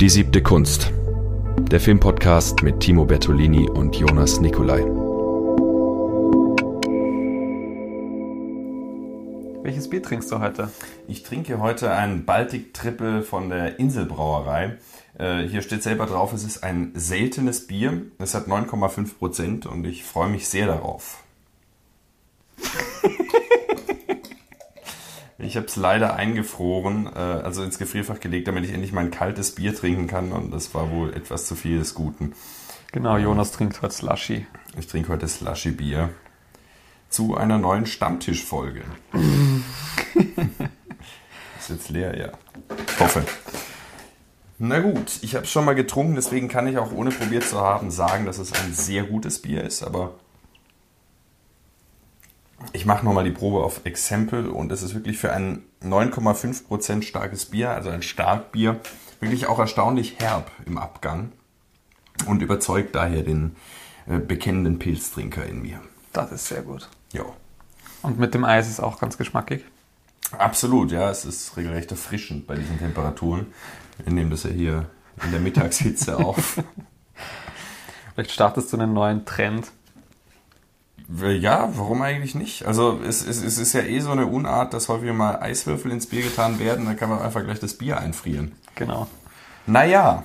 Die siebte Kunst. Der Filmpodcast mit Timo Bertolini und Jonas Nicolai. Welches Bier trinkst du heute? Ich trinke heute ein Baltic Triple von der Inselbrauerei. Äh, hier steht selber drauf, es ist ein seltenes Bier. Es hat 9,5 Prozent und ich freue mich sehr darauf. ich habe es leider eingefroren, äh, also ins Gefrierfach gelegt, damit ich endlich mein kaltes Bier trinken kann und das war wohl etwas zu viel des Guten. Genau, Jonas trinkt heute Slushy. Ich trinke heute Slushy Bier zu einer neuen Stammtischfolge. ist jetzt leer, ja. Ich hoffe. Na gut, ich habe es schon mal getrunken, deswegen kann ich auch ohne probiert zu haben sagen, dass es ein sehr gutes Bier ist, aber ich mache nochmal die Probe auf Exempel und es ist wirklich für ein 9,5% starkes Bier, also ein Starkbier, wirklich auch erstaunlich herb im Abgang und überzeugt daher den äh, bekennenden Pilztrinker in mir. Das ist sehr gut. Ja. Und mit dem Eis ist auch ganz geschmackig. Absolut, ja, es ist regelrecht erfrischend bei diesen Temperaturen. Wir nehmen das ja hier in der Mittagshitze auf. Vielleicht startest du einen neuen Trend. Ja, warum eigentlich nicht? Also es, es, es ist ja eh so eine Unart, dass häufig mal Eiswürfel ins Bier getan werden, dann kann man einfach gleich das Bier einfrieren. Genau. Naja,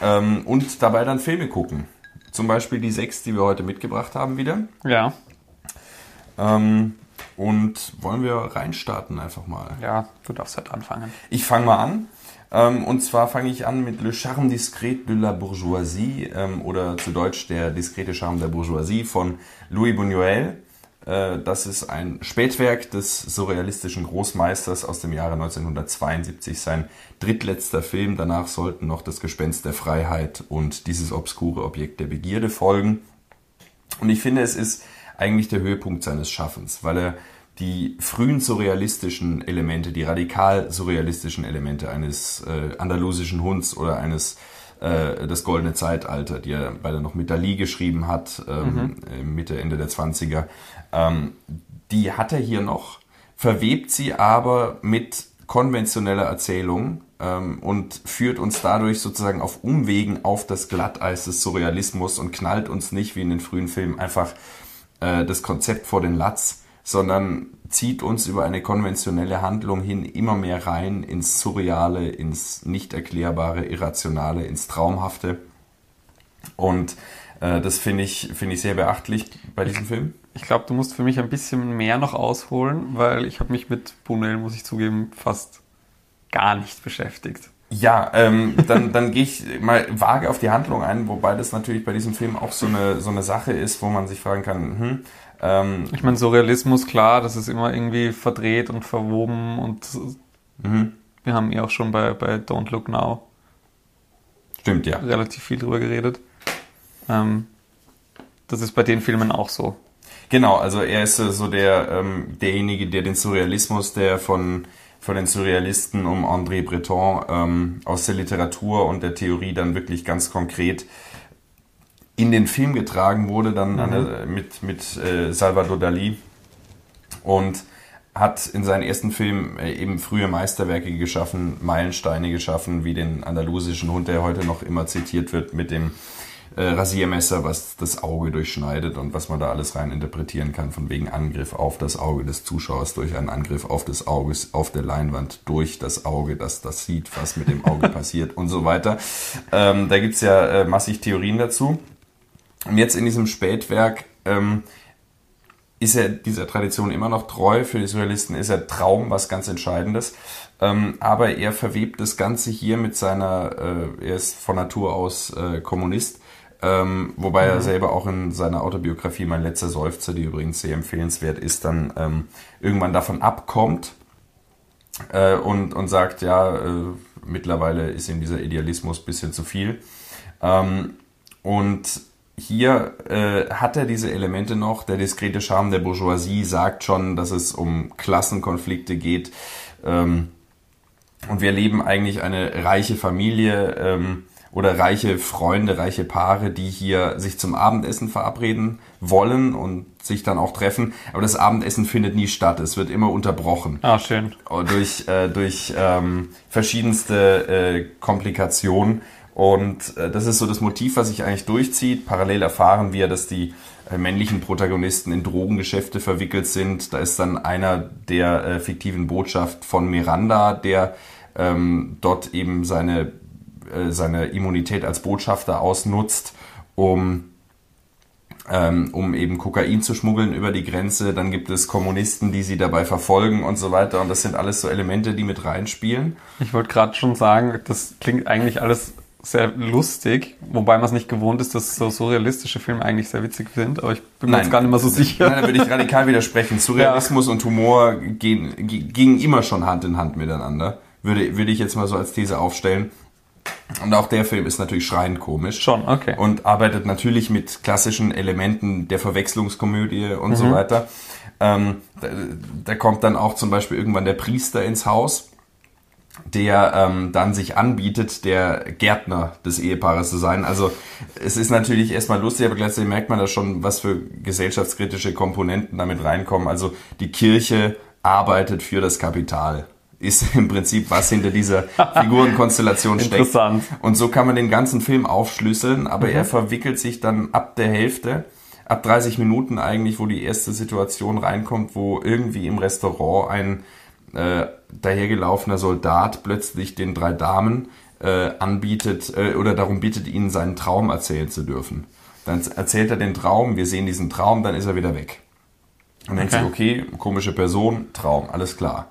ähm, und dabei dann Filme gucken. Zum Beispiel die sechs, die wir heute mitgebracht haben wieder. Ja. Ähm, und wollen wir reinstarten einfach mal? Ja, du darfst halt anfangen. Ich fange mal an. Ähm, und zwar fange ich an mit Le Charme discret de la Bourgeoisie ähm, oder zu Deutsch der diskrete Charme der Bourgeoisie von Louis Buñuel. Äh, das ist ein Spätwerk des surrealistischen Großmeisters aus dem Jahre 1972, sein drittletzter Film. Danach sollten noch Das Gespenst der Freiheit und dieses obskure Objekt der Begierde folgen. Und ich finde, es ist eigentlich der Höhepunkt seines Schaffens, weil er die frühen surrealistischen Elemente, die radikal surrealistischen Elemente eines äh, andalusischen Hunds oder eines äh, das goldene Zeitalter, die er beide noch mit Dali geschrieben hat, ähm, mhm. Mitte, Ende der 20er, ähm, die hat er hier noch, verwebt sie aber mit konventioneller Erzählung ähm, und führt uns dadurch sozusagen auf Umwegen auf das Glatteis des Surrealismus und knallt uns nicht wie in den frühen Filmen einfach äh, das Konzept vor den Latz, sondern zieht uns über eine konventionelle Handlung hin immer mehr rein ins Surreale, ins nicht erklärbare, Irrationale, ins Traumhafte. Und äh, das finde ich, finde ich sehr beachtlich bei diesem Film. Ich glaube, du musst für mich ein bisschen mehr noch ausholen, weil ich habe mich mit Brunel, muss ich zugeben, fast gar nicht beschäftigt. Ja, ähm, dann, dann gehe ich mal vage auf die Handlung ein, wobei das natürlich bei diesem Film auch so eine, so eine Sache ist, wo man sich fragen kann, hm, ähm, ich meine, Surrealismus, klar, das ist immer irgendwie verdreht und verwoben und mhm. wir haben ja auch schon bei, bei Don't Look Now Stimmt, ja. relativ viel drüber geredet. Ähm, das ist bei den Filmen auch so. Genau, also er ist so der ähm, derjenige, der den Surrealismus, der von von den Surrealisten um André Breton ähm, aus der Literatur und der Theorie dann wirklich ganz konkret in den Film getragen wurde, dann mhm. der, mit, mit äh, Salvador Dali und hat in seinen ersten Filmen äh, eben frühe Meisterwerke geschaffen, Meilensteine geschaffen, wie den andalusischen Hund, der heute noch immer zitiert wird, mit dem äh, Rasiermesser, was das Auge durchschneidet und was man da alles rein interpretieren kann, von wegen Angriff auf das Auge des Zuschauers durch einen Angriff auf das Auge auf der Leinwand durch das Auge, das das sieht, was mit dem Auge passiert und so weiter. Ähm, da gibt's ja äh, massig Theorien dazu. Und jetzt in diesem Spätwerk ähm, ist er dieser Tradition immer noch treu. Für die Surrealisten ist er Traum was ganz Entscheidendes. Ähm, aber er verwebt das Ganze hier mit seiner, äh, er ist von Natur aus äh, Kommunist, ähm, wobei mhm. er selber auch in seiner Autobiografie Mein letzter Seufzer, die übrigens sehr empfehlenswert ist, dann ähm, irgendwann davon abkommt äh, und, und sagt, ja, äh, mittlerweile ist ihm dieser Idealismus bisschen zu viel. Ähm, und hier äh, hat er diese Elemente noch. Der diskrete Charme der Bourgeoisie sagt schon, dass es um Klassenkonflikte geht. Ähm, und wir leben eigentlich eine reiche Familie, ähm, oder reiche Freunde, reiche Paare, die hier sich zum Abendessen verabreden wollen und sich dann auch treffen. Aber das Abendessen findet nie statt. Es wird immer unterbrochen. Ah, schön. Durch, äh, durch ähm, verschiedenste äh, Komplikationen. Und äh, das ist so das Motiv, was sich eigentlich durchzieht. Parallel erfahren wir, dass die äh, männlichen Protagonisten in Drogengeschäfte verwickelt sind. Da ist dann einer der äh, fiktiven Botschaft von Miranda, der ähm, dort eben seine äh, seine Immunität als Botschafter ausnutzt, um ähm, um eben Kokain zu schmuggeln über die Grenze. Dann gibt es Kommunisten, die sie dabei verfolgen und so weiter. Und das sind alles so Elemente, die mit reinspielen. Ich wollte gerade schon sagen, das klingt eigentlich alles sehr lustig, wobei man es nicht gewohnt ist, dass so surrealistische Filme eigentlich sehr witzig sind, aber ich bin mir jetzt gar nicht mal so sicher. Nein, da würde ich radikal widersprechen. Surrealismus ja. und Humor gehen, gingen immer schon Hand in Hand miteinander, würde, würde ich jetzt mal so als These aufstellen. Und auch der Film ist natürlich schreiend komisch. Schon, okay. Und arbeitet natürlich mit klassischen Elementen der Verwechslungskomödie und mhm. so weiter. Ähm, da, da, kommt dann auch zum Beispiel irgendwann der Priester ins Haus, der ähm, dann sich anbietet, der Gärtner des Ehepaares zu sein. Also es ist natürlich erstmal lustig, aber gleichzeitig merkt man da schon, was für gesellschaftskritische Komponenten damit reinkommen. Also die Kirche arbeitet für das Kapital ist im Prinzip, was hinter dieser Figurenkonstellation steckt. Interessant. Und so kann man den ganzen Film aufschlüsseln, aber mhm. er verwickelt sich dann ab der Hälfte, ab 30 Minuten eigentlich, wo die erste Situation reinkommt, wo irgendwie im Restaurant ein äh, dahergelaufener Soldat plötzlich den drei Damen äh, anbietet äh, oder darum bittet, ihnen seinen Traum erzählen zu dürfen. Dann erzählt er den Traum, wir sehen diesen Traum, dann ist er wieder weg. Und okay. denkt sich, okay, komische Person, Traum, alles klar.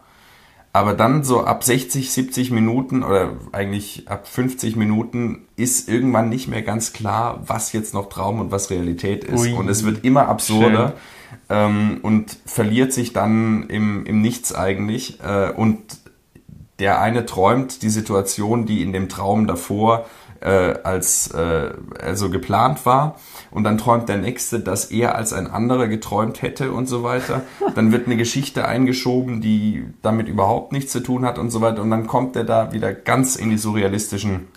Aber dann so ab 60, 70 Minuten oder eigentlich ab 50 Minuten ist irgendwann nicht mehr ganz klar, was jetzt noch Traum und was Realität ist. Ui. Und es wird immer absurder ähm, und verliert sich dann im, im Nichts eigentlich. Äh, und der eine träumt die Situation, die in dem Traum davor äh, als äh, also geplant war und dann träumt der nächste, dass er als ein anderer geträumt hätte und so weiter. Dann wird eine Geschichte eingeschoben, die damit überhaupt nichts zu tun hat und so weiter und dann kommt er da wieder ganz in die surrealistischen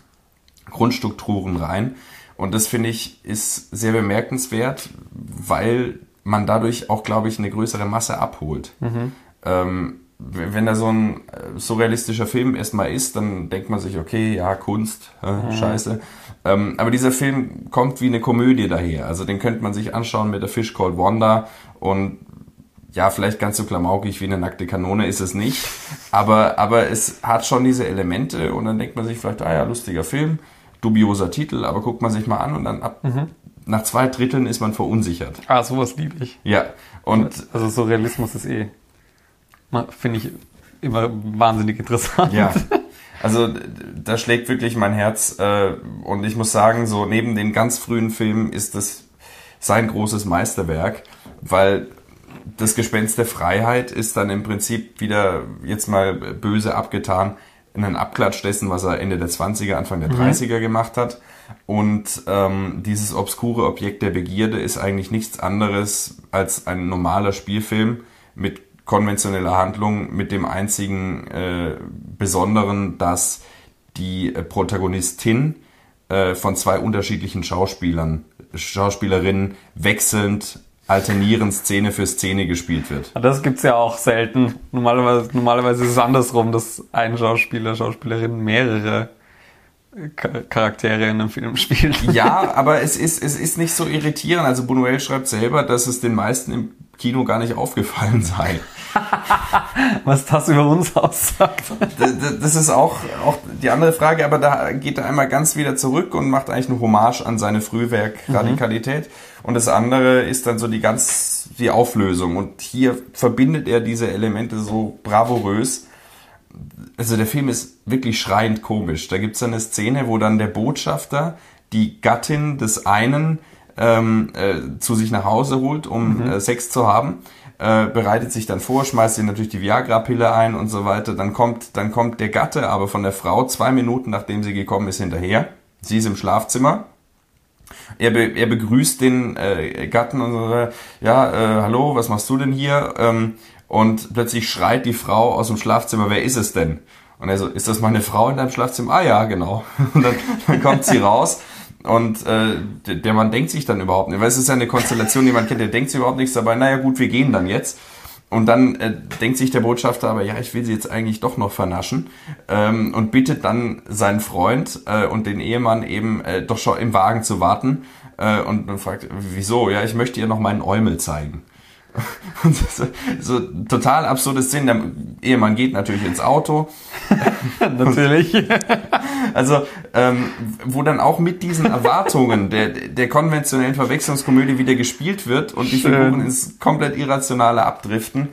Grundstrukturen rein und das finde ich ist sehr bemerkenswert, weil man dadurch auch, glaube ich, eine größere Masse abholt. Mhm. Ähm, wenn da so ein äh, surrealistischer Film erstmal ist, dann denkt man sich, okay, ja, Kunst, äh, mhm. scheiße. Ähm, aber dieser Film kommt wie eine Komödie daher. Also den könnte man sich anschauen mit der Fish Called Wanda und ja, vielleicht ganz so klamaukig wie eine nackte Kanone ist es nicht. Aber, aber es hat schon diese Elemente und dann denkt man sich vielleicht, ah ja, lustiger Film, dubioser Titel, aber guckt man sich mal an und dann ab, mhm. Nach zwei Dritteln ist man verunsichert. Ah, sowas liebe ich. Ja. Und also so Realismus ist eh finde ich immer wahnsinnig interessant. Ja. Also da schlägt wirklich mein Herz äh, und ich muss sagen, so neben den ganz frühen Filmen ist das sein großes Meisterwerk, weil das Gespenst der Freiheit ist dann im Prinzip wieder jetzt mal böse abgetan in einen Abklatsch dessen, was er Ende der 20er, Anfang der 30er mhm. gemacht hat. Und ähm, dieses obskure Objekt der Begierde ist eigentlich nichts anderes als ein normaler Spielfilm mit konventionelle Handlung mit dem einzigen äh, Besonderen, dass die äh, Protagonistin äh, von zwei unterschiedlichen Schauspielern, Schauspielerinnen wechselnd alternierend Szene für Szene gespielt wird. Das gibt's ja auch selten. Normalerweise, normalerweise ist es andersrum, dass ein Schauspieler, Schauspielerin mehrere Charaktere in einem Film spielt. Ja, aber es ist, es ist nicht so irritierend. Also Buñuel schreibt selber, dass es den meisten im Kino gar nicht aufgefallen sei. Was das über uns aussagt. das ist auch, auch die andere Frage, aber da geht er einmal ganz wieder zurück und macht eigentlich eine Hommage an seine Frühwerk-Radikalität. Mhm. Und das andere ist dann so die ganz, die Auflösung. Und hier verbindet er diese Elemente so bravourös. Also der Film ist wirklich schreiend komisch. Da gibt es eine Szene, wo dann der Botschafter die Gattin des einen ähm, äh, zu sich nach Hause holt, um mhm. äh, Sex zu haben äh, bereitet sich dann vor, schmeißt ihr natürlich die Viagra-Pille ein und so weiter. Dann kommt, dann kommt der Gatte aber von der Frau zwei Minuten nachdem sie gekommen ist hinterher. Sie ist im Schlafzimmer. Er, be, er begrüßt den äh, Gatten und so, ja, äh, hallo, was machst du denn hier? Ähm, und plötzlich schreit die Frau aus dem Schlafzimmer, wer ist es denn? Und er so, ist das meine Frau in deinem Schlafzimmer? Ah ja, genau. Und dann, dann kommt sie raus und äh, der Mann denkt sich dann überhaupt nicht, weil es ist ja eine Konstellation, die man kennt, der denkt sich überhaupt nichts dabei, naja gut, wir gehen dann jetzt. Und dann äh, denkt sich der Botschafter aber, ja, ich will sie jetzt eigentlich doch noch vernaschen ähm, und bittet dann seinen Freund äh, und den Ehemann eben äh, doch schon im Wagen zu warten äh, und dann fragt, wieso? Ja, ich möchte ihr noch meinen Eumel zeigen. so, so total absurde Szenen. Der Ehemann geht natürlich ins Auto. natürlich. also, ähm, wo dann auch mit diesen Erwartungen der, der konventionellen Verwechslungskomödie wieder gespielt wird und die Figuren ins komplett irrationale abdriften.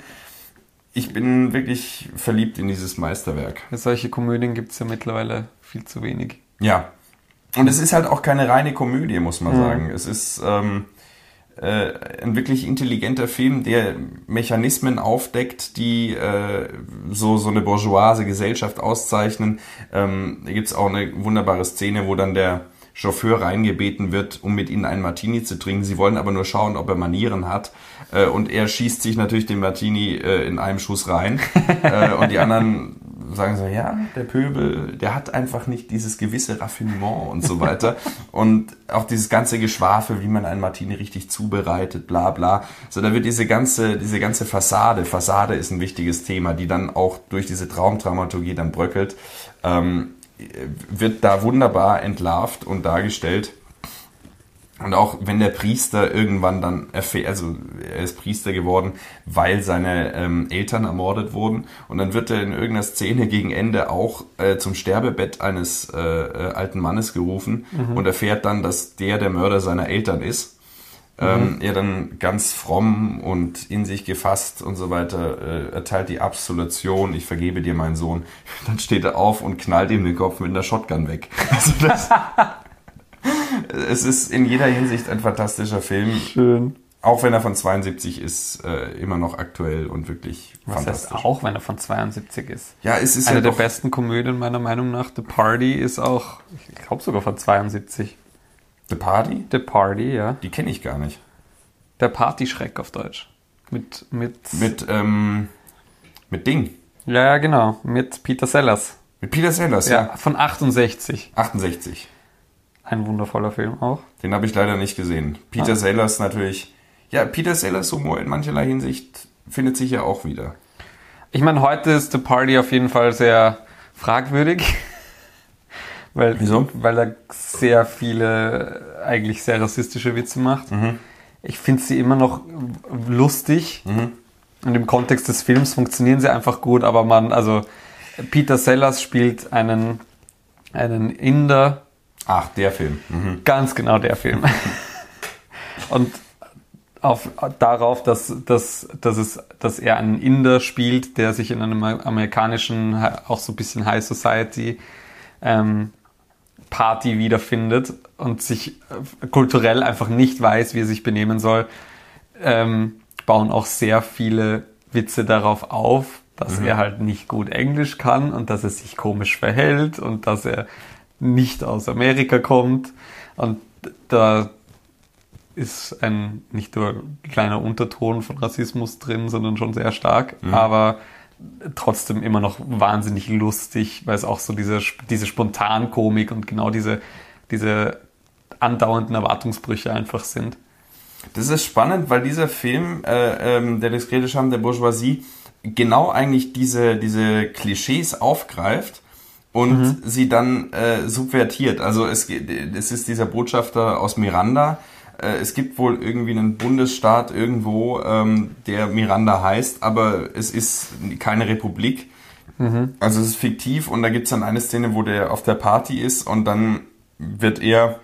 Ich bin wirklich verliebt in dieses Meisterwerk. Ja, solche Komödien gibt es ja mittlerweile viel zu wenig. Ja. Und es ist halt auch keine reine Komödie, muss man mhm. sagen. Es ist. Ähm, äh, ein wirklich intelligenter Film, der Mechanismen aufdeckt, die äh, so, so eine bourgeoise Gesellschaft auszeichnen. Ähm, da gibt's auch eine wunderbare Szene, wo dann der Chauffeur reingebeten wird, um mit ihnen einen Martini zu trinken. Sie wollen aber nur schauen, ob er Manieren hat. Äh, und er schießt sich natürlich den Martini äh, in einem Schuss rein. äh, und die anderen sagen so, ja, der Pöbel, der hat einfach nicht dieses gewisse Raffinement und so weiter. und auch dieses ganze Geschwafel, wie man einen Martini richtig zubereitet, bla bla. So, da wird diese ganze, diese ganze Fassade, Fassade ist ein wichtiges Thema, die dann auch durch diese Traumdramaturgie dann bröckelt, ähm, wird da wunderbar entlarvt und dargestellt. Und auch wenn der Priester irgendwann dann erfährt, also er ist Priester geworden, weil seine ähm, Eltern ermordet wurden. Und dann wird er in irgendeiner Szene gegen Ende auch äh, zum Sterbebett eines äh, äh, alten Mannes gerufen mhm. und erfährt dann, dass der der Mörder seiner Eltern ist. Ähm, mhm. er dann ganz fromm und in sich gefasst und so weiter äh, erteilt die Absolution, ich vergebe dir, mein Sohn. Dann steht er auf und knallt ihm den Kopf mit einer Shotgun weg. Also das, es ist in jeder Hinsicht ein fantastischer Film. Schön. Auch wenn er von 72 ist, äh, immer noch aktuell und wirklich Was fantastisch. Heißt auch wenn er von 72 ist. Ja, es ist eine ja der besten Komödien meiner Meinung nach. The Party ist auch, ich glaube sogar von 72. The Party? The Party, ja. Die kenne ich gar nicht. Der Partyschreck auf Deutsch. Mit mit mit ähm, mit Ding. Ja, ja, genau. Mit Peter Sellers. Mit Peter Sellers, ja. ja. Von 68. 68. Ein wundervoller Film auch. Den habe ich leider nicht gesehen. Peter ah. Sellers natürlich. Ja, Peter Sellers Humor in mancherlei Hinsicht findet sich ja auch wieder. Ich meine, heute ist The Party auf jeden Fall sehr fragwürdig. weil, Wieso? Weil er sehr viele eigentlich sehr rassistische Witze macht. Mhm. Ich finde sie immer noch lustig. Mhm. Und im Kontext des Films funktionieren sie einfach gut, aber man, also Peter Sellers spielt einen, einen Inder, Ach, der Film. Mhm. Ganz genau der Film. Und auf, darauf, dass, dass, dass, es, dass er einen Inder spielt, der sich in einem amerikanischen, auch so ein bisschen High Society ähm, Party wiederfindet und sich äh, kulturell einfach nicht weiß, wie er sich benehmen soll, ähm, bauen auch sehr viele Witze darauf auf, dass mhm. er halt nicht gut Englisch kann und dass er sich komisch verhält und dass er nicht aus Amerika kommt. Und da ist ein nicht nur ein kleiner Unterton von Rassismus drin, sondern schon sehr stark, mhm. aber trotzdem immer noch wahnsinnig lustig, weil es auch so diese, diese Spontankomik und genau diese, diese andauernden Erwartungsbrüche einfach sind. Das ist spannend, weil dieser Film, äh, ähm, der diskrete Charme der Bourgeoisie, genau eigentlich diese, diese Klischees aufgreift und mhm. sie dann äh, subvertiert. Also es, es ist dieser Botschafter aus Miranda. Äh, es gibt wohl irgendwie einen Bundesstaat irgendwo, ähm, der Miranda heißt, aber es ist keine Republik. Mhm. Also es ist fiktiv und da gibt's dann eine Szene, wo der auf der Party ist und dann wird er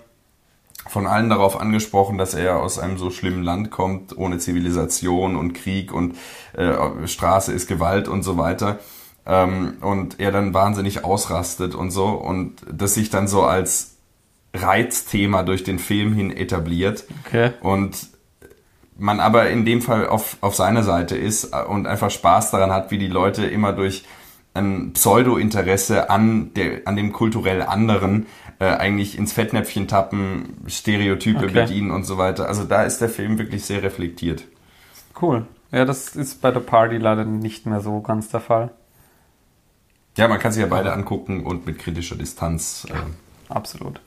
von allen darauf angesprochen, dass er aus einem so schlimmen Land kommt, ohne Zivilisation und Krieg und äh, Straße ist Gewalt und so weiter ähm, und er dann wahnsinnig ausrastet und so und das sich dann so als Reizthema durch den Film hin etabliert okay. und man aber in dem Fall auf, auf seiner Seite ist und einfach Spaß daran hat, wie die Leute immer durch ein Pseudo-Interesse an, der, an dem kulturell anderen äh, eigentlich ins Fettnäpfchen tappen, Stereotype okay. bedienen und so weiter. Also da ist der Film wirklich sehr reflektiert. Cool. Ja, das ist bei der Party leider nicht mehr so ganz der Fall. Ja, man kann sich ja beide angucken und mit kritischer Distanz. Ja, äh, absolut.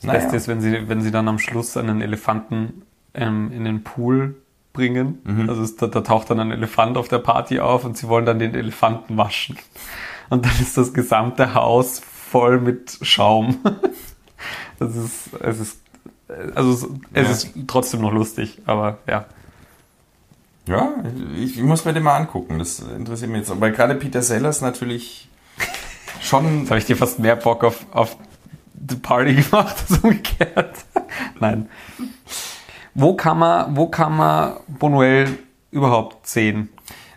Das Naja. Beste ist, wenn sie, wenn sie dann am Schluss einen Elefanten ähm, in den Pool bringen. Mhm. Also es, da, da taucht dann ein Elefant auf der Party auf und sie wollen dann den Elefanten waschen. Und dann ist das gesamte Haus voll mit Schaum. Das ist, es ist, also es, es Ja. ist trotzdem noch lustig, aber ja. Ja, ich, ich muss mir den mal angucken. Das interessiert mich jetzt. Aber gerade Peter Sellers natürlich schon. Jetzt habe ich dir fast mehr Bock auf, auf die Party gemacht als umgekehrt. Nein. Wo kann man, wo kann man Bonuel überhaupt sehen?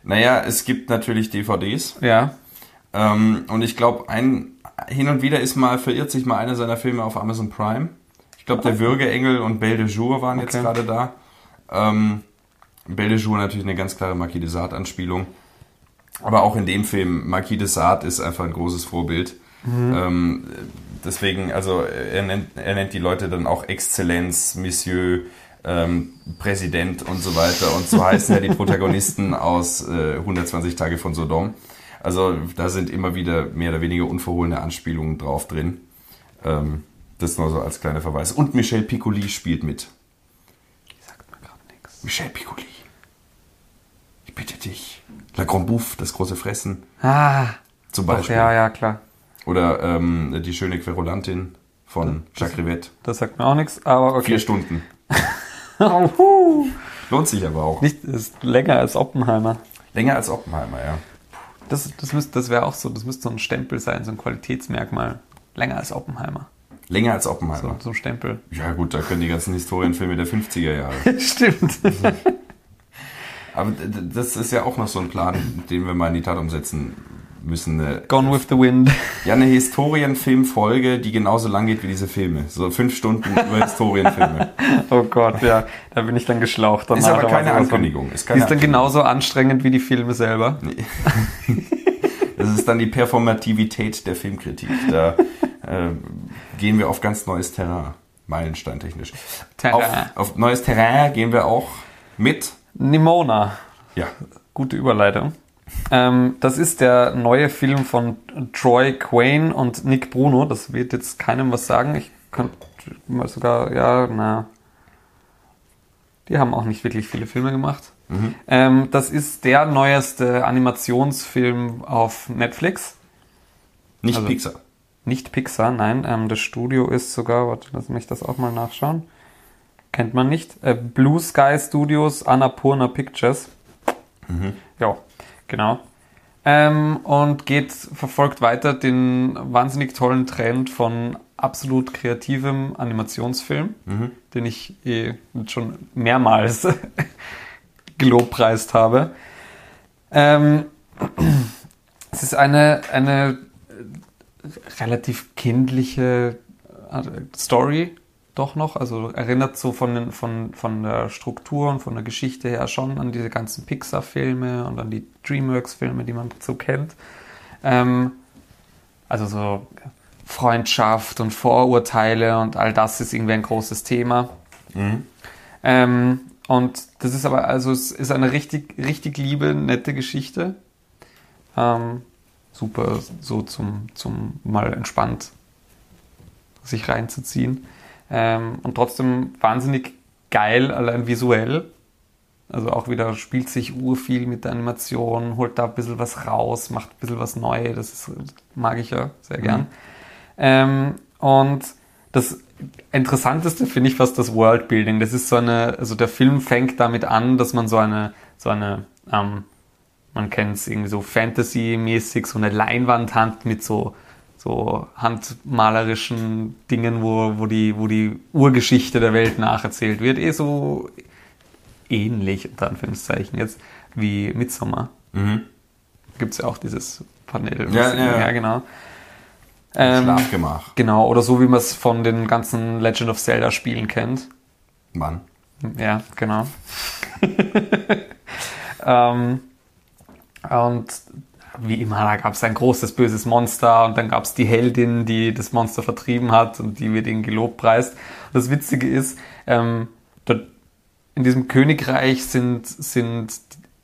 Naja, es gibt natürlich DVDs. Ja. Ähm, und ich glaube, ein hin und wieder ist mal, verirrt sich mal einer seiner Filme auf Amazon Prime. Ich glaube, der Würgeengel und Belle de Jour waren jetzt Okay. gerade da. Ähm, Belle de Jour natürlich eine ganz klare Marquis de Sade-Anspielung. Aber auch in dem Film, Marquis de Sade ist einfach ein großes Vorbild. Ähm, deswegen, also er nennt, er nennt die Leute dann auch Exzellenz, Monsieur, ähm, Präsident und so weiter. Und so heißen ja die Protagonisten aus äh, 120 Tage von Sodom. Also da sind immer wieder mehr oder weniger unverhohlene Anspielungen drauf drin. Ähm, das nur so als kleiner Verweis. Und Michel Piccoli spielt mit. Sagt mir gerade nichts. Michel Piccoli. Ich bitte dich. La Grand Bouffe, das große Fressen Ah, zum doch, Beispiel. ja, ja, klar. Oder ähm, die schöne Querulantin von Jacques Rivette. Das sagt mir auch nichts, aber okay. Vier Stunden. Lohnt sich aber auch. Nicht, ist länger als Oppenheimer. Länger als Oppenheimer, ja. Das, das, müsste, das wäre auch so, das müsste so ein Stempel sein, so ein Qualitätsmerkmal. Länger als Oppenheimer. Länger als So, Oppenheimer. so ein Stempel. Ja gut, da können die ganzen Historienfilme der 50er Jahre. Stimmt. Aber das ist ja auch noch so ein Plan, den wir mal in die Tat umsetzen müssen. Eine, Gone with the Wind. ja, eine Historienfilmfolge, die genauso lang geht wie diese Filme. So fünf Stunden über Historienfilme. Oh Gott, ja. Da bin ich dann geschlaucht. Ist danach, aber da war keine Ankündigung. Ist keine ist dann genauso anstrengend wie die Filme selber. Das ist dann die Performativität der Filmkritik. Da äh, gehen wir auf ganz neues Terrain, meilensteintechnisch. Terrain. Auf, auf neues Terrain gehen wir auch mit. Nimona. Ja, Gute Überleitung. Ähm, das ist der neue Film von Troy Quane und Nick Bruno. Das wird jetzt keinem was sagen. Ich könnte mal sogar, ja, na. Die haben auch nicht wirklich viele Filme gemacht. Ähm, das ist der neueste Animationsfilm auf Netflix. nicht Also- Pixar. Nicht Pixar, nein. Ähm, das Studio ist sogar, warte, lass mich das auch mal nachschauen. Kennt man nicht. Äh, Blue Sky Studios, Annapurna Pictures. Ja, genau. Ähm, und geht, verfolgt weiter den wahnsinnig tollen Trend von absolut kreativem Animationsfilm, den ich eh schon mehrmals gelobpreist habe. Ähm, es ist eine, eine relativ kindliche äh, Story doch noch. Also erinnert so von, von, von der Struktur und von der Geschichte her schon an diese ganzen Pixar-Filme und an die DreamWorks-Filme, die man so kennt. Ähm, also so Freundschaft und Vorurteile und all das ist irgendwie ein großes Thema. Ähm, und das ist aber, also es ist eine richtig, richtig liebe, nette Geschichte. Ähm, super so zum, zum mal entspannt sich reinzuziehen. Ähm, und trotzdem wahnsinnig geil, allein visuell. Also auch wieder spielt sich urviel mit der Animation, holt da ein bisschen was raus, macht ein bisschen was neu. Das ist, mag ich ja sehr gern. Ähm, und das Interessanteste finde ich fast das Worldbuilding. Das ist so eine, also der Film fängt damit an, dass man so eine, so eine, ähm, man kennt es irgendwie so Fantasy-mäßig, so eine Leinwand hat mit so, so handmalerischen Dingen, wo, wo, die, wo die Urgeschichte der Welt nacherzählt wird. Eh so ähnlich, unter Anführungszeichen jetzt, wie Midsommar. Mhm. Gibt es ja auch dieses Panel. Ja, ja, ja. genau. Ähm, Schlafgemach. Genau, oder so wie man es von den ganzen Legend of Zelda Spielen kennt. Mann. Ja, genau. ähm, und wie immer, da gab es ein großes böses Monster und dann gab es die Heldin, die das Monster vertrieben hat und die wird ihnen gelobpreist. Das Witzige ist, ähm, in diesem Königreich sind, sind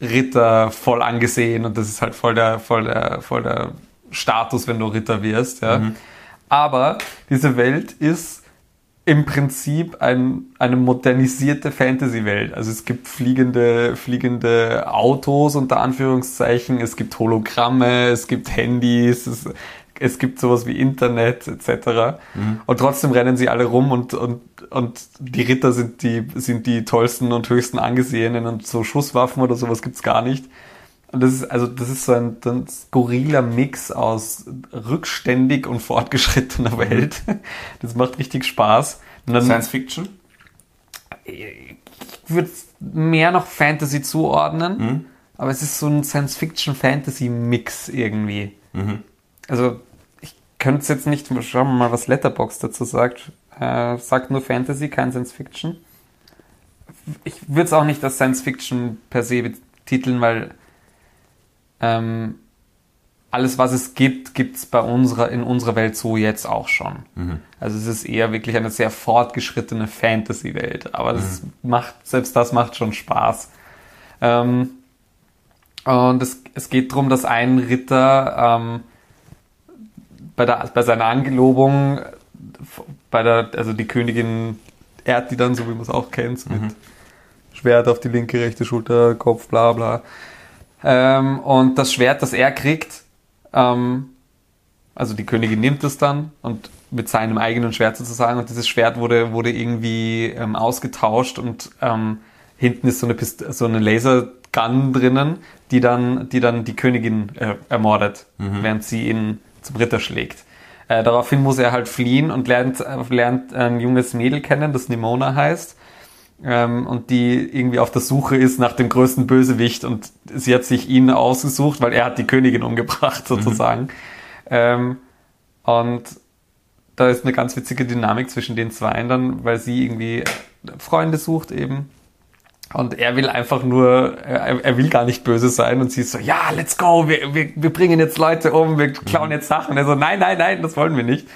Ritter voll angesehen und das ist halt voll der, voll der, voll der Status, wenn du Ritter wirst. Ja. Aber diese Welt ist im Prinzip ein, eine modernisierte Fantasy-Welt. Also es gibt fliegende, fliegende Autos unter Anführungszeichen, es gibt Hologramme, es gibt Handys, es, es gibt sowas wie Internet etc. Und trotzdem rennen sie alle rum und, und, und die Ritter sind die, sind die tollsten und höchsten angesehenen und so Schusswaffen oder sowas gibt's gar nicht. Und das ist, also, das ist so ein, ein skurriler Mix aus rückständig und fortgeschrittener Welt. Das macht richtig Spaß. Dann, Science Fiction? ich würde mehr noch Fantasy zuordnen, aber es ist so ein Science-Fiction-Fantasy-Mix irgendwie. Also, ich könnte es jetzt nicht, schauen wir mal, was Letterbox dazu sagt. Äh, sagt nur Fantasy, kein Science-Fiction. Ich würde es auch nicht als Science-Fiction per se betiteln, weil ähm, alles, was es gibt, gibt es bei unserer, in unserer Welt so jetzt auch schon. Also es ist eher wirklich eine sehr fortgeschrittene Fantasy-Welt. Aber das macht, selbst das macht schon Spaß. Ähm, und es, es geht darum, dass ein Ritter ähm, bei, der, bei seiner Angelobung, bei der, also die Königin ehrt die dann, so wie man es auch kennt, mit Schwert auf die linke, rechte Schulter, Kopf, bla bla. Ähm, und das Schwert, das er kriegt, ähm, also die Königin nimmt es dann und mit seinem eigenen Schwert sozusagen. Und dieses Schwert wurde, wurde irgendwie ähm, ausgetauscht und ähm, hinten ist so eine, Pist so eine Lasergun drinnen, die dann die, dann die Königin äh, ermordet, während sie ihn zum Ritter schlägt. Äh, daraufhin muss er halt fliehen und lernt, äh, lernt ein junges Mädel kennen, das Nimona heißt ähm, und die irgendwie auf der Suche ist nach dem größten Bösewicht und sie hat sich ihn ausgesucht, weil er hat die Königin umgebracht sozusagen. Ähm, und da ist eine ganz witzige Dynamik zwischen den Zweien dann, weil sie irgendwie Freunde sucht eben. Und er will einfach nur, er, er will gar nicht böse sein und sie ist so, ja, let's go, wir, wir, wir bringen jetzt Leute um, wir klauen jetzt Sachen. Und er so, nein, nein, nein, das wollen wir nicht.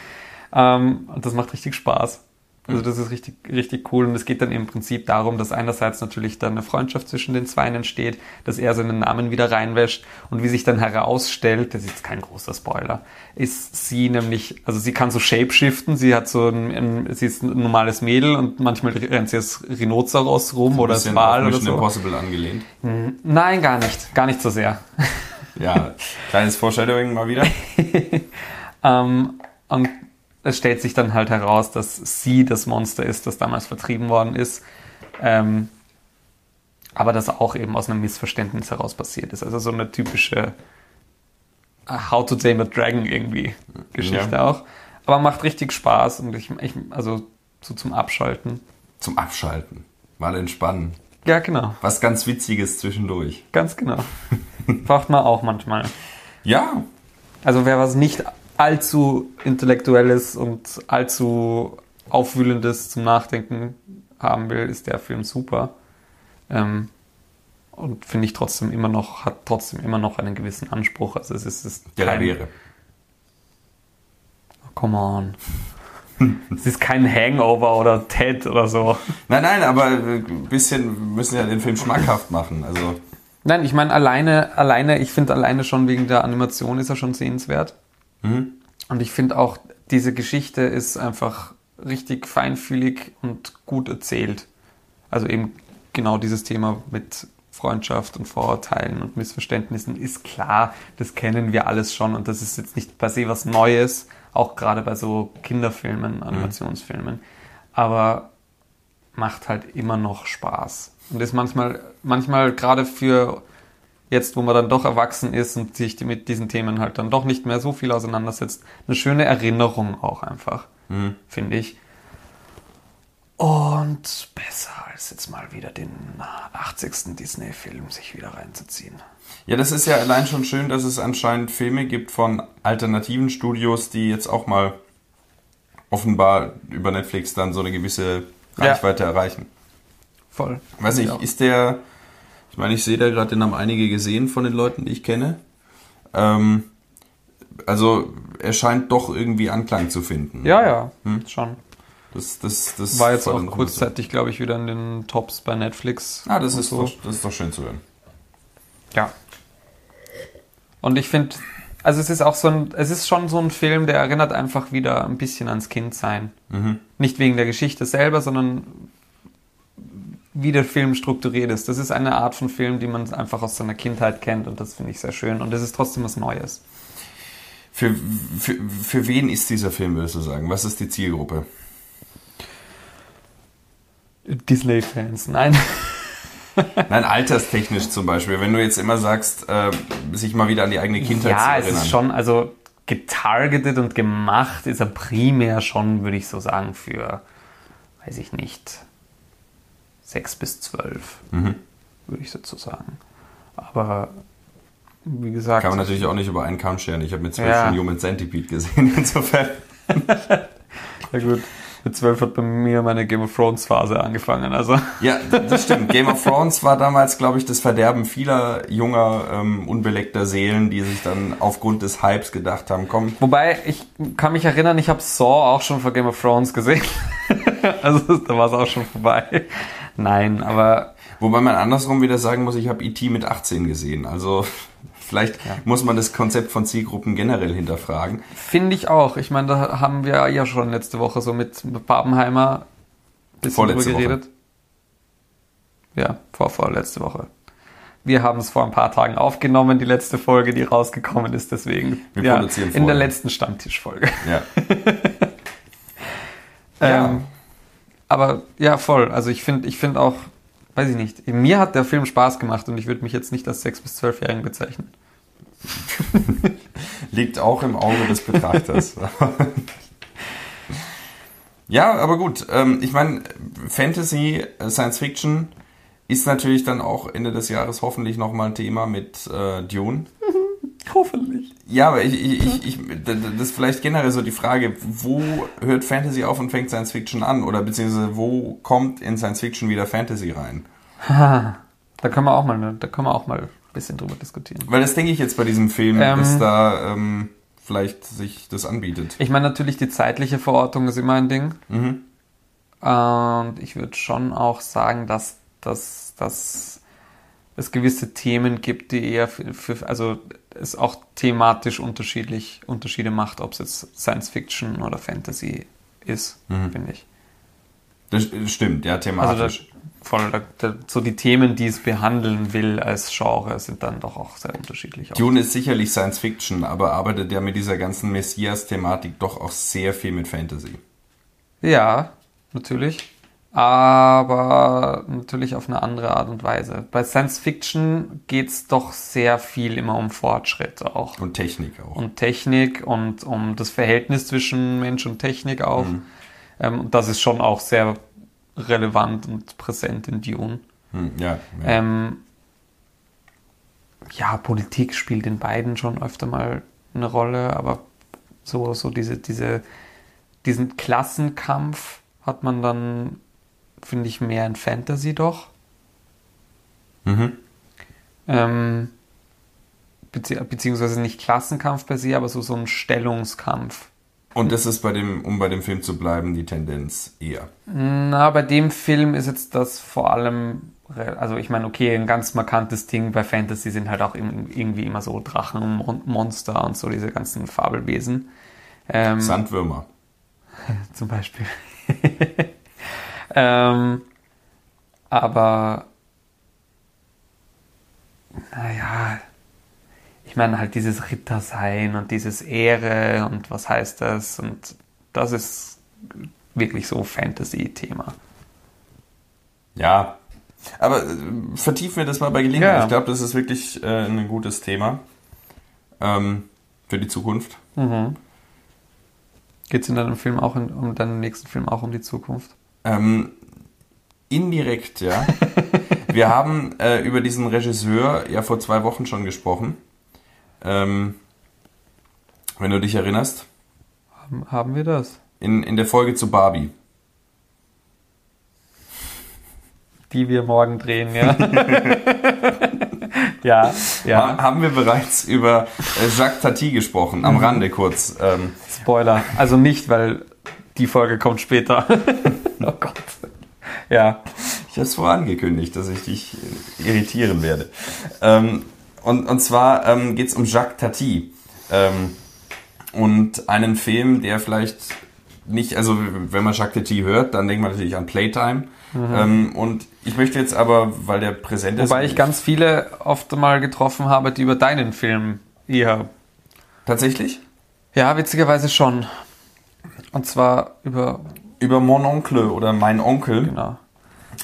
Ähm, und das macht richtig Spaß. Also das ist richtig, richtig cool und es geht dann im Prinzip darum, dass einerseits natürlich dann eine Freundschaft zwischen den Zweien entsteht, dass er seinen Namen wieder reinwäscht und wie sich dann herausstellt, das ist jetzt kein großer Spoiler, ist sie nämlich, also sie kann so shapeshiften, sie hat so ein, ein sie ist ein normales Mädel und manchmal rennt sie als Rhinoceros rum oder als Wal oder so. Impossible angelehnt. Nein, gar nicht, gar nicht so sehr. Ja, kleines Foreshadowing mal wieder. Ähm, und es stellt sich dann halt heraus, dass sie das Monster ist, das damals vertrieben worden ist. Ähm, aber das auch eben aus einem Missverständnis heraus passiert ist. Also so eine typische äh, How to Tame a Dragon irgendwie Geschichte Ja. auch. Aber macht richtig Spaß und ich, ich also so zum Abschalten. Zum Abschalten. Mal entspannen. Ja, genau. Was ganz Witziges zwischendurch. Ganz genau. Braucht man auch manchmal. Ja, Also wer was nicht allzu intellektuelles und allzu aufwühlendes zum Nachdenken haben will, ist der Film super. Ähm, und finde ich trotzdem immer noch, hat trotzdem immer noch einen gewissen Anspruch. Also es ist, es der kein, wäre. come on. es ist kein Hangover oder Ted oder so. Nein, nein, aber ein bisschen, müssen ja den Film schmackhaft machen. Also, Nein, ich meine alleine, alleine, ich finde alleine schon wegen der Animation ist er schon sehenswert. Und ich finde auch, diese Geschichte ist einfach richtig feinfühlig und gut erzählt. Also eben genau dieses Thema mit Freundschaft und Vorurteilen und Missverständnissen ist klar, das kennen wir alles schon und das ist jetzt nicht per se was Neues, auch gerade bei so Kinderfilmen, Animationsfilmen. Aber macht halt immer noch Spaß. Und ist manchmal, manchmal gerade für jetzt, wo man dann doch erwachsen ist und sich mit diesen Themen halt dann doch nicht mehr so viel auseinandersetzt, eine schöne Erinnerung auch einfach, finde ich. Und besser als jetzt mal wieder den 80. Disney-Film sich wieder reinzuziehen. ja, das ist ja allein schon schön, dass es anscheinend Filme gibt von alternativen Studios, die jetzt auch mal offenbar über Netflix dann so eine gewisse Ja. Reichweite erreichen. Voll. Weiß nicht, Ja. ist der, ich meine, ich sehe da gerade, den haben einige gesehen von den Leuten, die ich kenne. Ähm, also, er scheint doch irgendwie Anklang zu finden. Ja, ja, schon. Das, das, das War jetzt auch kurzzeitig, glaube ich, wieder in den Tops bei Netflix. Ah, das ist, doch, das ist doch schön zu hören. Ja. Und ich finde, also es ist auch so ein, es ist schon so ein Film, der erinnert einfach wieder ein bisschen ans Kindsein. Nicht wegen der Geschichte selber, sondern wie der Film strukturiert ist. Das ist eine Art von Film, die man einfach aus seiner Kindheit kennt und das finde ich sehr schön. Und es ist trotzdem was Neues. Für, für, für wen ist dieser Film, würdest du sagen? Was ist die Zielgruppe? Disney-Fans, nein. Nein, alterstechnisch zum Beispiel. Wenn du jetzt immer sagst, äh, sich mal wieder an die eigene Kindheit ja, zu es erinnern. ist schon, also getargetet und gemacht ist er primär schon, würde ich so sagen, für, weiß ich nicht, sechs bis zwölf, Mhm. würde ich dazu sagen. Aber wie gesagt, Kann man natürlich auch nicht über einen Kamm scheren. Ich habe mit zwölf Ja. schon Human Centipede gesehen, insofern. ja gut, mit zwölf hat bei mir meine Game of Thrones Phase angefangen. Also Ja, das stimmt. Game of Thrones war damals, glaube ich, das Verderben vieler junger, ähm, unbeleckter Seelen, die sich dann aufgrund des Hypes gedacht haben, komm, Wobei, ich kann mich erinnern, ich habe Saw auch schon vor Game of Thrones gesehen. also da war es auch schon vorbei. Nein, aber Wobei man andersrum wieder sagen muss, ich habe E.T. mit 18 gesehen. Also vielleicht muss man das Konzept von Zielgruppen generell hinterfragen. finde ich auch. Ich meine, da haben wir ja schon letzte Woche so mit Babenheimer ein bisschen Vorletzte drüber geredet. Ja, vor, vor letzte Woche. Wir haben es vor ein paar Tagen aufgenommen, die letzte Folge, die rausgekommen ist, deswegen. Wir ja, produzieren in der vorher. letzten Stammtischfolge. Ja. Ja. Ähm, aber ja, voll. Also ich finde ich finde auch, weiß ich nicht, mir hat der Film Spaß gemacht und ich würde mich jetzt nicht als 6- bis 12-Jährigen bezeichnen. Liegt auch im Auge des Betrachters. ja, aber gut. Ähm, ich meine, Fantasy, äh, Science Fiction ist natürlich dann auch Ende des Jahres hoffentlich nochmal ein Thema mit äh, Dune. Hoffentlich. Ja, aber ich, ich, ich, ich, das ist vielleicht generell so die Frage, wo hört Fantasy auf und fängt Science Fiction an? Oder beziehungsweise wo kommt in Science Fiction wieder Fantasy rein? Da können wir auch mal, ne, da können wir auch mal ein bisschen drüber diskutieren. Weil das denke ich jetzt bei diesem Film, Ähm. dass da ähm, vielleicht sich das anbietet. Ich meine, natürlich die zeitliche Verortung ist immer ein Ding. Mhm. Und ich würde schon auch sagen, dass, dass, dass es gewisse Themen gibt, die eher für, für also es auch thematisch unterschiedlich Unterschiede macht, ob es jetzt Science Fiction oder Fantasy ist, finde ich. Das stimmt, ja, Also thematisch. da, voll, da, da, so die Themen, die es behandeln will als Genre, sind dann doch auch sehr unterschiedlich. Dune ist sicherlich Science Fiction, aber arbeitet ja mit dieser ganzen Messias-Thematik doch auch sehr viel mit Fantasy. Ja, natürlich. Aber natürlich auf eine andere Art und Weise. Bei Science Fiction geht's doch sehr viel immer um Fortschritt auch. Und Technik auch. Und Technik und um das Verhältnis zwischen Mensch und Technik auch. Ähm, und das ist schon auch sehr relevant und präsent in Dune. Hm, ja, ja. Ähm, ja, Politik spielt in beiden schon öfter mal eine Rolle, aber so, so diese, diese, diesen Klassenkampf hat man dann, finde ich, mehr in Fantasy doch. Mhm. Ähm, bezieh beziehungsweise nicht Klassenkampf per se, aber so, so ein Stellungskampf. Und das ist bei dem, um bei dem Film zu bleiben, die Tendenz eher. Na, bei dem Film ist jetzt das vor allem, also ich meine, okay, ein ganz markantes Ding bei Fantasy sind halt auch irgendwie immer so Drachen und Mon Monster und so diese ganzen Fabelwesen. Ähm, Sandwürmer. zum Beispiel. ähm, aber naja, ich meine halt dieses Rittersein und dieses Ehre und was heißt das und das ist wirklich so Fantasy-Thema. Ja. Aber äh, vertiefen wir das mal bei Gelegenheit. Ja. Ich glaube, das ist wirklich äh, ein gutes Thema ähm, für die Zukunft. Geht es in deinem Film auch, in, um deinem nächsten Film auch um die Zukunft? Ähm, indirekt, ja. Wir haben äh, über diesen Regisseur ja vor zwei Wochen schon gesprochen. Ähm, wenn du dich erinnerst. Haben, haben wir das? In, in der Folge zu Barbie. Die wir morgen drehen, ja. ja, ja. Ha haben wir bereits über äh, Jacques Tati gesprochen, am Rande kurz. Ähm, Spoiler. Also nicht, weil die Folge kommt später. oh Gott. Ja. ich habe es vorangekündigt, dass ich dich äh, irritieren werde. Ähm, und, und zwar ähm, geht es um Jacques Tati. Ähm, und einen Film, der vielleicht nicht, also wenn man Jacques Tati hört, dann denkt man natürlich an Playtime. Mhm. Ähm, und ich möchte jetzt aber, weil der präsent ist. Wobei ich ganz viele oft mal getroffen habe, die über deinen Film eher. Tatsächlich? Ja, witzigerweise schon. Und zwar über. Über Mon Oncle oder Mein Onkel. Genau.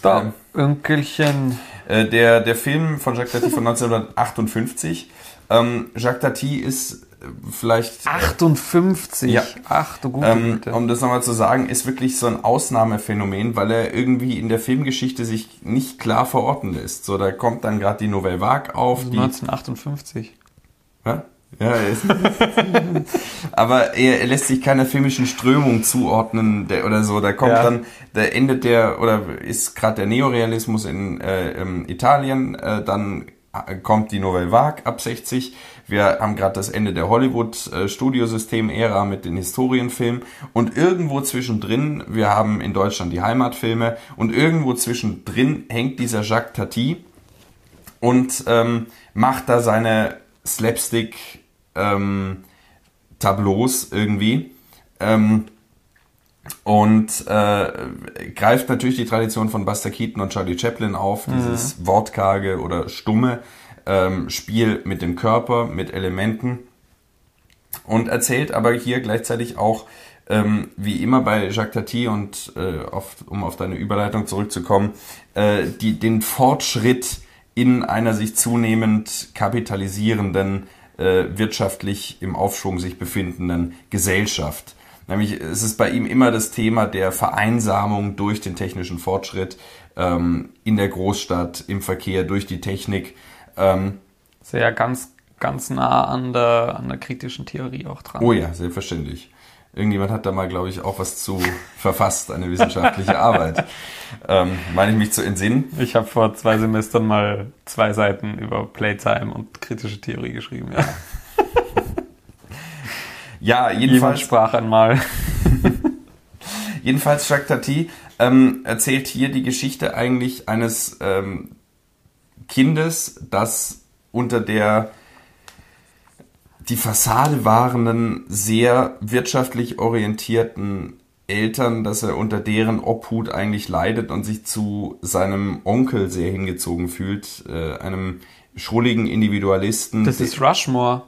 Da, ähm, Önkelchen. Äh, der, der Film von Jacques Tati von 1958. Ähm, Jacques Tati ist vielleicht. 58? Ja. Ach du gute ähm, Um das nochmal zu sagen, ist wirklich so ein Ausnahmephänomen, weil er irgendwie in der Filmgeschichte sich nicht klar verorten lässt. So, da kommt dann gerade die Nouvelle Vague auf. Also die 1958. Ja, ja ist. aber er, er, lässt sich keiner filmischen Strömung zuordnen der, oder so. Da kommt ja. dann, da endet der, oder ist gerade der Neorealismus in äh, Italien, äh, dann kommt die Nouvelle Vague ab 60. Wir haben gerade das Ende der Hollywood-Studiosystem-Ära mit den Historienfilmen. Und irgendwo zwischendrin, wir haben in Deutschland die Heimatfilme. Und irgendwo zwischendrin hängt dieser Jacques Tati und ähm, macht da seine Slapstick-Tableaus ähm, irgendwie. Ähm, und äh, greift natürlich die Tradition von Buster Keaton und Charlie Chaplin auf, dieses mhm. wortkarge oder stumme ähm, Spiel mit dem Körper, mit Elementen und erzählt aber hier gleichzeitig auch, ähm, wie immer bei Jacques Tati und äh, auf, um auf deine Überleitung zurückzukommen, äh, die, den Fortschritt in einer sich zunehmend kapitalisierenden, äh, wirtschaftlich im Aufschwung sich befindenden Gesellschaft. Nämlich es ist bei ihm immer das Thema der Vereinsamung durch den technischen Fortschritt ähm, in der Großstadt, im Verkehr, durch die Technik. Ähm, Sehr ganz, ganz nah an der, an der kritischen Theorie auch dran. Oh ja, selbstverständlich. Irgendjemand hat da mal, glaube ich, auch was zu verfasst, eine wissenschaftliche Arbeit. Ähm, meine ich mich zu entsinnen? Ich habe vor zwei Semestern mal zwei Seiten über Playtime und kritische Theorie geschrieben, ja. Ja, jedenfalls. sprach einmal. jedenfalls Jacques Tati ähm, erzählt hier die Geschichte eigentlich eines ähm, Kindes, das unter der die Fassade wahrenden, sehr wirtschaftlich orientierten Eltern, dass er unter deren Obhut eigentlich leidet und sich zu seinem Onkel sehr hingezogen fühlt, äh, einem schrulligen Individualisten. Das ist Rushmore.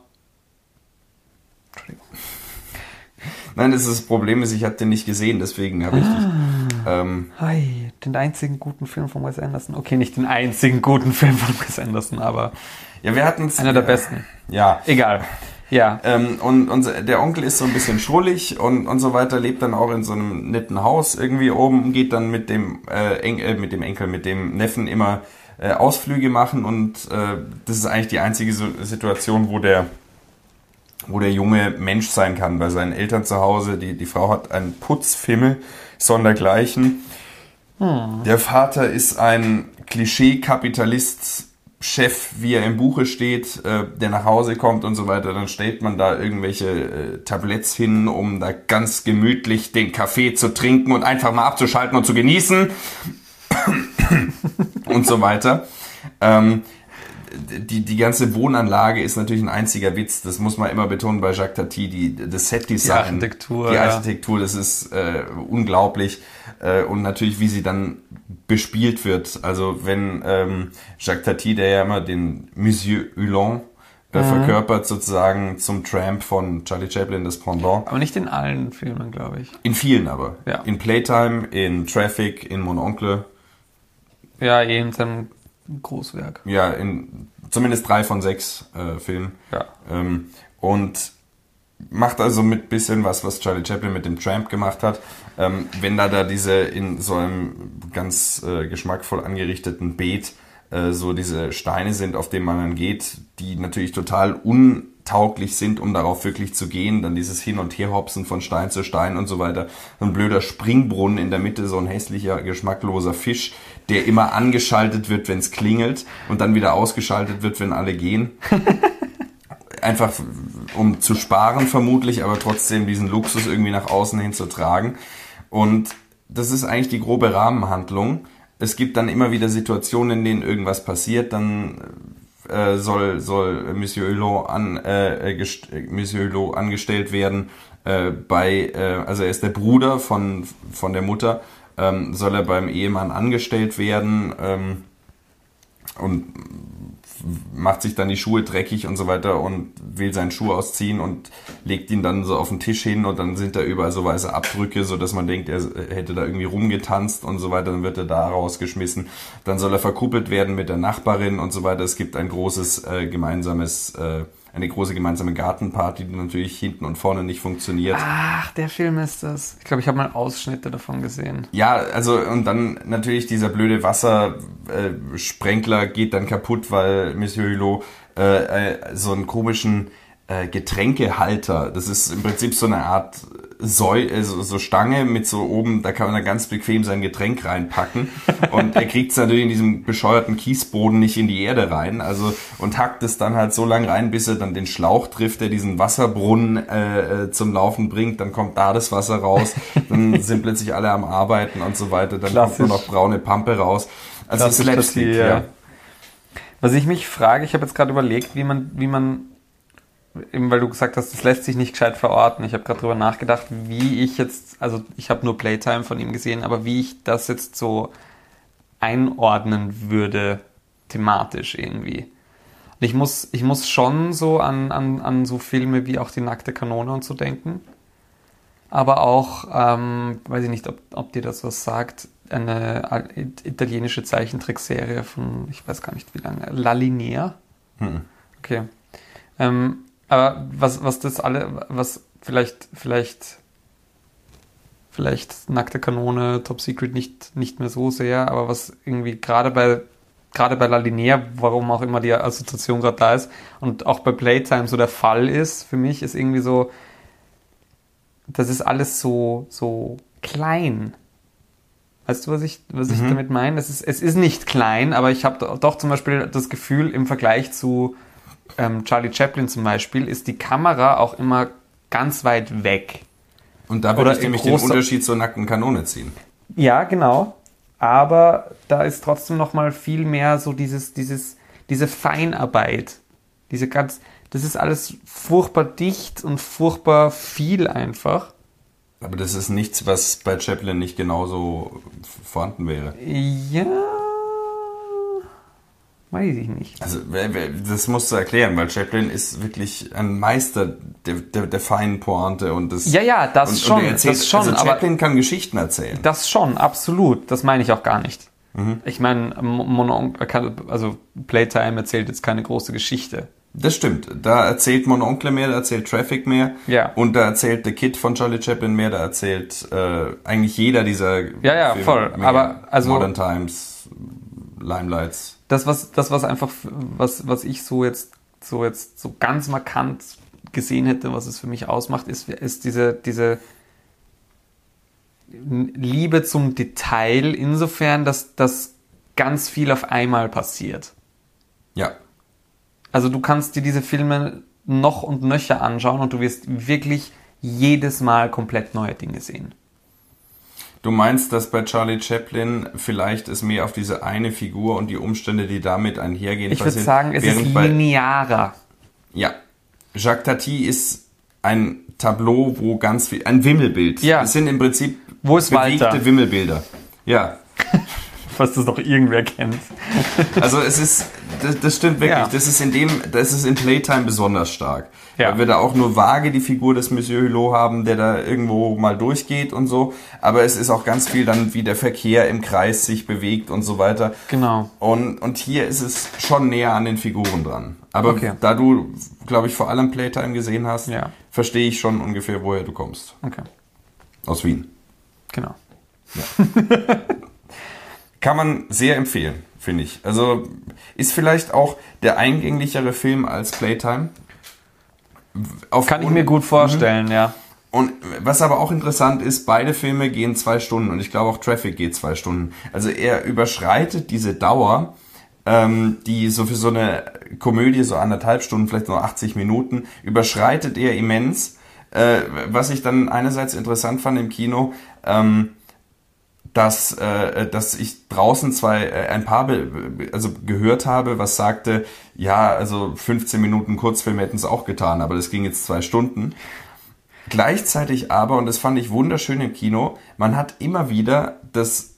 Nein, das, ist das Problem ist, ich habe den nicht gesehen, deswegen habe ich ah. dich. Ähm, Hi, den einzigen guten Film von Wes Anderson. Okay, nicht den einzigen guten Film von Wes Anderson, aber ja, wir hatten einer der besten. Ja, egal. Ja. Ähm, und, und der Onkel ist so ein bisschen schrullig und, und so weiter, lebt dann auch in so einem netten Haus irgendwie oben, geht dann mit dem, äh, Eng, äh, mit dem Enkel, mit dem Neffen immer äh, Ausflüge machen und äh, das ist eigentlich die einzige Situation, wo der wo der Junge Mensch sein kann bei seinen Eltern zu Hause. Die, die Frau hat einen Putzfimmel, sondergleichen. Hm. Der Vater ist ein Klischee-Kapitalist, Chef, wie er im Buche steht, äh, der nach Hause kommt und so weiter, dann stellt man da irgendwelche äh, Tabletts hin, um da ganz gemütlich den Kaffee zu trinken und einfach mal abzuschalten und zu genießen und so weiter. Ähm, die, die ganze Wohnanlage ist natürlich ein einziger Witz. Das muss man immer betonen bei Jacques Tati. Die, das Set-Design. Die Architektur. Die Architektur, das ist äh, unglaublich. Äh, und natürlich, wie sie dann bespielt wird. Also wenn ähm, Jacques Tati, der ja immer den Monsieur Hulon äh, mhm. verkörpert, sozusagen zum Tramp von Charlie Chaplin, das Pendant. Aber nicht in allen Filmen, glaube ich. In vielen aber. Ja. In Playtime, in Traffic, in Mon Oncle. Ja, eh in Großwerk. Ja, in zumindest drei von sechs äh, Filmen. Ja. Ähm, und macht also mit bisschen was, was Charlie Chaplin mit dem Tramp gemacht hat. Ähm, wenn da da diese in so einem ganz äh, geschmackvoll angerichteten Beet äh, so diese Steine sind, auf denen man dann geht, die natürlich total un tauglich sind, um darauf wirklich zu gehen. Dann dieses Hin- und Herhopsen von Stein zu Stein und so weiter. So ein blöder Springbrunnen in der Mitte, so ein hässlicher, geschmackloser Fisch, der immer angeschaltet wird, wenn es klingelt und dann wieder ausgeschaltet wird, wenn alle gehen. Einfach um zu sparen vermutlich, aber trotzdem diesen Luxus irgendwie nach außen hin zu tragen. Und das ist eigentlich die grobe Rahmenhandlung. Es gibt dann immer wieder Situationen, in denen irgendwas passiert, dann äh, soll, soll Monsieur Hulot, an, äh, gest, Monsieur Hulot angestellt werden äh, bei, äh, also er ist der Bruder von, von der Mutter, ähm, soll er beim Ehemann angestellt werden ähm, und macht sich dann die Schuhe dreckig und so weiter und will seinen Schuh ausziehen und legt ihn dann so auf den Tisch hin und dann sind da überall so weiße Abdrücke, so dass man denkt, er hätte da irgendwie rumgetanzt und so weiter, dann wird er da rausgeschmissen. Dann soll er verkuppelt werden mit der Nachbarin und so weiter. Es gibt ein großes äh, gemeinsames äh, eine große gemeinsame Gartenparty, die natürlich hinten und vorne nicht funktioniert. Ach, der Film ist das. Ich glaube, ich habe mal Ausschnitte davon gesehen. Ja, also und dann natürlich dieser blöde Wassersprenkler äh, geht dann kaputt, weil Monsieur Hulot äh, äh, so einen komischen äh, Getränkehalter, das ist im Prinzip so eine Art Säu also so Stange mit so oben, da kann man dann ganz bequem sein Getränk reinpacken. Und er kriegt es natürlich in diesem bescheuerten Kiesboden nicht in die Erde rein. Also und hackt es dann halt so lang rein, bis er dann den Schlauch trifft, der diesen Wasserbrunnen äh, äh zum Laufen bringt. Dann kommt da das Wasser raus. Dann sind plötzlich alle am Arbeiten und so weiter. Dann Klassisch. kommt nur noch braune Pampe raus. Also Slapstick, ja. Was ich mich frage, ich habe jetzt gerade überlegt, wie man, wie man eben weil du gesagt hast, das lässt sich nicht gescheit verorten. Ich habe gerade drüber nachgedacht, wie ich jetzt, also ich habe nur Playtime von ihm gesehen, aber wie ich das jetzt so einordnen würde, thematisch irgendwie. Und ich muss, ich muss schon so an, an, an so Filme wie auch die nackte Kanone und so denken. Aber auch, ähm, weiß ich nicht, ob, ob dir das was sagt, eine italienische Zeichentrickserie von, ich weiß gar nicht wie lange, La Linea. Hm. Okay. Ähm, aber was, was das alle, was vielleicht, vielleicht, vielleicht nackte Kanone, Top Secret nicht, nicht mehr so sehr, aber was irgendwie gerade bei, gerade bei La Linea, warum auch immer die Assoziation gerade da ist, und auch bei Playtime so der Fall ist, für mich ist irgendwie so, das ist alles so, so klein. Weißt du, was ich, was ich mhm. damit meine? Es ist, es ist nicht klein, aber ich habe doch zum Beispiel das Gefühl, im Vergleich zu ähm, Charlie Chaplin zum Beispiel, ist die Kamera auch immer ganz weit weg. Und da würde ich nämlich den Unterschied zur nackten Kanone ziehen. Ja, genau. Aber da ist trotzdem noch mal viel mehr so dieses, dieses, diese Feinarbeit. Diese ganz, das ist alles furchtbar dicht und furchtbar viel einfach. Aber das ist nichts, was bei Chaplin nicht genauso vorhanden wäre. Ja, Weiß ich nicht. Also, das musst du erklären, weil Chaplin ist wirklich ein Meister der, der, der feinen Pointe und des. Ja, ja, das und, schon. Und erzählt, das schon also Chaplin kann Geschichten erzählen. Das schon, absolut. Das meine ich auch gar nicht. Mhm. Ich meine, also Playtime erzählt jetzt keine große Geschichte. Das stimmt. Da erzählt Mon Oncle mehr, da erzählt Traffic mehr. Ja. Und da erzählt The Kid von Charlie Chaplin mehr, da erzählt äh, eigentlich jeder dieser Ja, ja, Filme voll. Aber also Modern Times, Limelights das, was, das, was einfach, was, was ich so jetzt, so jetzt so ganz markant gesehen hätte, was es für mich ausmacht, ist, ist diese, diese Liebe zum Detail insofern, dass das ganz viel auf einmal passiert. Ja. Also du kannst dir diese Filme noch und nöcher anschauen und du wirst wirklich jedes Mal komplett neue Dinge sehen. Du meinst, dass bei Charlie Chaplin vielleicht es mehr auf diese eine Figur und die Umstände, die damit einhergehen, Ich würde sagen, es ist linearer. ja. Jacques Tati ist ein Tableau, wo ganz viel, ein Wimmelbild. Ja. Es sind im Prinzip wo ist bewegte Walter? Wimmelbilder. Ja. Was das doch irgendwer kennt. also es ist, das, das stimmt wirklich. Ja. Das ist in dem, das ist in Playtime besonders stark. Ja. Weil wir da auch nur vage die Figur des Monsieur Hulot haben, der da irgendwo mal durchgeht und so. Aber es ist auch ganz viel dann, wie der Verkehr im Kreis sich bewegt und so weiter. Genau. Und, und hier ist es schon näher an den Figuren dran. Aber okay. da du, glaube ich, vor allem Playtime gesehen hast, ja. verstehe ich schon ungefähr, woher du kommst. Okay. Aus Wien. Genau. Ja. Kann man sehr empfehlen, finde ich. Also ist vielleicht auch der eingänglichere Film als Playtime. Auf Kann ich mir gut vorstellen, mhm. ja. Und was aber auch interessant ist, beide Filme gehen zwei Stunden und ich glaube auch Traffic geht zwei Stunden. Also er überschreitet diese Dauer, ähm, die so für so eine Komödie so anderthalb Stunden, vielleicht nur 80 Minuten, überschreitet er immens. Äh, was ich dann einerseits interessant fand im Kino, ähm, dass, äh, dass ich draußen zwei äh, ein paar also gehört habe, was sagte, ja, also 15 Minuten Kurzfilm hätten es auch getan, aber das ging jetzt zwei Stunden. Gleichzeitig aber, und das fand ich wunderschön im Kino, man hat immer wieder das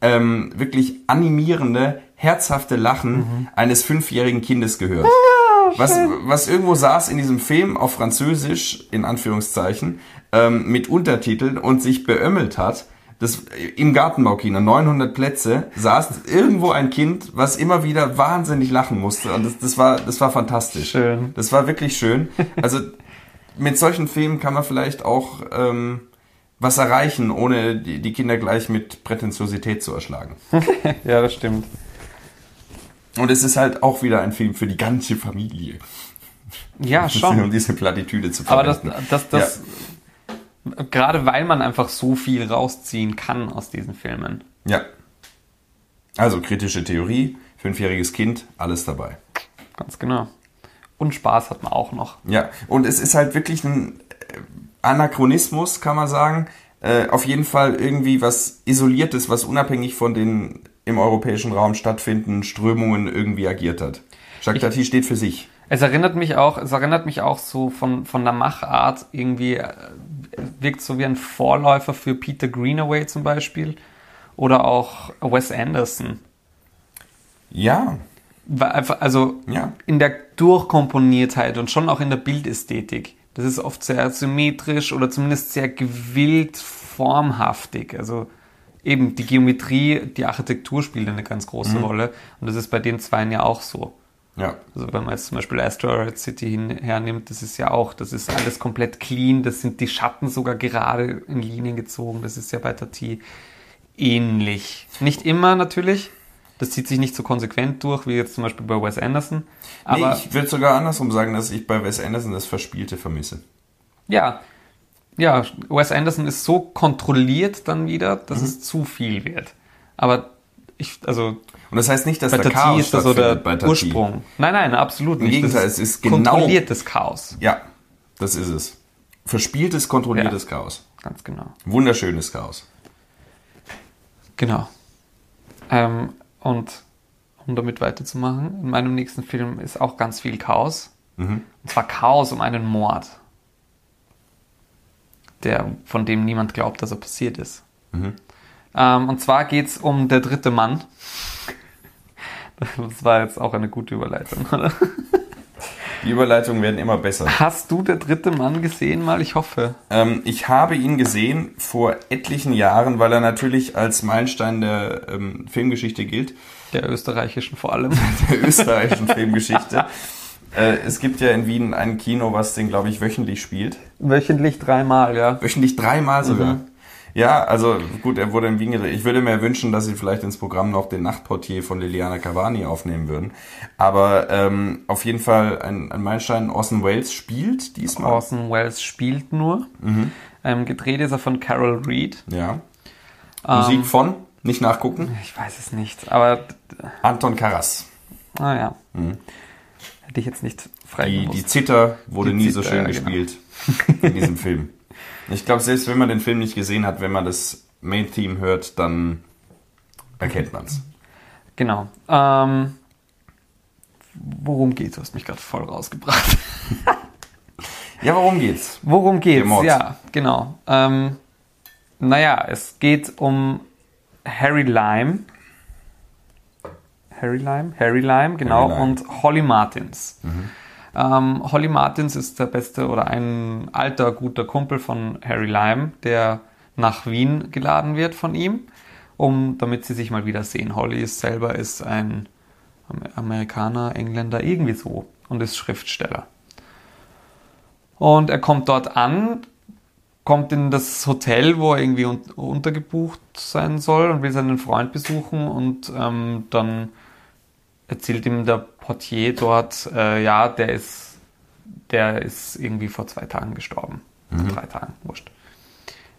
ähm, wirklich animierende, herzhafte Lachen mhm. eines fünfjährigen Kindes gehört. Ah, was, was irgendwo saß in diesem Film auf Französisch, in Anführungszeichen, ähm, mit Untertiteln und sich beömmelt hat. Das, Im Gartenbaukino, 900 Plätze, saß irgendwo ein Kind, was immer wieder wahnsinnig lachen musste. Und das, das, war, das war fantastisch. Schön. Das war wirklich schön. Also mit solchen Filmen kann man vielleicht auch ähm, was erreichen, ohne die, die Kinder gleich mit Prätentiosität zu erschlagen. ja, das stimmt. Und es ist halt auch wieder ein Film für die ganze Familie. Ja, schon. Um diese Plattitüde zu verwenden. Aber das, das, das ja. Gerade weil man einfach so viel rausziehen kann aus diesen Filmen. Ja. Also kritische Theorie, fünfjähriges Kind, alles dabei. Ganz genau. Und Spaß hat man auch noch. Ja, und es ist halt wirklich ein Anachronismus, kann man sagen. Äh, auf jeden Fall irgendwie was Isoliertes, was unabhängig von den im europäischen Raum stattfindenden Strömungen irgendwie agiert hat. Jacques Tati steht für sich. Es erinnert mich auch, es erinnert mich auch so von, von der Machart irgendwie, äh, wirkt so wie ein Vorläufer für Peter Greenaway zum Beispiel oder auch Wes Anderson. Ja. Also ja. in der Durchkomponiertheit und schon auch in der Bildästhetik. Das ist oft sehr symmetrisch oder zumindest sehr gewillt formhaftig. Also eben die Geometrie, die Architektur spielt eine ganz große mhm. Rolle. Und das ist bei den Zweien ja auch so. Ja. Also wenn man jetzt zum Beispiel Asteroid City hin, hernimmt, das ist ja auch, das ist alles komplett clean, das sind die Schatten sogar gerade in Linien gezogen. Das ist ja bei Tati ähnlich. Nicht immer natürlich, das zieht sich nicht so konsequent durch wie jetzt zum Beispiel bei Wes Anderson. Aber nee, ich würde sogar andersrum sagen, dass ich bei Wes Anderson das Verspielte vermisse. Ja, ja, Wes Anderson ist so kontrolliert dann wieder, dass mhm. es zu viel wird. Aber ich, also. Und das heißt nicht, dass bei der Tati Chaos ist das so der Ursprung. Nein, nein, absolut nicht. Im Gegenteil, es ist genau. Kontrolliertes Chaos. Ja, das ist es. Verspieltes, kontrolliertes ja, Chaos. Ganz genau. Wunderschönes Chaos. Genau. Ähm, und um damit weiterzumachen, in meinem nächsten Film ist auch ganz viel Chaos. Mhm. Und zwar Chaos um einen Mord, der, von dem niemand glaubt, dass er passiert ist. Mhm. Ähm, und zwar geht es um der dritte Mann. Das war jetzt auch eine gute Überleitung, oder? Die Überleitungen werden immer besser. Hast du der dritte Mann gesehen mal? Ich hoffe. Ähm, ich habe ihn gesehen vor etlichen Jahren, weil er natürlich als Meilenstein der ähm, Filmgeschichte gilt. Der österreichischen vor allem. der österreichischen Filmgeschichte. Äh, es gibt ja in Wien ein Kino, was den, glaube ich, wöchentlich spielt. Wöchentlich dreimal, ja. Wöchentlich dreimal sogar. Mhm. Ja, also gut, er wurde in Wien gedreht. Ich würde mir wünschen, dass sie vielleicht ins Programm noch den Nachtportier von Liliana Cavani aufnehmen würden. Aber ähm, auf jeden Fall ein, ein Meilenstein. Orson Welles spielt diesmal. Orson Welles spielt nur. Mhm. Ähm, gedreht ist er von Carol Reed. Ja. Ähm, Musik von? Nicht nachgucken? Ich weiß es nicht, aber... Anton Karas. Ah ja. Mhm. Hätte ich jetzt nicht frei Die, die Zither wurde die nie Zither, so schön ja, genau. gespielt in diesem Film. Ich glaube, selbst wenn man den Film nicht gesehen hat, wenn man das Main-Theme hört, dann erkennt man es. Genau. Ähm, worum geht's? Du hast mich gerade voll rausgebracht. ja, worum geht's? Worum geht's? Ja, genau. Ähm, naja, es geht um Harry Lime. Harry Lime? Harry Lime, genau. Harry Lime. Und Holly Martins. Mhm. Ähm, Holly Martins ist der beste oder ein alter, guter Kumpel von Harry Lime, der nach Wien geladen wird von ihm, um, damit sie sich mal wieder sehen. Holly ist selber ist ein Amerikaner, Engländer, irgendwie so und ist Schriftsteller. Und er kommt dort an, kommt in das Hotel, wo er irgendwie un untergebucht sein soll und will seinen Freund besuchen und ähm, dann erzählt ihm der Portier dort, äh, ja, der ist, der ist irgendwie vor zwei Tagen gestorben. Mhm. Drei Tagen, wurscht.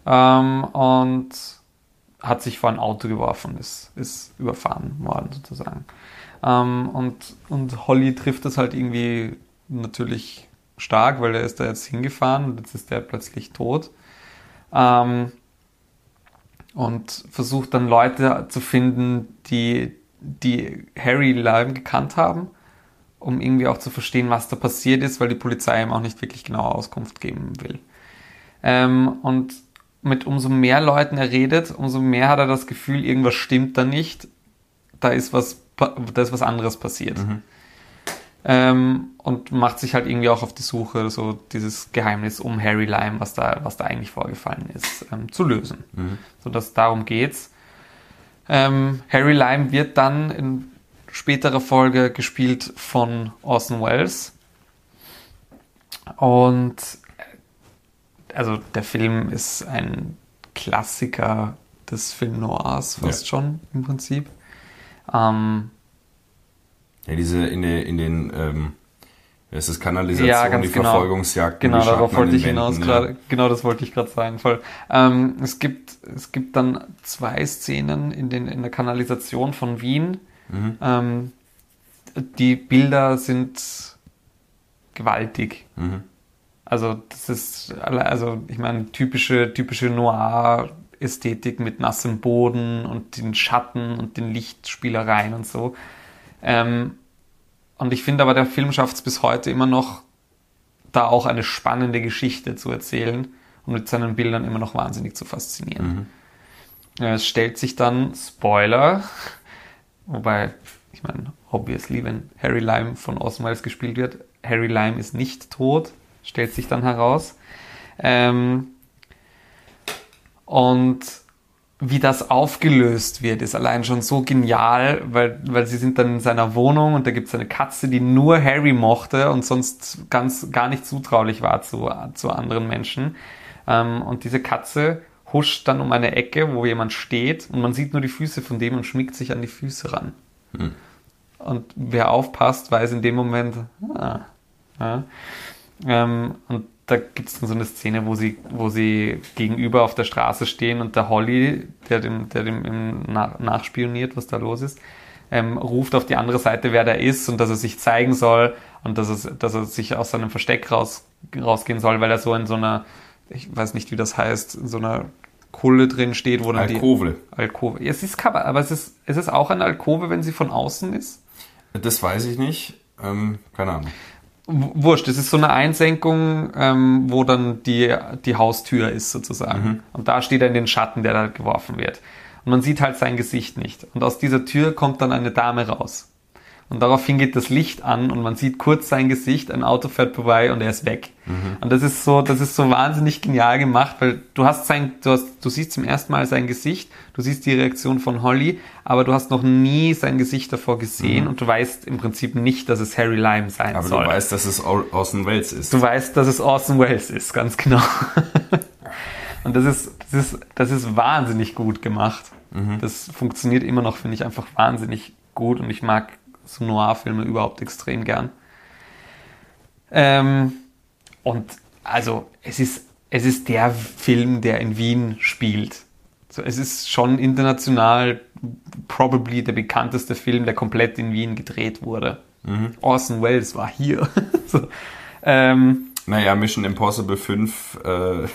Ähm, und hat sich vor ein Auto geworfen, ist, ist überfahren worden sozusagen. Ähm, und, und Holly trifft das halt irgendwie natürlich stark, weil er ist da jetzt hingefahren und jetzt ist der plötzlich tot. Ähm, und versucht dann Leute zu finden, die, die Harry Lime gekannt haben, um irgendwie auch zu verstehen, was da passiert ist, weil die Polizei ihm auch nicht wirklich genaue Auskunft geben will. Ähm, und mit umso mehr Leuten er redet, umso mehr hat er das Gefühl, irgendwas stimmt da nicht. Da ist was, da ist was anderes passiert. Mhm. Ähm, und macht sich halt irgendwie auch auf die Suche, so dieses Geheimnis um Harry Lime, was da, was da eigentlich vorgefallen ist, ähm, zu lösen. Mhm. So dass darum geht's. Ähm, Harry Lime wird dann in späterer Folge gespielt von Orson Welles. Und also der Film ist ein Klassiker des Film Noirs fast ja. schon im Prinzip. Ähm, ja, diese in, den, in den ähm, es ist Kanalisation, ja, die genau. Verfolgungsjagd. Genau, darauf wollte ich hinaus ja. gerade. Genau, das wollte ich gerade sagen. Voll. Ähm, es gibt es gibt dann zwei Szenen in den in der Kanalisation von Wien. Mhm. Ähm, die Bilder sind gewaltig. Mhm. Also das ist, also ich meine, typische, typische Noir-Ästhetik mit nassem Boden und den Schatten und den Lichtspielereien und so. Ähm, und ich finde aber, der Film schafft es bis heute immer noch, da auch eine spannende Geschichte zu erzählen und mit seinen Bildern immer noch wahnsinnig zu faszinieren. Mhm. Es stellt sich dann, Spoiler, wobei, ich meine, obviously, wenn Harry Lime von Welles gespielt wird, Harry Lime ist nicht tot, stellt sich dann heraus. Ähm, und wie das aufgelöst wird, ist allein schon so genial, weil, weil sie sind dann in seiner Wohnung und da gibt es eine Katze, die nur Harry mochte und sonst ganz gar nicht zutraulich war zu, zu anderen Menschen. Ähm, und diese Katze huscht dann um eine Ecke, wo jemand steht und man sieht nur die Füße von dem und schmiegt sich an die Füße ran. Hm. Und wer aufpasst, weiß in dem Moment, ah, ja, ähm, und da gibt es dann so eine Szene, wo sie, wo sie gegenüber auf der Straße stehen und der Holly, der dem, der dem nach, nachspioniert, was da los ist, ähm, ruft auf die andere Seite, wer da ist und dass er sich zeigen soll und dass, es, dass er sich aus seinem Versteck raus, rausgehen soll, weil er so in so einer, ich weiß nicht, wie das heißt, in so einer Kulle drin steht, wo dann Alkove. die Alkove. Es ist Cover, aber es ist, es ist auch eine Alkove, wenn sie von außen ist. Das weiß ich nicht. Ähm, keine Ahnung. Wurscht, es ist so eine Einsenkung, ähm, wo dann die, die Haustür ist sozusagen. Mhm. Und da steht er in den Schatten, der da geworfen wird. Und man sieht halt sein Gesicht nicht. Und aus dieser Tür kommt dann eine Dame raus. Und daraufhin geht das Licht an und man sieht kurz sein Gesicht, ein Auto fährt vorbei und er ist weg. Mhm. Und das ist so, das ist so wahnsinnig genial gemacht, weil du hast sein, du hast, du siehst zum ersten Mal sein Gesicht, du siehst die Reaktion von Holly, aber du hast noch nie sein Gesicht davor gesehen mhm. und du weißt im Prinzip nicht, dass es Harry Lime sein aber soll. Aber du weißt, dass es Orson Welles ist. Du weißt, dass es Orson Welles ist, ganz genau. und das ist, das ist, das ist wahnsinnig gut gemacht. Mhm. Das funktioniert immer noch, finde ich, einfach wahnsinnig gut und ich mag so Noir-Filme überhaupt extrem gern. Ähm, und also es ist, es ist der Film, der in Wien spielt. So, es ist schon international probably der bekannteste Film, der komplett in Wien gedreht wurde. Mhm. Orson Welles war hier. so, ähm, naja, Mission Impossible 5 äh,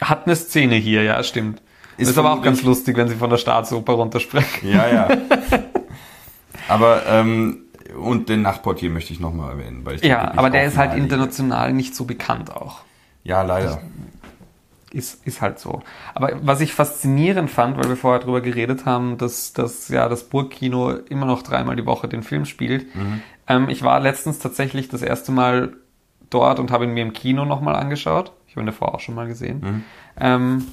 hat eine Szene hier, ja, stimmt. Ist, ist aber auch ganz lustig, wenn sie von der Staatsoper runtersprechen. Ja, ja. Aber ähm, und den Nachtportier möchte ich nochmal erwähnen. Weil ich ja, aber der ist halt international nicht so bekannt auch. Ja, leider. ist, ist halt so. Aber was ich faszinierend fand, weil wir vorher drüber geredet haben, dass, dass ja das Burgkino immer noch dreimal die Woche den Film spielt. Mhm. Ähm, ich war letztens tatsächlich das erste Mal dort und habe ihn mir im Kino nochmal angeschaut. Ich habe ihn davor auch schon mal gesehen. Mhm. Ähm,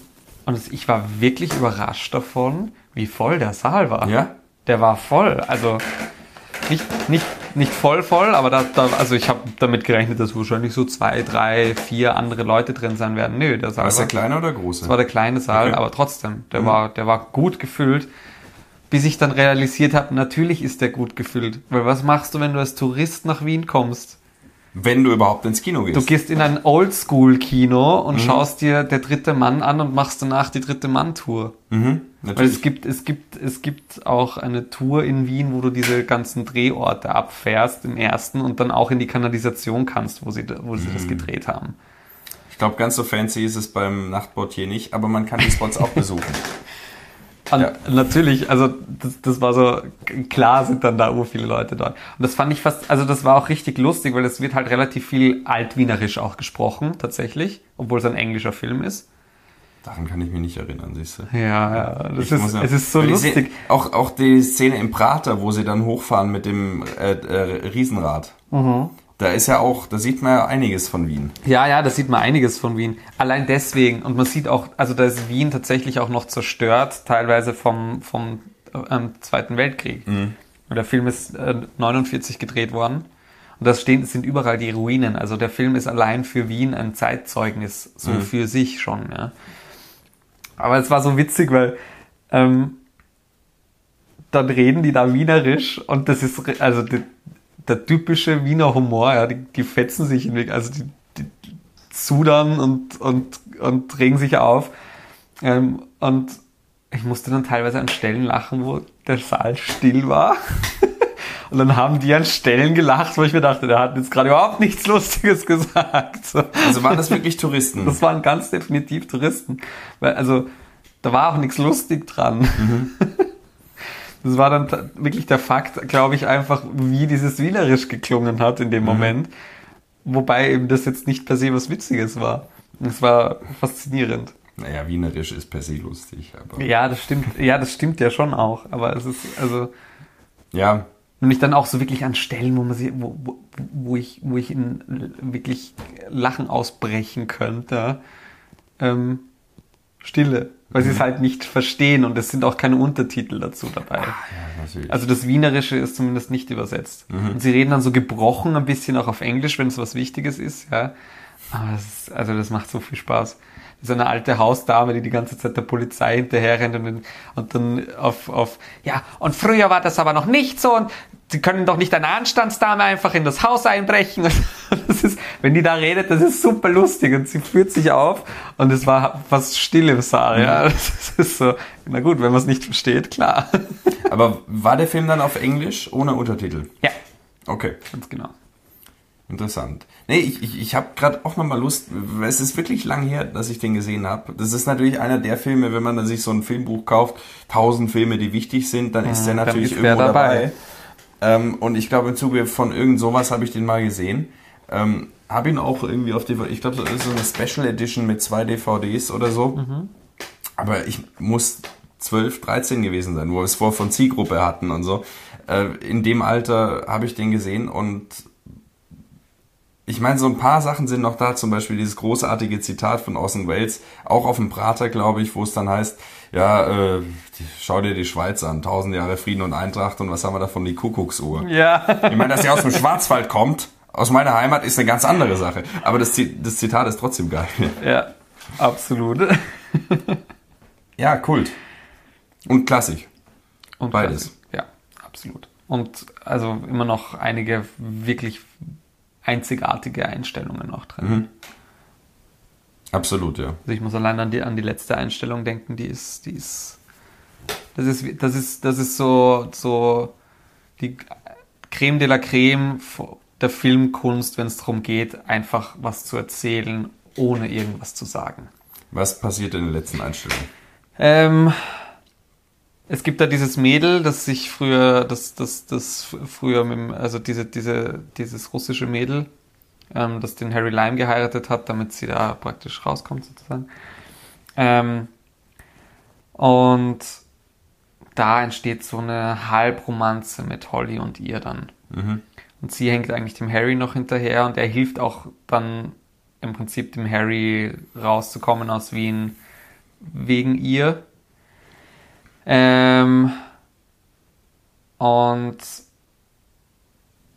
und ich war wirklich überrascht davon, wie voll der Saal war. Ja? Der war voll. Also nicht, nicht, nicht voll voll, aber da, da also ich habe damit gerechnet, dass wahrscheinlich so zwei, drei, vier andere Leute drin sein werden. Nö, der Saal war. der kleine oder große? Das war der kleine Saal, okay. aber trotzdem, der mhm. war, der war gut gefüllt. Bis ich dann realisiert habe, natürlich ist der gut gefüllt. Weil was machst du, wenn du als Tourist nach Wien kommst? Wenn du überhaupt ins Kino gehst. Du gehst in ein Oldschool-Kino und mhm. schaust dir der dritte Mann an und machst danach die dritte Mann-Tour. Mhm, Weil es gibt, es gibt, es gibt auch eine Tour in Wien, wo du diese ganzen Drehorte abfährst im ersten und dann auch in die Kanalisation kannst, wo sie, wo sie mhm. das gedreht haben. Ich glaube, ganz so fancy ist es beim Nachtportier nicht, aber man kann die Spots auch besuchen. Ja. natürlich, also das, das war so, klar sind dann da ur viele Leute dort. Und das fand ich fast, also das war auch richtig lustig, weil es wird halt relativ viel altwienerisch auch gesprochen, tatsächlich, obwohl es ein englischer Film ist. Daran kann ich mich nicht erinnern, siehst du. Ja, ja das Ich ist, ja- es ist so lustig. Auch, auch die Szene im Prater, wo sie dann hochfahren mit dem äh, äh, Riesenrad. Mhm. Da ist ja auch, da sieht man ja einiges von Wien. Ja, ja, da sieht man einiges von Wien. Allein deswegen. Und man sieht auch, also da ist Wien tatsächlich auch noch zerstört, teilweise vom, vom ähm, Zweiten Weltkrieg. Und der Film ist äh, 49 gedreht worden. Und da stehen, sind überall die Ruinen. Also der Film ist allein für Wien ein Zeitzeugnis, so für sich schon. Ja. Aber es war so witzig, weil ähm, dann reden die da wienerisch und das ist, also die, der typische Wiener Humor, ja, die, die fetzen sich, in, also die, die sudern und, und, und regen sich auf. Ähm, und ich musste dann teilweise an Stellen lachen, wo der Saal still war. Und dann haben die an Stellen gelacht, wo ich mir dachte, der hat jetzt gerade überhaupt nichts Lustiges gesagt. So. Also waren das wirklich Touristen? Das waren ganz definitiv Touristen. Weil, also, da war auch nichts lustig dran. Das war dann wirklich der Fakt, glaube ich, einfach, wie dieses Wienerisch geklungen hat in dem Moment. Wobei eben das jetzt nicht per se was Witziges war. Es war faszinierend. naja, Wienerisch ist per se lustig, aber Ja, das stimmt. Ja, das stimmt ja schon auch. Aber es ist, also, ja, Und ich dann auch so wirklich an Stellen, wo man sie, wo, wo, wo ich, wo ich in wirklich Lachen ausbrechen könnte, ähm, Stille, weil sie es halt nicht verstehen und es sind auch keine Untertitel dazu dabei. ja, natürlich. Also das Wienerische ist zumindest nicht übersetzt. Und sie reden dann so gebrochen ein bisschen auch auf Englisch, wenn es was Wichtiges ist, ja. Aber das ist, also das macht so viel Spaß. Das ist eine alte Hausdame, die die ganze Zeit der Polizei hinterher rennt und, dann- und dann auf, auf, ja, und früher war das aber noch nicht so und sie können doch nicht eine Anstandsdame einfach in das Haus einbrechen. Das ist, wenn die da redet, das ist super lustig und sie führt sich auf und es war fast still im Saal, ja. Das ist so, na gut, wenn man es nicht versteht, klar. aber war der Film dann auf Englisch ohne Untertitel? Ja, Okay, ganz genau. interessant. Nee, ich, ich, ich habe gerade auch nochmal Lust, es ist wirklich lang her, dass ich den gesehen habe. Das ist natürlich einer der Filme, wenn man dann sich so ein Filmbuch kauft, tausend Filme, die wichtig sind, dann ist der natürlich ist irgendwo dabei. dabei. Ähm, und ich glaube, im Zuge von irgend sowas habe ich den mal gesehen. Ähm, habe ihn auch irgendwie auf DVD, ich glaube, das ist so eine Special Edition mit zwei DVDs oder so. Mhm. Aber ich muss 12, 13 gewesen sein, wo wir es vor von Zielgruppe hatten und so. Äh, in dem Alter habe ich den gesehen und ich meine, so ein paar Sachen sind noch da, zum Beispiel dieses großartige Zitat von Orson Welles, auch auf dem Prater, glaube ich, wo es dann heißt, ja, äh, schau dir die Schweiz an, tausend Jahre Frieden und Eintracht und was haben wir davon, die Kuckucksuhr. Ja. Ich meine, dass sie aus dem Schwarzwald kommt, aus meiner Heimat, ist eine ganz andere Sache. Aber das, das Zitat ist trotzdem geil. Ja, absolut. Ja, Kult. Und klassisch. Und Beides. Klassik. Ja, absolut. Und also immer noch einige wirklich einzigartige Einstellungen noch drin. Absolut, ja. Also ich muss allein an die, an die letzte Einstellung denken, die ist, die ist, das ist, das ist, das ist so, so die Creme de la Creme der Filmkunst, wenn es darum geht, einfach was zu erzählen, ohne irgendwas zu sagen. Was passiert in der letzten Einstellung? Ähm, es gibt da dieses Mädel, das sich früher, das, das, das früher mit, also diese, diese, dieses russische Mädel, ähm, das den Harry Lime geheiratet hat, damit sie da praktisch rauskommt sozusagen. Ähm, und da entsteht so eine Halbromanze mit Holly und ihr dann. Und sie hängt eigentlich dem Harry noch hinterher und er hilft auch dann im Prinzip dem Harry rauszukommen aus Wien wegen ihr. Ähm, und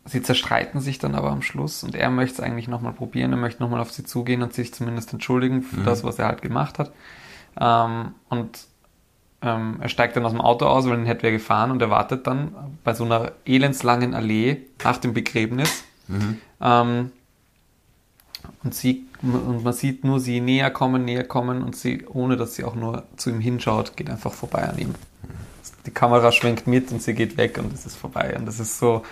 sie zerstreiten sich dann aber am Schluss und er möchte es eigentlich nochmal probieren, er möchte nochmal auf sie zugehen und sich zumindest entschuldigen für das, was er halt gemacht hat. Ähm, und ähm, er steigt dann aus dem Auto aus, weil ihn hätte wer gefahren und er wartet dann bei so einer elendslangen Allee nach dem Begräbnis. Ähm, und, sie, und man sieht nur sie näher kommen, näher kommen und sie, ohne dass sie auch nur zu ihm hinschaut, geht einfach vorbei an ihm. Die Kamera schwenkt mit und sie geht weg und es ist vorbei. Und das ist so,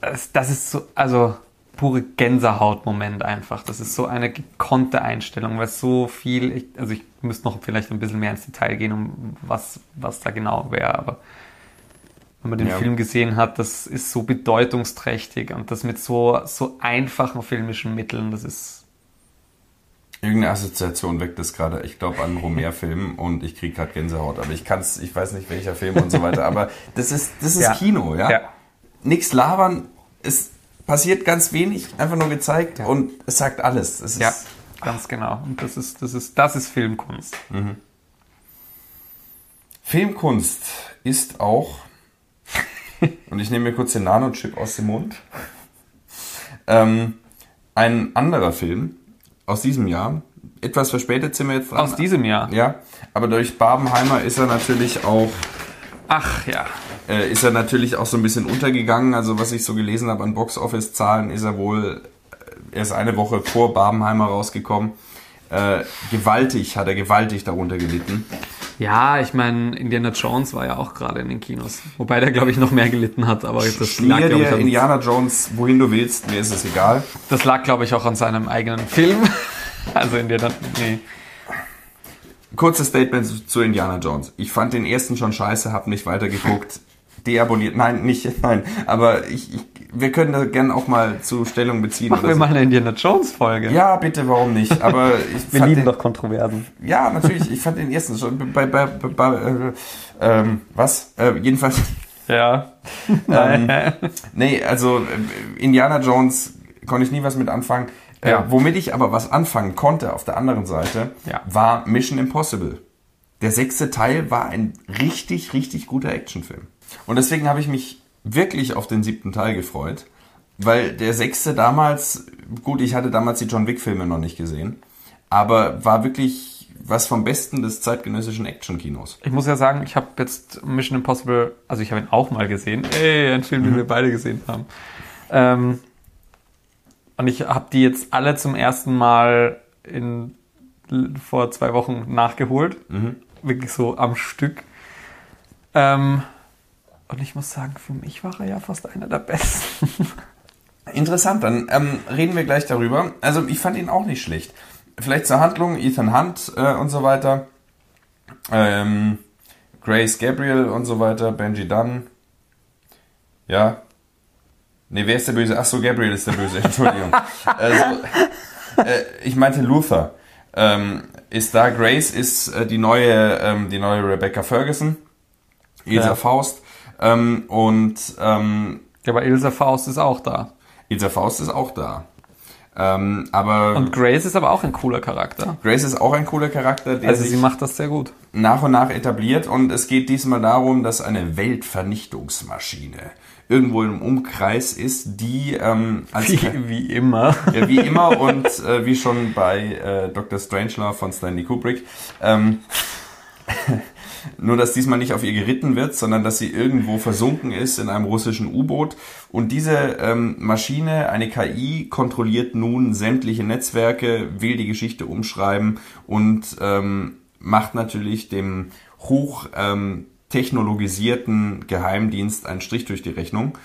das, das ist so, also, pure Gänsehautmoment einfach. Das ist so eine gekonnte Einstellung, weil so viel, ich, also ich müsste noch vielleicht ein bisschen mehr ins Detail gehen, um was, was da genau wäre, aber wenn man den Ja. Film gesehen hat, das ist so bedeutungsträchtig und das mit so, so einfachen filmischen Mitteln, das ist, Irgendeine Assoziation weckt es gerade. Ich glaube an einen Romer-Film und ich kriege gerade Gänsehaut. Aber ich kann's, ich weiß nicht welcher Film und so weiter. Aber das ist, das ist Ja. Kino, ja. Ja. Nichts labern. Es passiert ganz wenig, einfach nur gezeigt Ja. und es sagt alles. Es ja, ganz genau. Und das ist, das ist, das ist Filmkunst. Filmkunst ist auch, und ich nehme mir kurz den Nanochip aus dem Mund, ähm, ein anderer Film aus diesem Jahr. Etwas verspätet sind wir jetzt dran. Aus diesem Jahr. Ja, aber durch Barbenheimer ist er natürlich auch Ach ja. Äh, ist er natürlich auch so ein bisschen untergegangen. Also was ich so gelesen habe an Box-Office-Zahlen, ist er wohl äh, erst eine Woche vor Barbenheimer rausgekommen. Äh, gewaltig, hat er gewaltig darunter gelitten. Ja, ich meine, Indiana Jones war ja auch gerade in den Kinos. Wobei der, glaube ich, noch mehr gelitten hat. Aber das lag, Schmier glaube ich, an- Indiana Jones, wohin du willst, mir ist es egal. das lag, glaube ich, auch an seinem eigenen Film. Also Indiana, nee. Kurzes Statement zu Indiana Jones. Ich fand den ersten schon scheiße, hab nicht weitergeguckt. Deabonniert, nein, nicht, nein. Aber ich, ich, wir können da gerne auch mal zu Stellung beziehen. Machen wir so. mal eine Indiana Jones Folge. Ja, bitte, warum nicht? Aber ich wir lieben den, doch Kontroversen. Ja, natürlich. Ich fand den ersten schon bei, bei, bei, bei äh, ähm, was? Äh, jedenfalls, Ja. ähm, nee, also äh, Indiana Jones konnte ich nie was mit anfangen. Äh, Ja. Womit ich aber was anfangen konnte auf der anderen Seite, Ja. war Mission Impossible. Der sechste Teil war ein richtig, richtig guter Actionfilm. Und deswegen habe ich mich wirklich auf den siebten Teil gefreut, weil der sechste damals, gut, ich hatte damals die John Wick-Filme noch nicht gesehen, aber war wirklich was vom Besten des zeitgenössischen Actionkinos. Ich muss ja sagen, ich habe jetzt Mission Impossible, also ich habe ihn auch mal gesehen. Ey, ein Film, den wir beide gesehen haben. Ähm, und ich habe die jetzt alle zum ersten Mal in, vor zwei Wochen nachgeholt. Wirklich so am Stück. Ähm, und ich muss sagen, für mich war er ja fast einer der besten. Interessant, dann ähm, reden wir gleich darüber. Also ich fand ihn auch nicht schlecht. Vielleicht zur Handlung, Ethan Hunt äh, und so weiter. Ähm, Grace Gabriel und so weiter, Benji Dunn. Ja. Ne, wer ist der Böse? Ach so, Gabriel ist der Böse, Entschuldigung. also, äh, ich meinte Luther. Ähm, ist da, Grace ist äh, die neue, ähm, die neue Rebecca Ferguson. Ilsa Ja. Faust. Ähm, und ähm, Ja, aber Ilsa Faust ist auch da. Ilsa Faust ist auch da. Ähm, aber Und Grace ist aber auch ein cooler Charakter. Grace ist auch ein cooler Charakter, der Also sich sie macht das sehr gut. nach und nach etabliert und es geht diesmal darum, dass eine Weltvernichtungsmaschine irgendwo im Umkreis ist, die ähm, als Wie, wie immer. ja, wie immer und äh, wie schon bei äh, Dr. Strangelove von Stanley Kubrick. Ähm, nur, dass diesmal nicht auf ihr geritten wird, sondern dass sie irgendwo versunken ist in einem russischen U-Boot. Und diese ähm, Maschine, eine KI, kontrolliert nun sämtliche Netzwerke, will die Geschichte umschreiben und ähm, macht natürlich dem hoch ähm, technologisierten Geheimdienst einen Strich durch die Rechnung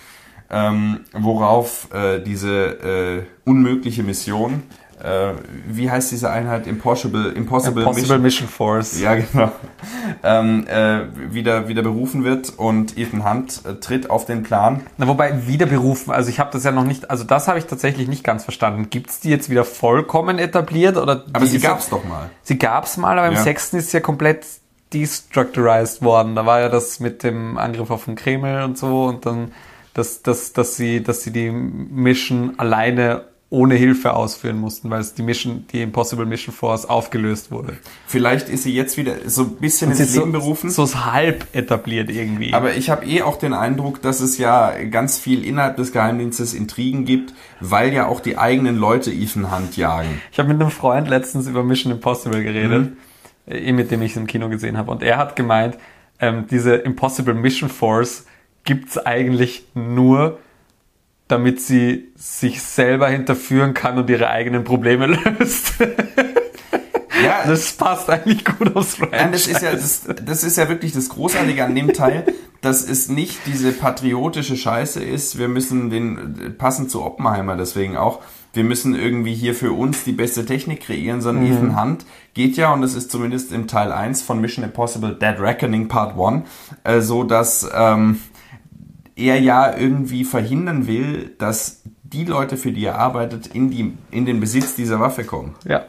ähm, worauf äh, diese äh, unmögliche Mission, äh, wie heißt diese Einheit? Impossible, Impossible, Impossible Mission. Mission Force. Ja, genau. Ähm, äh, wieder, wieder berufen wird und Ethan Hunt äh, tritt auf den Plan. Na, wobei wieder berufen, also ich habe das ja noch nicht, also das habe ich tatsächlich nicht ganz verstanden. Gibt's die jetzt wieder vollkommen etabliert oder? Aber sie gab's doch mal. Sie gab's mal, aber im Ja. sechsten ist sie ja komplett destructurized worden. Da war ja das mit dem Angriff auf den Kreml und so und dann, dass, dass, dass sie, dass sie die Mission alleine ohne Hilfe ausführen mussten, weil es die Mission, die Impossible Mission Force aufgelöst wurde. Vielleicht ist sie jetzt wieder so ein bisschen ins Leben so, berufen. so halb etabliert irgendwie. Aber ich habe eh auch den Eindruck, dass es ja ganz viel innerhalb des Geheimdienstes Intrigen gibt, weil ja auch die eigenen Leute Ethan Hunt jagen. Ich habe mit einem Freund letztens über Mission Impossible geredet, Mhm. äh, mit dem ich im Kino gesehen habe. Und er hat gemeint, ähm, diese Impossible Mission Force gibt's eigentlich nur, damit sie sich selber hinterführen kann und ihre eigenen Probleme löst. Ja, das passt eigentlich gut aufs Nein, das ist ja, das, das ist ja wirklich das Großartige an dem Teil. dass es nicht diese patriotische Scheiße ist, wir müssen den, passend zu Oppenheimer deswegen auch, wir müssen irgendwie hier für uns die beste Technik kreieren, sondern mhm. Ethan Hunt geht ja, und das ist zumindest im Teil 1 von Mission Impossible Dead Reckoning Part 1, äh, so dass ähm, er ja irgendwie verhindern will, dass die Leute, für die er arbeitet, in, die, in den Besitz dieser Waffe kommen. Ja.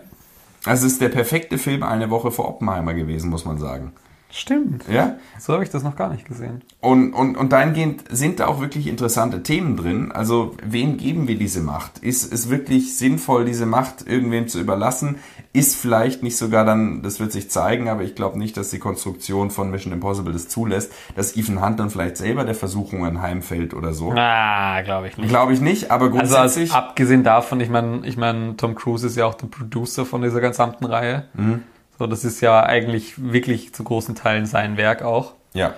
Also es ist der perfekte Film eine Woche vor Oppenheimer gewesen, muss man sagen. Stimmt. Ja. So habe ich das noch gar nicht gesehen. Und, und, und dahingehend sind da auch wirklich interessante Themen drin. Also, wem geben wir diese Macht? Ist es wirklich sinnvoll, diese Macht irgendwem zu überlassen? Ist vielleicht nicht sogar dann, das wird sich zeigen, aber ich glaube nicht, dass die Konstruktion von Mission Impossible das zulässt, dass Ethan Hunt dann vielleicht selber der Versuchung anheimfällt oder so. Ah, glaube ich nicht. Glaube ich nicht, aber grundsätzlich. Also, als, abgesehen davon, ich meine, ich mein, Tom Cruise ist ja auch der Producer von dieser gesamten Reihe. Mhm. So, das ist ja eigentlich wirklich zu großen Teilen sein Werk auch. Ja.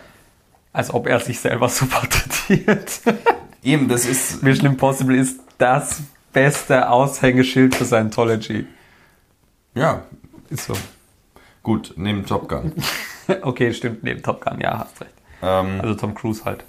Als ob er sich selber so porträtiert. Eben, das ist. Mission Impossible ist das beste Aushängeschild für Scientology. Ja. Ist so. Gut, neben Top Gun. okay, stimmt, neben Top Gun, ja, hast recht. Ähm, also Tom Cruise halt.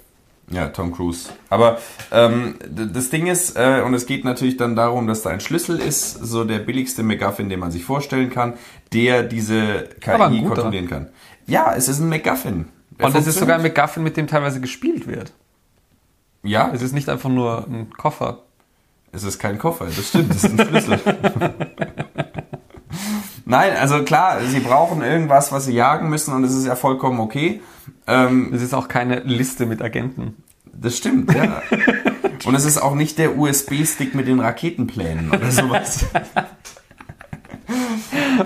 Ja, Tom Cruise. Aber ähm, das Ding ist, äh, und es geht natürlich dann darum, dass da ein Schlüssel ist, so der billigste MacGuffin, den man sich vorstellen kann, der diese KI kontrollieren kann. Ja, es ist ein MacGuffin. und es ist sogar ein MacGuffin, mit dem teilweise gespielt wird. Ja. Es ist nicht einfach nur ein Koffer. Es ist kein Koffer, das stimmt, es ist ein Schlüssel. Nein, also klar, sie brauchen irgendwas, was sie jagen müssen und es ist ja vollkommen okay. Ähm, es ist auch keine Liste mit Agenten. Das stimmt, ja. und es ist auch nicht der USB-Stick mit den Raketenplänen oder sowas.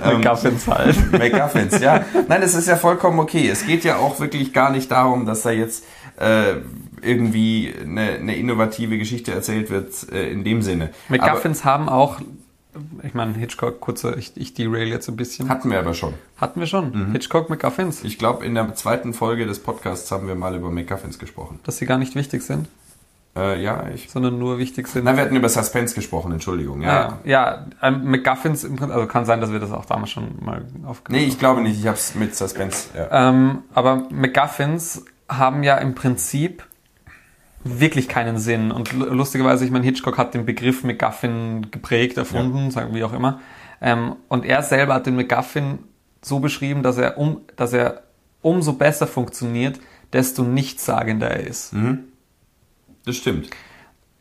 McGuffins halt. McGuffins, ja. Nein, es ist ja vollkommen okay. Es geht ja auch wirklich gar nicht darum, dass da jetzt äh, irgendwie eine, eine innovative Geschichte erzählt wird äh, in dem Sinne. McGuffins haben auch ich meine, Hitchcock, kurzer, ich, ich derail jetzt ein bisschen. Hatten wir aber schon. Hatten wir schon. Mhm. Hitchcock, McGuffins. Ich glaube, in der zweiten Folge des Podcasts haben wir mal über McGuffins gesprochen. Dass sie gar nicht wichtig sind? Äh, ja, ich. Sondern nur wichtig sind. Nein, wir hatten über Suspense gesprochen, Entschuldigung. Ja, ja, ja ähm, McGuffins, also kann sein, dass wir das auch damals schon mal aufgenommen haben. Nee, ich glaube nicht, ich habe es mit Suspense. Ja. Ähm, aber McGuffins haben ja im Prinzip wirklich keinen Sinn. Und lustigerweise, ich meine, Hitchcock hat den Begriff MacGuffin geprägt, erfunden, ja. sagen wie auch immer. Ähm, und er selber hat den MacGuffin so beschrieben, dass er, um, dass er umso besser funktioniert, desto nichtssagender er ist. Mhm. Das stimmt.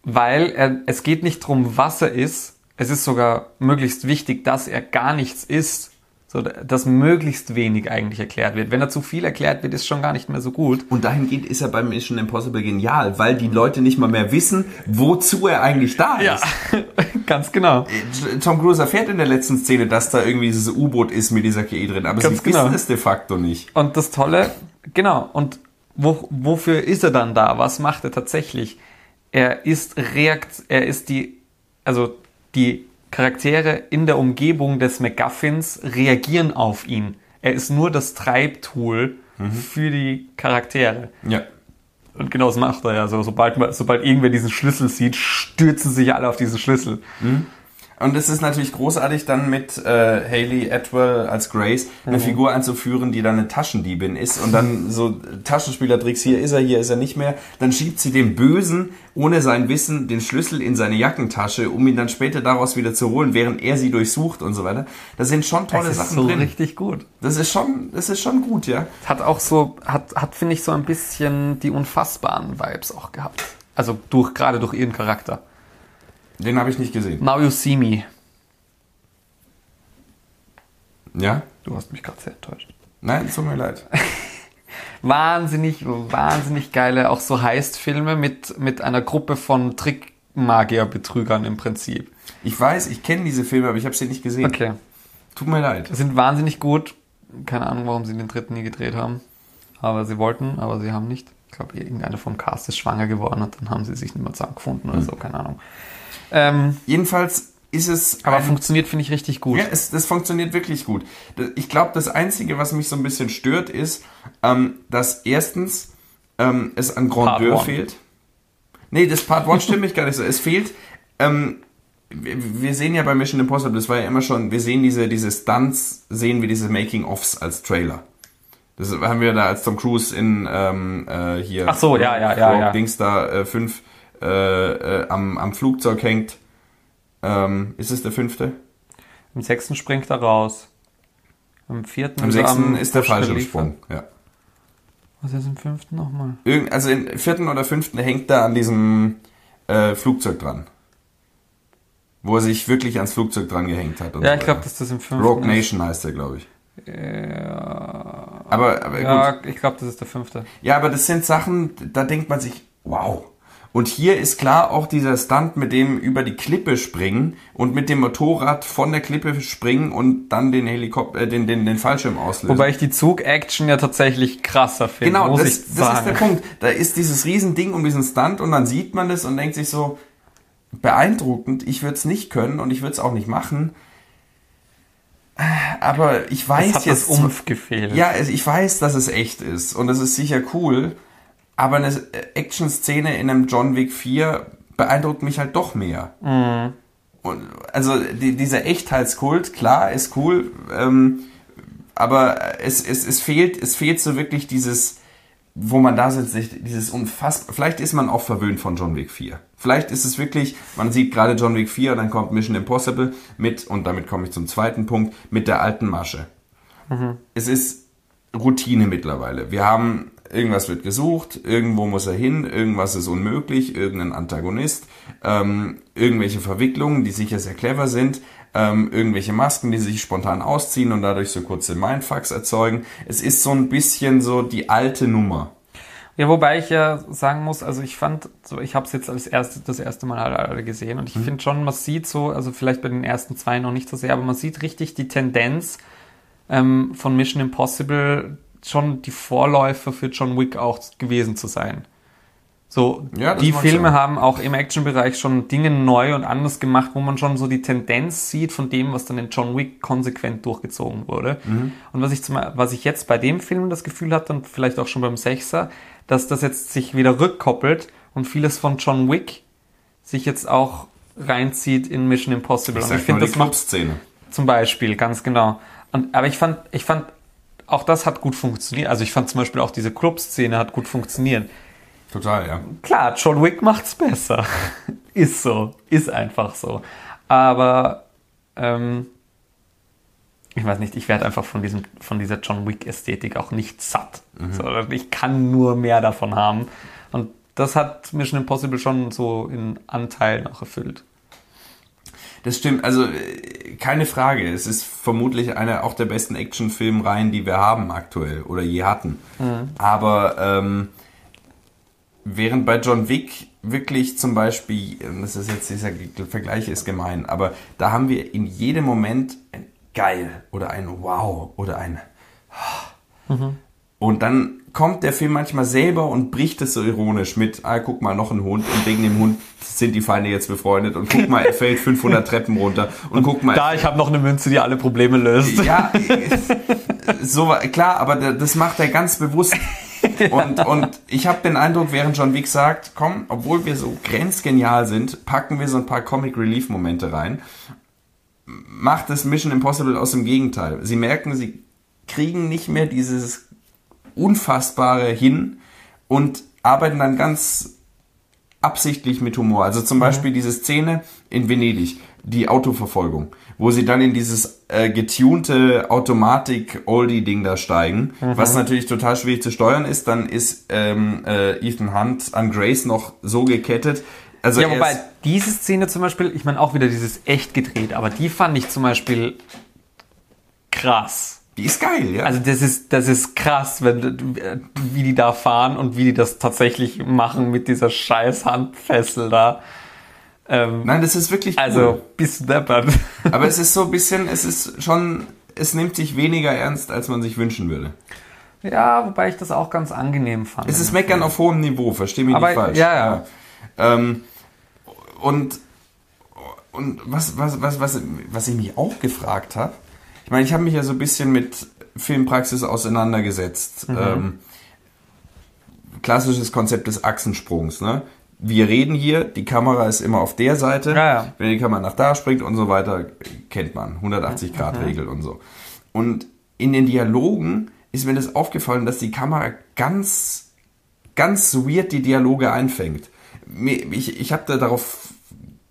Weil er, es geht nicht darum, was er ist. Es ist sogar möglichst wichtig, dass er gar nichts ist, so, dass möglichst wenig eigentlich erklärt wird. Wenn er zu viel erklärt wird, ist schon gar nicht mehr so gut. Und dahingehend ist er beim Mission Impossible genial, weil die Leute nicht mal mehr wissen, wozu er eigentlich da ist. Ja, ganz genau. Tom Cruise erfährt in der letzten Szene, dass da irgendwie dieses U-Boot ist mit dieser KI drin, aber ganz sie genau. wissen es de facto nicht. Und das Tolle, genau, und wo, wofür ist er dann da? Was macht er tatsächlich? Er ist Reakt, er ist die, also die Charaktere in der Umgebung des MacGuffins reagieren auf ihn. Er ist nur das Treibtool mhm. für die Charaktere. Ja. Und genau das macht er ja. So, sobald, sobald irgendwer diesen Schlüssel sieht, stürzen sich alle auf diesen Schlüssel. Mhm. Und es ist natürlich großartig, dann mit äh, Haley Atwell als Grace eine mhm. Figur einzuführen, die dann eine Taschendiebin ist und dann so Taschenspielertricks, hier ist er, hier ist er nicht mehr. Dann schiebt sie dem Bösen ohne sein Wissen den Schlüssel in seine Jackentasche, um ihn dann später daraus wieder zu holen, während er sie durchsucht und so weiter. Das sind schon tolle das ist Sachen so drin. richtig gut. Das ist schon, das ist schon gut, ja. Hat auch so, hat, hat finde ich so ein bisschen die unfassbaren Vibes auch gehabt. Also durch, gerade durch ihren Charakter. Den habe ich nicht gesehen. Now You See Me. Ja? Du hast mich gerade sehr enttäuscht. Nein, tut mir leid. wahnsinnig, wahnsinnig geile, auch so Heist-Filme mit, mit einer Gruppe von Trickmagier-Betrügern im Prinzip. Ich weiß, ich kenne diese Filme, aber ich habe sie nicht gesehen. Okay. Tut mir leid. Sind wahnsinnig gut. Keine Ahnung, warum sie den dritten nie gedreht haben. Aber sie wollten, aber sie haben nicht. Ich glaube, irgendeine vom Cast ist schwanger geworden und dann haben sie sich nicht mehr zusammengefunden oder mhm. so, keine Ahnung. Ähm, Jedenfalls ist es. Aber ein, funktioniert, finde ich, richtig gut. Ja, es, das funktioniert wirklich gut. Ich glaube, das Einzige, was mich so ein bisschen stört, ist, ähm, dass erstens ähm, es an Grandeur fehlt. Nee, das Part 1 stimmt mich gar nicht so. Es fehlt. Ähm, wir sehen ja bei Mission Impossible, das war ja immer schon, wir sehen diese, diese Stunts, sehen wir diese Making-ofs als Trailer. Das haben wir da als Tom Cruise in ähm, äh, hier Ach so, ja, ja, ja, ja. Dings da äh, fünf äh, äh, am, am Flugzeug hängt. Ähm, ist es der fünfte? Im sechsten springt er raus. Im vierten er sechsten am ist der Busch falsche geliefert. Sprung. Ja. Was ist im fünften nochmal? Irgend, also im vierten oder fünften hängt er an diesem äh, Flugzeug dran. Wo er sich wirklich ans Flugzeug dran gehängt hat. und Ja, ich glaube, dass das im fünften Rogue ist. Nation heißt er, glaube ich. Ja, Aber, aber gut. ja ich glaube, das ist der fünfte. Ja, aber das sind Sachen, da denkt man sich, wow. Und hier ist klar auch dieser Stunt mit dem über die Klippe springen und mit dem Motorrad von der Klippe springen und dann den Helikopter, äh, den, den, den Fallschirm auslösen. Wobei ich die Zug-Action ja tatsächlich krasser finde. genau, muss das, ich das ist sagen. der Punkt. Da ist dieses Riesending um diesen Stunt und dann sieht man das und denkt sich so, beeindruckend, ich würde es nicht können und ich würde es auch nicht machen. Aber ich weiß Es hat jetzt. das Umf gefehlt. Ja, ich weiß, dass es echt ist und es ist sicher cool, aber eine Action-Szene in einem John Wick 4 beeindruckt mich halt doch mehr. Mhm. Und also die, dieser Echtheitskult, klar, ist cool, ähm, aber es, es, es fehlt, es fehlt so wirklich dieses, wo man da sitzt, dieses unfassbar, vielleicht ist man auch verwöhnt von John Wick 4. Vielleicht ist es wirklich, man sieht gerade John Wick 4 und dann kommt Mission Impossible mit, und damit komme ich zum zweiten Punkt, mit der alten Masche. Es ist Routine mittlerweile. Wir haben, irgendwas wird gesucht, irgendwo muss er hin, irgendwas ist unmöglich, irgendein Antagonist, ähm, irgendwelche Verwicklungen, die sicher sehr clever sind, ähm, irgendwelche Masken, die sich spontan ausziehen und dadurch so kurze Mindfucks erzeugen. Es ist so ein bisschen so die alte Nummer. Ja, wobei ich ja sagen muss, also ich fand, so ich habe es jetzt als erste, das erste Mal alle gesehen und ich Mhm. finde schon, man sieht so, also vielleicht bei den ersten zwei noch nicht so sehr, aber man sieht richtig die Tendenz ähm, von Mission Impossible schon die Vorläufer für John Wick auch gewesen zu sein. So, Ja, die Filme sein. haben auch im Actionbereich schon Dinge neu und anders gemacht, wo man schon so die Tendenz sieht von dem, was dann in John Wick konsequent durchgezogen wurde. Mhm. Und was ich, zum, was ich jetzt bei dem Film das Gefühl hatte und vielleicht auch schon beim Sechser, dass das jetzt sich wieder rückkoppelt und vieles von John Wick sich jetzt auch reinzieht in Mission Impossible. Ich und ich finde, das die macht Clubszene. zum Beispiel, ganz genau. Und, aber ich fand, ich fand, auch das hat gut funktioniert. Also ich fand zum Beispiel auch diese Club-Szene hat gut funktioniert. Total, ja. Klar, John Wick macht's besser. ist so. Ist einfach so. Aber ähm, ich weiß nicht, ich werde einfach von diesem, von dieser John Wick-Ästhetik auch nicht satt. So, ich kann nur mehr davon haben. Und das hat Mission Impossible schon so in Anteilen auch erfüllt. Das stimmt, also äh, keine Frage. Es ist vermutlich einer auch der besten Actionfilmreihen, die wir haben aktuell oder je hatten. Aber ähm, während bei John Wick wirklich zum Beispiel, das ist jetzt dieser Vergleich ist gemein, aber da haben wir in jedem Moment ein geil oder ein wow oder ein und dann kommt der Film manchmal selber und bricht es so ironisch mit, ah, guck mal, noch ein Hund und wegen dem Hund sind die Feinde jetzt befreundet und guck mal, er fällt 500 Treppen runter und guck mal. Da, ich habe noch eine Münze, die alle Probleme löst. ja, so klar, aber da- das macht er ganz bewusst. Und, und ich habe den Eindruck, während John Wick sagt, komm, obwohl wir so grenzgenial sind, packen wir so ein paar Comic Relief Momente rein. Macht es Mission Impossible aus dem Gegenteil. Sie merken, sie kriegen nicht mehr dieses Unfassbare hin und arbeiten dann ganz absichtlich mit Humor. Also zum Beispiel diese Szene in Venedig, die Autoverfolgung, wo sie dann in dieses äh, getunte Automatik-Oldie-Ding da steigen, was natürlich total schwierig zu steuern ist. Dann ist ähm, äh, Ethan Hunt an Grace noch so gekettet. Also Ja, wobei diese Szene zum Beispiel, ich meine auch wieder dieses echt gedreht, aber die fand ich zum Beispiel krass. Die ist geil, ja. Also das ist, das ist krass, wenn, wie die da fahren und wie die das tatsächlich machen mit dieser scheiß Handfessel da. Ähm, Nein, das ist wirklich cool. also, bist du deppert. Aber es ist so ein bisschen, es ist schon, es nimmt sich weniger ernst, als man sich wünschen würde. ja, wobei ich das auch ganz angenehm fand. Es ist Meckern auf hohem Niveau, versteh mich Aber, nicht falsch. ja, ja. Ähm, und und was, was, was, was, was ich mich auch gefragt habe, meine, ich habe mich ja so ein bisschen mit Filmpraxis auseinandergesetzt. Mhm. Ähm, klassisches Konzept des Achsensprungs. Ne? Wir reden hier, die Kamera ist immer auf der Seite. Ja, ja. Wenn die Kamera nach da springt und so weiter, kennt man. 180 Grad Regel und so. Und in den Dialogen ist mir das aufgefallen, dass die Kamera ganz, ganz weird die Dialoge einfängt. Ich, ich habe da darauf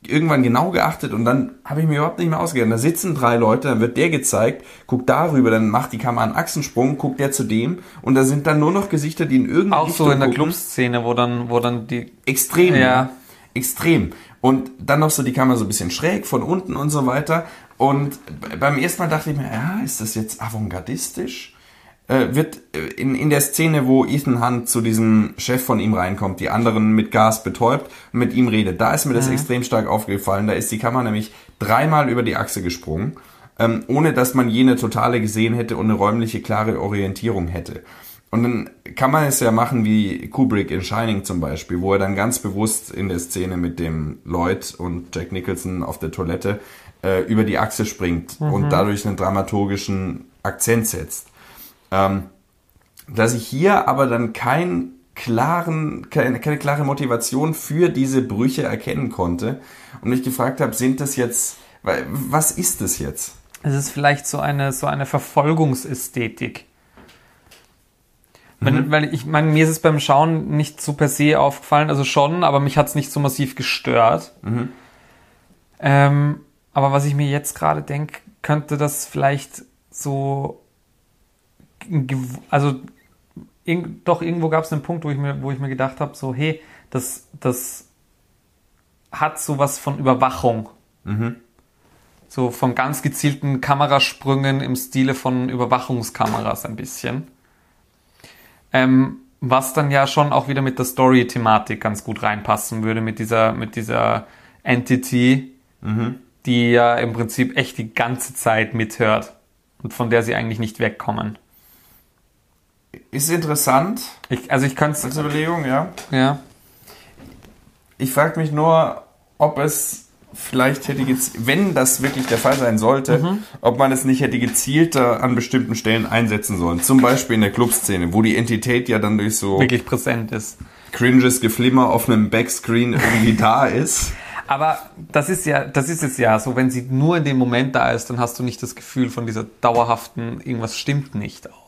irgendwann genau geachtet und dann habe ich mir überhaupt nicht mehr ausgegangen. Da sitzen drei Leute, dann wird der gezeigt, guckt darüber, dann macht die Kamera einen Achsensprung, guckt der zu dem und da sind dann nur noch Gesichter, die in irgendeine Auch Richtung so in der Clubszene, wo dann, wo dann die... Extrem, ja. Extrem. Und dann noch so die Kamera so ein bisschen schräg von unten und so weiter. Und beim ersten Mal dachte ich mir, ja, ist das jetzt avantgardistisch? Äh, wird äh, in, in der Szene, wo Ethan Hunt zu diesem Chef von ihm reinkommt, die anderen mit Gas betäubt und mit ihm redet, da ist mir das mhm. extrem stark aufgefallen. Da ist die Kamera nämlich dreimal über die Achse gesprungen, ähm, ohne dass man jene totale gesehen hätte und eine räumliche klare Orientierung hätte. Und dann kann man es ja machen wie Kubrick in Shining zum Beispiel, wo er dann ganz bewusst in der Szene mit dem Lloyd und Jack Nicholson auf der Toilette äh, über die Achse springt mhm. und dadurch einen dramaturgischen Akzent setzt. Ähm, dass ich hier aber dann keinen klaren, keine, keine klare Motivation für diese Brüche erkennen konnte und mich gefragt habe, sind das jetzt, was ist das jetzt? Es ist vielleicht so eine, so eine Verfolgungsästhetik. Mhm. Weil ich meine, mir ist es beim Schauen nicht so per se aufgefallen, also schon, aber mich hat es nicht so massiv gestört. Mhm. Ähm, aber was ich mir jetzt gerade denke, könnte das vielleicht so also in, doch irgendwo gab es einen Punkt, wo ich mir, wo ich mir gedacht habe, so hey, das, das hat sowas von Überwachung. Mhm. So von ganz gezielten Kamerasprüngen im Stile von Überwachungskameras ein bisschen. Ähm, was dann ja schon auch wieder mit der Story-Thematik ganz gut reinpassen würde, mit dieser, mit dieser Entity, mhm. die ja im Prinzip echt die ganze Zeit mithört und von der sie eigentlich nicht wegkommen. Ist interessant. Ich, also ich könnte es. Als Überlegung, ja. Ja. Ich frage mich nur, ob es vielleicht hätte gezielt, wenn das wirklich der Fall sein sollte, mhm. ob man es nicht hätte gezielter an bestimmten Stellen einsetzen sollen. Zum Beispiel in der Clubszene, wo die Entität ja dann durch so wirklich präsent ist. Cringes Geflimmer auf einem Backscreen irgendwie da ist. Aber das ist ja, das ist es ja so, wenn sie nur in dem Moment da ist, dann hast du nicht das Gefühl von dieser dauerhaften, irgendwas stimmt nicht auch.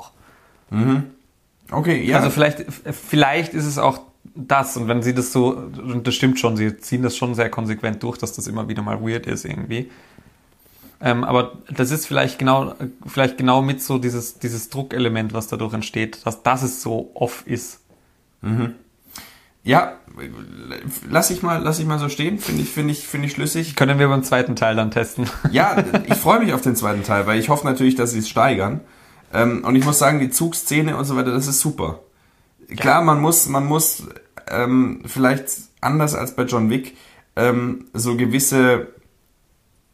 Mhm. Okay, ja. Also vielleicht, vielleicht ist es auch das und wenn sie das so, und das stimmt schon, sie ziehen das schon sehr konsequent durch, dass das immer wieder mal weird ist irgendwie. Ähm, aber das ist vielleicht genau, vielleicht genau mit so dieses, dieses Druckelement, was dadurch entsteht, dass, dass es so off ist. Mhm. Ja, lass ich mal, lass ich mal so stehen, finde ich, finde ich, finde ich schlüssig. Können wir beim zweiten Teil dann testen? Ja, ich freue mich auf den zweiten Teil, weil ich hoffe natürlich, dass sie es steigern. Ähm, und ich muss sagen, die Zugszene und so weiter, das ist super. Ja. Klar, man muss, man muss ähm, vielleicht anders als bei John Wick ähm, so gewisse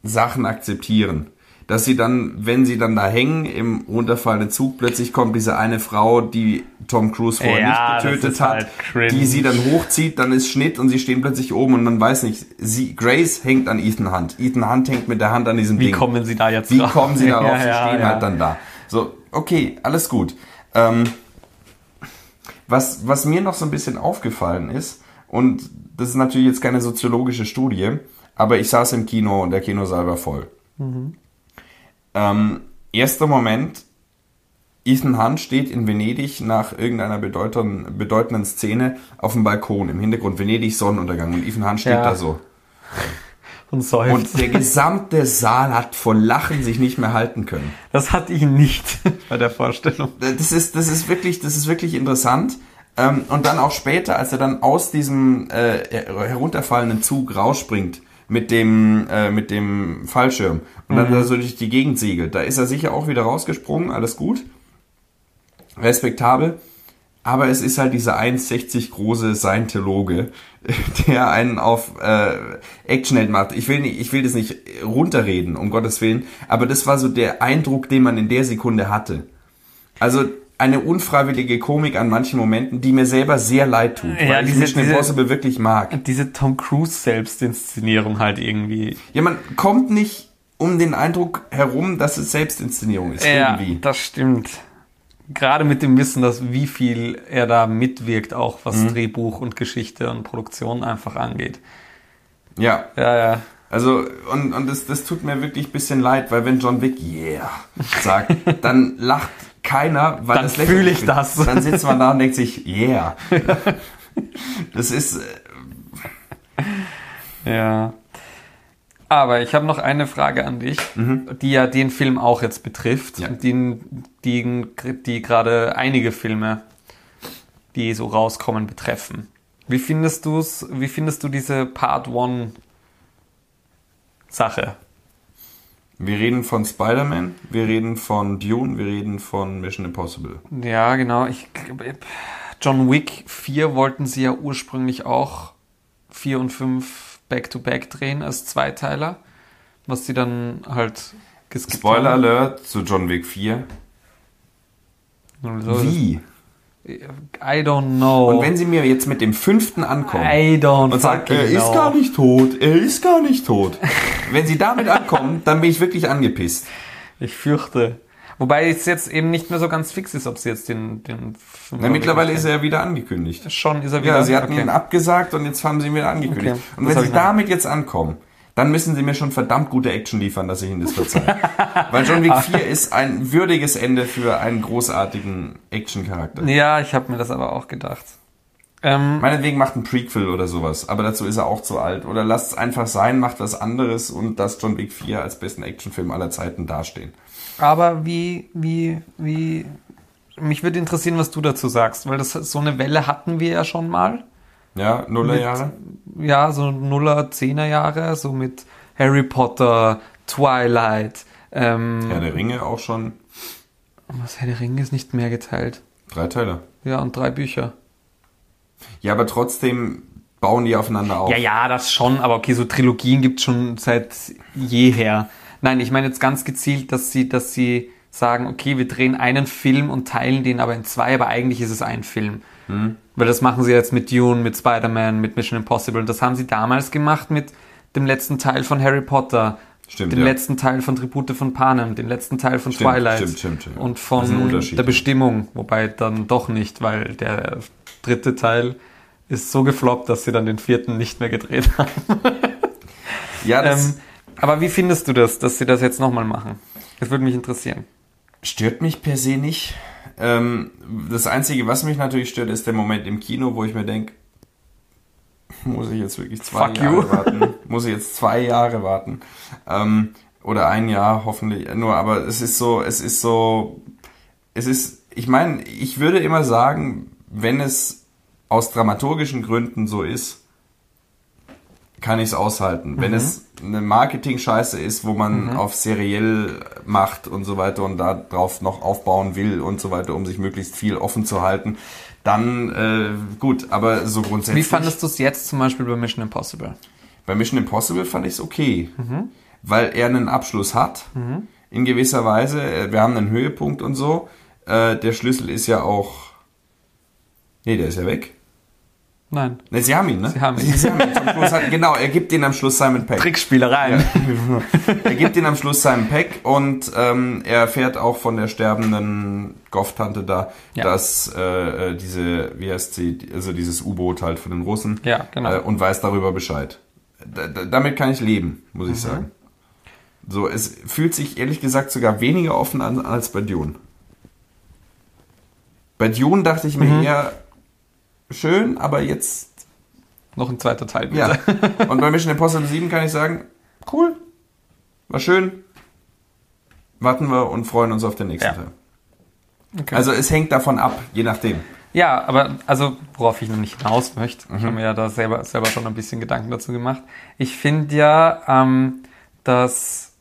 Sachen akzeptieren. Dass sie dann, wenn sie dann da hängen im runterfallenden Zug, plötzlich kommt diese eine Frau, die Tom Cruise vorher ja, nicht getötet hat, halt die sie dann hochzieht, dann ist Schnitt und sie stehen plötzlich oben und man weiß nicht, sie, Grace hängt an Ethan Hunt. Ethan Hunt hängt mit der Hand an diesem Wie Ding. Wie kommen sie da jetzt Wie drauf? kommen sie darauf? Ja, sie stehen halt dann da. So, okay, alles gut. Ähm, was, was mir noch so ein bisschen aufgefallen ist, und das ist natürlich jetzt keine soziologische Studie, aber ich saß im Kino und der Kinosaal war voll. Mhm. Ähm, erster Moment, Ethan Hunt steht in Venedig nach irgendeiner bedeutenden, bedeutenden Szene auf dem Balkon, im Hintergrund Venedig Sonnenuntergang und Ethan Hunt steht ja. da so und seufzt. Und der gesamte Saal hat vor Lachen sich nicht mehr halten können. Das hatte ich nicht bei der Vorstellung. Das ist, das ist wirklich, das ist wirklich interessant. Ähm, und dann auch später, als er dann aus diesem äh, herunterfallenden Zug rausspringt mit dem, äh, mit dem Fallschirm und mhm. dann so durch die Gegend segelt, da ist er sicher auch wieder rausgesprungen, alles gut. Respektabel. Aber es ist halt dieser 1,60 große Scientologe, der einen auf äh, Actionheld macht. Ich will, nicht, ich will das nicht runterreden, um Gottes Willen, aber das war so der Eindruck, den man in der Sekunde hatte. Also eine unfreiwillige Komik an manchen Momenten, die mir selber sehr leid tut, ja, weil diese, ich Mission Impossible wirklich mag. Diese Tom Cruise Selbstinszenierung halt irgendwie. Ja, man kommt nicht um den Eindruck herum, dass es Selbstinszenierung ist. Ja, irgendwie. das stimmt gerade mit dem Wissen, dass wie viel er da mitwirkt, auch was mhm. Drehbuch und Geschichte und Produktion einfach angeht. Ja. Ja, ja. Also, und, und das, das tut mir wirklich ein bisschen leid, weil wenn John Wick, yeah, sagt, dann lacht keiner, weil Dann das fühl lächerlich ich wird. das. Dann sitzt man da und denkt sich, yeah. Das ist, äh, Ja. Aber ich habe noch eine Frage an dich, die ja den Film auch jetzt betrifft, Mhm. Ja. die, die, die gerade einige Filme, die so rauskommen, betreffen. Wie findest du's? Wie findest du diese Part One Sache? wir reden von Spider-Man, wir reden von Dune, wir reden von Mission Impossible. Ja, genau. Ich, John Wick 4 wollten sie ja ursprünglich auch 4 und 5 Back-to-Back drehen als Zweiteiler, was sie dann halt geskippt Spoiler haben. Alert zu John Wick 4. So, Wie? I don't know. Und wenn sie mir jetzt mit dem fünften ankommen I don't und sagen, fucking er ist know. gar nicht tot, er ist gar nicht tot. wenn sie damit ankommen, dann bin ich wirklich angepisst. Ich fürchte. Wobei es jetzt eben nicht mehr so ganz fix ist, ob sie jetzt den, den Na, mittlerweile ist er ja wieder angekündigt. Schon ist er wieder. Ja, sie hatten okay. ihn abgesagt und jetzt haben sie ihn wieder angekündigt. Okay, Und das wenn sie damit jetzt ankommen, dann müssen sie mir schon verdammt gute Action liefern, dass ich ihnen das verzeihe. Weil John Wick 4 ist ein würdiges Ende für einen großartigen Action-Charakter. Ja, ich habe mir das aber auch gedacht. Ähm, Meinetwegen macht ein Prequel oder sowas, aber dazu ist er auch zu alt. Oder lasst es einfach sein, macht was anderes und lasst John Wick 4 als besten Actionfilm aller Zeiten dastehen. Aber wie, wie, wie, mich würde interessieren, was du dazu sagst, weil das so eine Welle hatten wir ja schon mal. Ja, Nullerjahre? Ja, so Nuller, Zehner Jahre, so mit Harry Potter, Twilight, ähm, Herr der Ringe auch schon was Herr der Ringe ist nicht mehr geteilt. drei Teile. Ja, und drei Bücher. Ja, aber trotzdem bauen die aufeinander auf. Ja, ja, das schon, aber okay, so Trilogien gibt's schon seit jeher. Nein, ich meine jetzt ganz gezielt, dass sie, dass sie sagen, okay, wir drehen einen Film und teilen den aber in zwei, aber eigentlich ist es ein Film. Weil das machen sie jetzt mit Dune, mit Spider-Man, mit Mission Impossible. Und das haben sie damals gemacht mit dem letzten Teil von Harry Potter, Stimmt, dem ja. letzten Teil von Tribute von Panem, den letzten Teil von Stimmt, Twilight stimmt, stimmt, stimmt. und von der Bestimmung, wobei dann doch nicht, weil der dritte Teil ist so gefloppt, dass sie dann den vierten nicht mehr gedreht haben. Ja, das Ähm, aber wie findest du das, dass sie das jetzt nochmal machen? Das würde mich interessieren. stört mich per se nicht. Ähm, das Einzige, was mich natürlich stört, ist der Moment im Kino, wo ich mir denke, muss ich jetzt wirklich zwei Fuck Jahre you. warten? Muss ich jetzt zwei Jahre warten? Ähm, oder ein Jahr hoffentlich. Nur, aber es ist so, es ist so, es ist, ich meine, ich würde immer sagen, wenn es aus dramaturgischen Gründen so ist, kann ich es aushalten. Wenn es eine Marketing-Scheiße ist, wo man auf seriell macht und so weiter und darauf noch aufbauen will und so weiter, um sich möglichst viel offen zu halten, dann äh, gut, aber so grundsätzlich. Wie fandest du es jetzt zum Beispiel bei Mission Impossible? Bei Mission Impossible fand ich es okay, weil er einen Abschluss hat, in gewisser Weise. Äh, Wir haben einen Höhepunkt und so. Äh, der Schlüssel ist ja auch. Nee, der ist ja weg. Nein. Ne, sie haben ihn, ne? Sie haben ihn. Sie haben ihn. Zum Schluss hat, genau, er gibt ihn am Schluss Simon Peck. Trickspielereien. Er gibt ihn am Schluss Simon Peck und ähm, er erfährt auch von der sterbenden Goff-Tante da, Ja. dass äh, äh, diese, wie heißt sie, also dieses U-Boot halt von den Russen Ja, genau. äh, und weiß darüber Bescheid. Da, da, damit kann ich leben, muss Mhm. ich sagen. So, es fühlt sich ehrlich gesagt sogar weniger offen an als bei Dune. Bei Dune dachte ich mir Mhm. eher, schön, aber jetzt Noch ein zweiter Teil, bitte. ja. Und bei Mission Impossible 7 kann ich sagen, cool, war schön. Warten wir und freuen uns auf den nächsten Ja. Teil. Okay. Also es hängt davon ab, je nachdem. Ja, aber also worauf ich noch nicht hinaus möchte, Mhm. ich habe mir ja da selber, selber schon ein bisschen Gedanken dazu gemacht. Ich finde ja, ähm, dass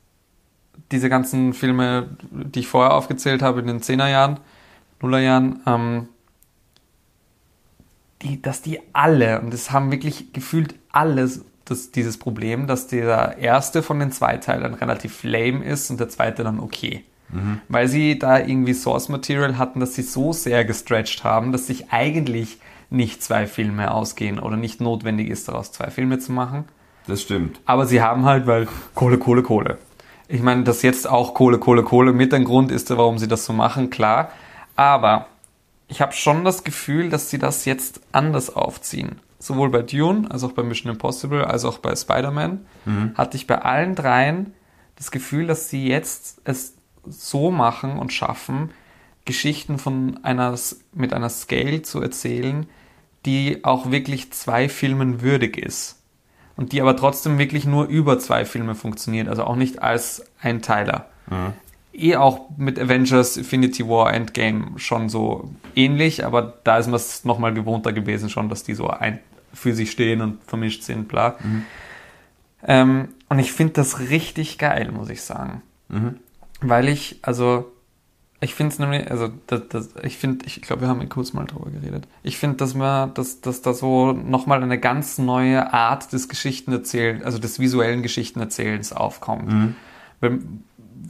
diese ganzen Filme, die ich vorher aufgezählt habe in den 10er Jahren, Nullerjahren, ähm, die, dass die alle, und das haben wirklich gefühlt alles das, dieses Problem, dass der erste von den zwei Teilen relativ lame ist und der zweite dann okay. Weil sie da irgendwie Source Material hatten, dass sie so sehr gestretched haben, dass sich eigentlich nicht zwei Filme ausgehen oder nicht notwendig ist, daraus zwei Filme zu machen. Das stimmt. Aber sie haben halt, weil Kohle, Kohle, Kohle. Ich meine, dass jetzt auch Kohle, Kohle, Kohle mit ein Grund ist, warum sie das so machen, klar. Aber ich habe schon das Gefühl, dass sie das jetzt anders aufziehen. Sowohl bei Dune, als auch bei Mission Impossible, als auch bei Spider-Man, hatte ich bei allen dreien das Gefühl, dass sie jetzt es so machen und schaffen, Geschichten von einer, mit einer Scale zu erzählen, die auch wirklich zwei Filmen würdig ist. Und die aber trotzdem wirklich nur über zwei Filme funktioniert, also auch nicht als Einteiler. Mhm. Eh auch mit Avengers Infinity War Endgame schon so ähnlich, aber da ist man es nochmal gewohnter gewesen schon, dass die so ein, für sich stehen und vermischt sind, bla. Mhm. Ähm, und ich finde das richtig geil, muss ich sagen. Mhm. Weil ich, also, ich finde es nämlich, also, das, das, ich finde, ich glaube, wir haben kurz mal drüber geredet. Ich finde, dass man, dass, dass da so nochmal eine ganz neue Art des Geschichtenerzählens, also des visuellen Geschichtenerzählens aufkommt. Mhm. Weil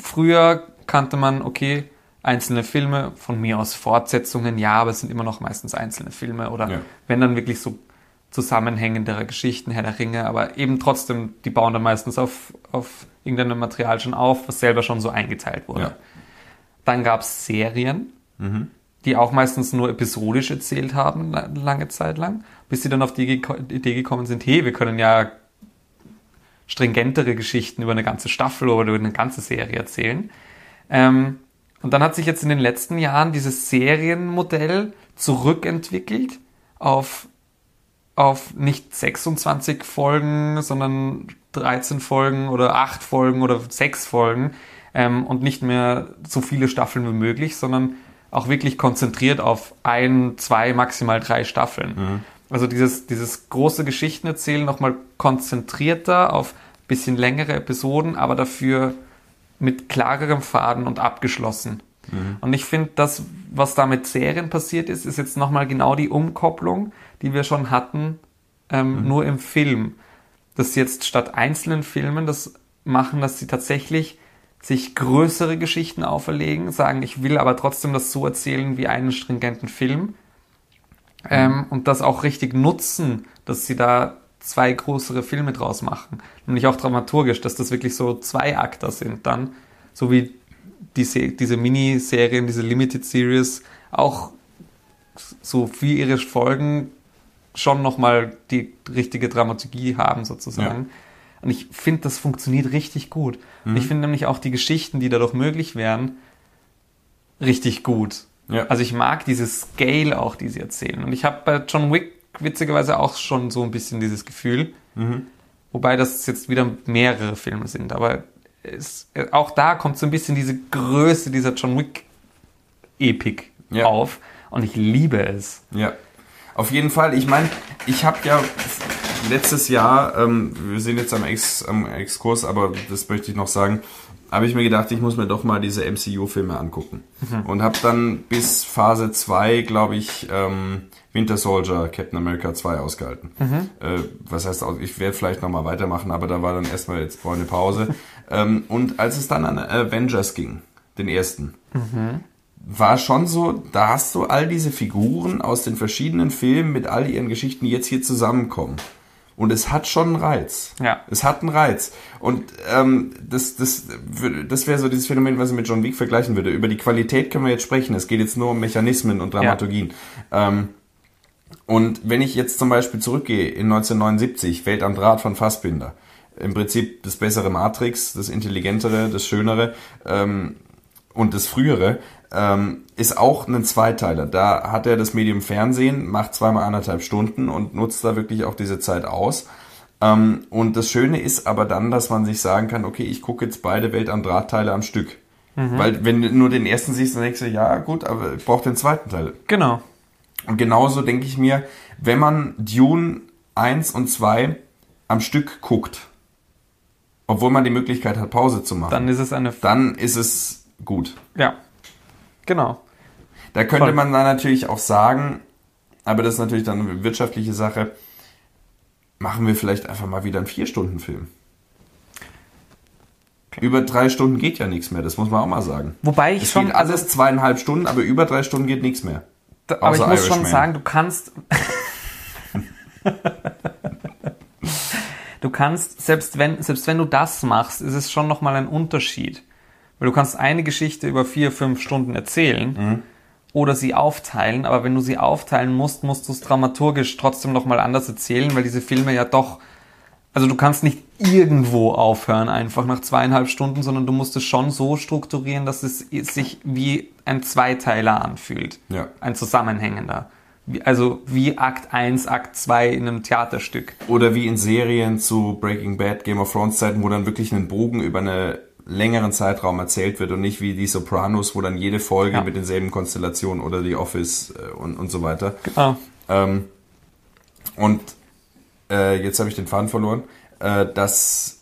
früher kannte man, okay, einzelne Filme, von mir aus Fortsetzungen, ja, aber es sind immer noch meistens einzelne Filme oder ja. wenn dann wirklich so zusammenhängendere Geschichten, Herr der Ringe, aber eben trotzdem, die bauen dann meistens auf, auf irgendeinem Material schon auf, was selber schon so eingeteilt wurde. Ja. Dann gab es Serien, mhm. die auch meistens nur episodisch erzählt haben, lange Zeit lang, bis sie dann auf die Idee gekommen sind, hey, wir können ja stringentere Geschichten über eine ganze Staffel oder über eine ganze Serie erzählen. Ähm, und dann hat sich jetzt in den letzten Jahren dieses Serienmodell zurückentwickelt auf auf nicht 26 Folgen, sondern 13 Folgen oder 8 Folgen oder 6 Folgen ähm, und nicht mehr so viele Staffeln wie möglich, sondern auch wirklich konzentriert auf ein, zwei, maximal drei Staffeln. Mhm. Also dieses, dieses große Geschichtenerzählen nochmal konzentrierter auf bisschen längere Episoden, aber dafür mit klarerem Faden und abgeschlossen. Mhm. Und ich finde, das, was da mit Serien passiert ist, ist jetzt nochmal genau die Umkopplung, die wir schon hatten, ähm, mhm. nur im Film. Dass sie jetzt statt einzelnen Filmen das machen, dass sie tatsächlich sich größere Geschichten auferlegen, sagen, ich will aber trotzdem das so erzählen wie einen stringenten Film. Mhm. Ähm, und das auch richtig nutzen, dass sie da zwei größere Filme draus machen. Nämlich auch dramaturgisch, dass das wirklich so zwei Akter sind dann. So wie diese, diese Miniserien, diese Limited Series auch so für ihre Folgen schon nochmal die richtige Dramaturgie haben sozusagen. Ja. Und ich finde, das funktioniert richtig gut. Mhm. Und ich finde nämlich auch die Geschichten, die dadurch möglich wären, richtig gut. Ja. Also ich mag dieses Scale auch, die sie erzählen. Und ich habe bei John Wick witzigerweise auch schon so ein bisschen dieses Gefühl. Mhm. Wobei das jetzt wieder mehrere Filme sind. Aber es, auch da kommt so ein bisschen diese Größe dieser John Wick-Epik ja. auf. Und ich liebe es. Ja. Auf jeden Fall, ich meine, ich habe ja letztes Jahr, ähm, wir sind jetzt am, Ex, am Exkurs, aber das möchte ich noch sagen, habe ich mir gedacht, ich muss mir doch mal diese MCU-Filme angucken. Mhm. Und habe dann bis Phase 2, glaube ich, ähm, Winter Soldier, Captain America 2 ausgehalten. Mhm. Äh, was heißt, ich werde vielleicht nochmal weitermachen, aber da war dann erstmal jetzt eine Pause. ähm, und als es dann an Avengers ging, den ersten, mhm war schon so, da hast du all diese Figuren aus den verschiedenen Filmen mit all ihren Geschichten, jetzt hier zusammenkommen. Und es hat schon einen Reiz. Ja. Es hat einen Reiz. Und ähm, das, das, das wäre so dieses Phänomen, was ich mit John Wick vergleichen würde. Über die Qualität können wir jetzt sprechen. Es geht jetzt nur um Mechanismen und Dramaturgien. Ja. Ähm, und wenn ich jetzt zum Beispiel zurückgehe in 1979, Welt am Draht von Fassbinder, im Prinzip das bessere Matrix, das intelligentere, das schönere ähm, und das frühere, ähm, ist auch ein Zweiteiler. Da hat er das Medium Fernsehen, macht zweimal anderthalb Stunden und nutzt da wirklich auch diese Zeit aus. Ähm, und das Schöne ist aber dann, dass man sich sagen kann, okay, ich gucke jetzt beide Welt am Drahtteile am Stück. Mhm. Weil wenn du nur den ersten siehst, dann denkst du, ja gut, aber ich brauche den zweiten Teil. Genau. Und genauso denke ich mir, wenn man Dune 1 und 2 am Stück guckt, obwohl man die Möglichkeit hat, Pause zu machen, dann ist es eine. Dann ist es gut. Ja. Genau. Da könnte Voll. man dann natürlich auch sagen, aber das ist natürlich dann eine wirtschaftliche Sache, machen wir vielleicht einfach mal wieder einen Vier-Stunden-Film. Okay. Über drei Stunden geht ja nichts mehr, das muss man auch mal sagen. Wobei ich es schon. Geht alles also, zweieinhalb Stunden, aber über drei Stunden geht nichts mehr. Aber ich muss schon sagen, du kannst. du kannst, selbst wenn, selbst wenn du das machst, ist es schon nochmal ein Unterschied. Weil du kannst eine Geschichte über vier, fünf Stunden erzählen mhm. oder sie aufteilen, aber wenn du sie aufteilen musst, musst du es dramaturgisch trotzdem nochmal anders erzählen, weil diese Filme ja doch, also du kannst nicht irgendwo aufhören, einfach nach zweieinhalb Stunden, sondern du musst es schon so strukturieren, dass es sich wie ein Zweiteiler anfühlt. Ja. Ein zusammenhängender. Also wie Akt 1, Akt 2 in einem Theaterstück. Oder wie in Serien zu Breaking Bad, Game of Thrones Zeiten, wo dann wirklich ein Bogen über einen längeren Zeitraum erzählt wird und nicht wie die Sopranos, wo dann jede Folge Ja. mit denselben Konstellationen oder die Office äh, und, und so weiter. Ah, Ähm, und äh, jetzt habe ich den Faden verloren, äh, dass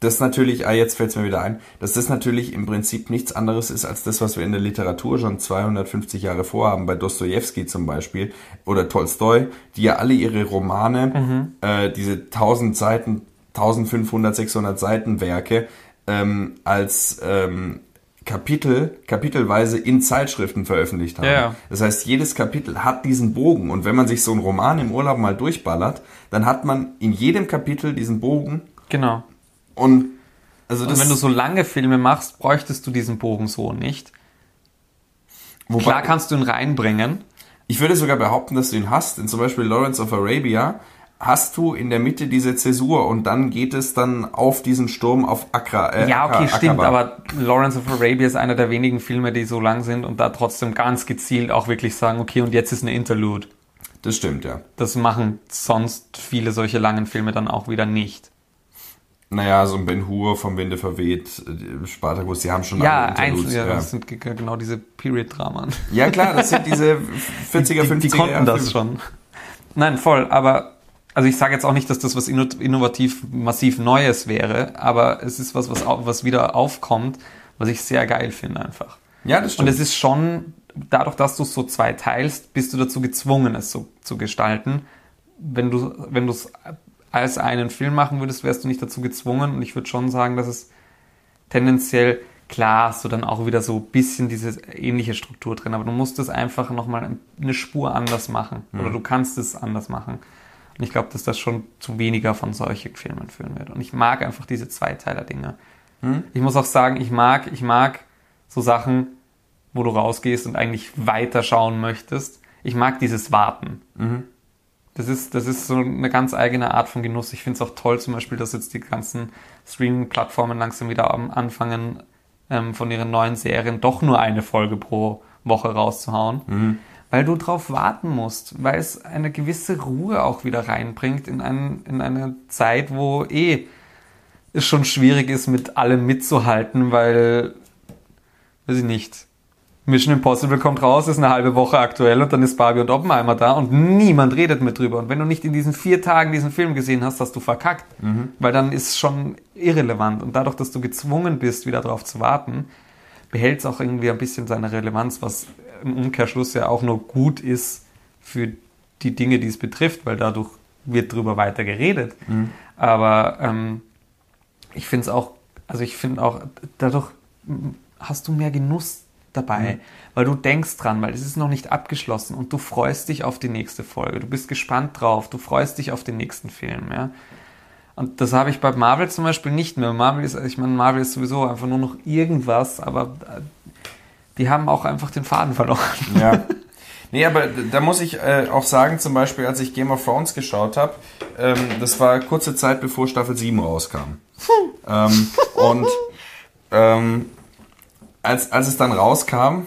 das natürlich, ah, jetzt fällt es mir wieder ein, dass das natürlich im Prinzip nichts anderes ist als das, was wir in der Literatur schon 250 Jahre vorhaben, bei Dostoevsky zum Beispiel oder Tolstoi, die ja alle ihre Romane, äh, diese 1000 Seiten, 1500, 600 Seiten Werke ähm, als ähm, Kapitel, kapitelweise in Zeitschriften veröffentlicht haben. Ja. Das heißt, jedes Kapitel hat diesen Bogen und wenn man sich so einen Roman im Urlaub mal durchballert, dann hat man in jedem Kapitel diesen Bogen genau. und also Und wenn du so lange Filme machst, bräuchtest du diesen Bogen so nicht. wobei, Klar kannst du ihn reinbringen. ich würde sogar behaupten, dass du ihn hast. In zum Beispiel Lawrence of Arabia hast du in der Mitte diese Zäsur und dann geht es dann auf diesen Sturm auf Accra. Äh, Ja, okay, Aqaba. stimmt, aber Lawrence of Arabia ist einer der wenigen Filme, die so lang sind und da trotzdem ganz gezielt auch wirklich sagen, okay, und jetzt ist eine Interlude. Das stimmt, ja. Das machen sonst viele solche langen Filme dann auch wieder nicht. Naja, so ein Ben Hur vom Winde verweht, äh, Spartacus, die haben schon Ja, alle einzeln, Interludes, ja, ja. das sind ge- genau diese Period-Dramen. ja klar, das sind diese 40er, 50er die, die konnten das schon. Nein, voll, aber also ich sage jetzt auch nicht, dass das was inno- innovativ massiv Neues wäre, aber es ist was, was, was wieder aufkommt, was ich sehr geil finde einfach. Ja, das Und stimmt. es ist schon, dadurch, dass du es so zwei teilst, bist du dazu gezwungen, es so zu gestalten. Wenn du wenn du es als einen Film machen würdest, wärst du nicht dazu gezwungen. Und ich würde schon sagen, dass es tendenziell klar hast du dann auch wieder so ein bisschen diese ähnliche Struktur drin, aber du musst es einfach nochmal eine Spur anders machen. Oder du kannst es anders machen. Und ich glaube, dass das schon zu weniger von solchen Filmen führen wird. Und ich mag einfach diese Zweiteiler-Dinge. Ich muss auch sagen, ich mag, ich mag so Sachen, wo du rausgehst und eigentlich weiterschauen möchtest. Ich mag dieses Warten. Das ist, das ist so eine ganz eigene Art von Genuss. Ich finde es auch toll, zum Beispiel, dass jetzt die ganzen Streaming-Plattformen langsam wieder anfangen, ähm, von ihren neuen Serien doch nur eine Folge pro Woche rauszuhauen. Weil du drauf warten musst, weil es eine gewisse Ruhe auch wieder reinbringt in, ein, in eine Zeit, wo eh es schon schwierig ist, mit allem mitzuhalten, weil, weiß ich nicht, Mission Impossible kommt raus, ist eine halbe Woche aktuell und dann ist Barbie und Oppenheimer da und niemand redet mit drüber. Und wenn du nicht in diesen vier Tagen diesen Film gesehen hast, hast du verkackt. Weil dann ist es schon irrelevant. Und dadurch, dass du gezwungen bist, wieder darauf zu warten, behält es auch irgendwie ein bisschen seine Relevanz, was im Umkehrschluss ja auch nur gut ist für die Dinge, die es betrifft, weil dadurch wird drüber weiter geredet. Aber ähm, ich finde es auch, also ich finde auch, dadurch mm, hast du mehr Genuss dabei, weil du denkst dran, weil es ist noch nicht abgeschlossen und du freust dich auf die nächste Folge. Du bist gespannt drauf, du freust dich auf den nächsten Film, ja. Und das habe ich bei Marvel zum Beispiel nicht mehr. Marvel ist, ich meine, Marvel ist sowieso einfach nur noch irgendwas, aber äh, die haben auch einfach den Faden verloren. Ja. Nee, aber da muss ich äh, auch sagen, zum Beispiel, als ich Game of Thrones geschaut habe, ähm, das war kurze Zeit bevor Staffel 7 rauskam. ähm, und ähm, als, als es dann rauskam,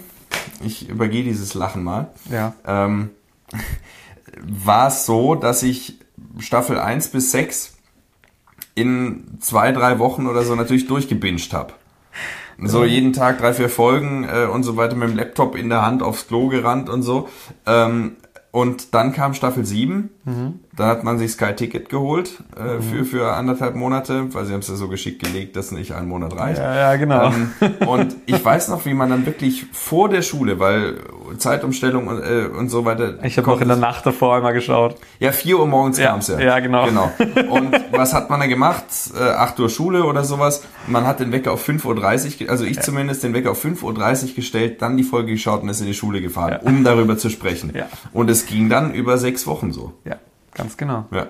ich übergehe dieses Lachen mal, Ja. ähm, war es so, dass ich Staffel 1 bis 6 in zwei, drei Wochen oder so natürlich durchgebinged habe. So jeden Tag drei, vier Folgen äh, und so weiter mit dem Laptop in der Hand aufs Klo gerannt und so. Ähm, und dann kam Staffel 7. Dann hat man sich Sky Ticket geholt äh, für, für anderthalb Monate, weil sie haben es ja so geschickt gelegt, dass nicht ein Monat reicht. Ja, ja, genau. Ähm, und ich weiß noch, wie man dann wirklich vor der Schule, weil Zeitumstellung und, äh, und so weiter. Ich habe auch in der Nacht davor einmal geschaut. Ja, 4 Uhr morgens Ja, kam's ja. ja, genau. genau. Und was hat man da gemacht? Äh, 8 Uhr Schule oder sowas. Man hat den Wecker auf 5.30 Uhr, also ich zumindest den Wecker auf 5.30 Uhr gestellt, dann die Folge geschaut und ist in die Schule gefahren, Ja. um darüber zu sprechen. Ja. Und es ging dann über sechs Wochen so. Ja, ganz genau. Ja.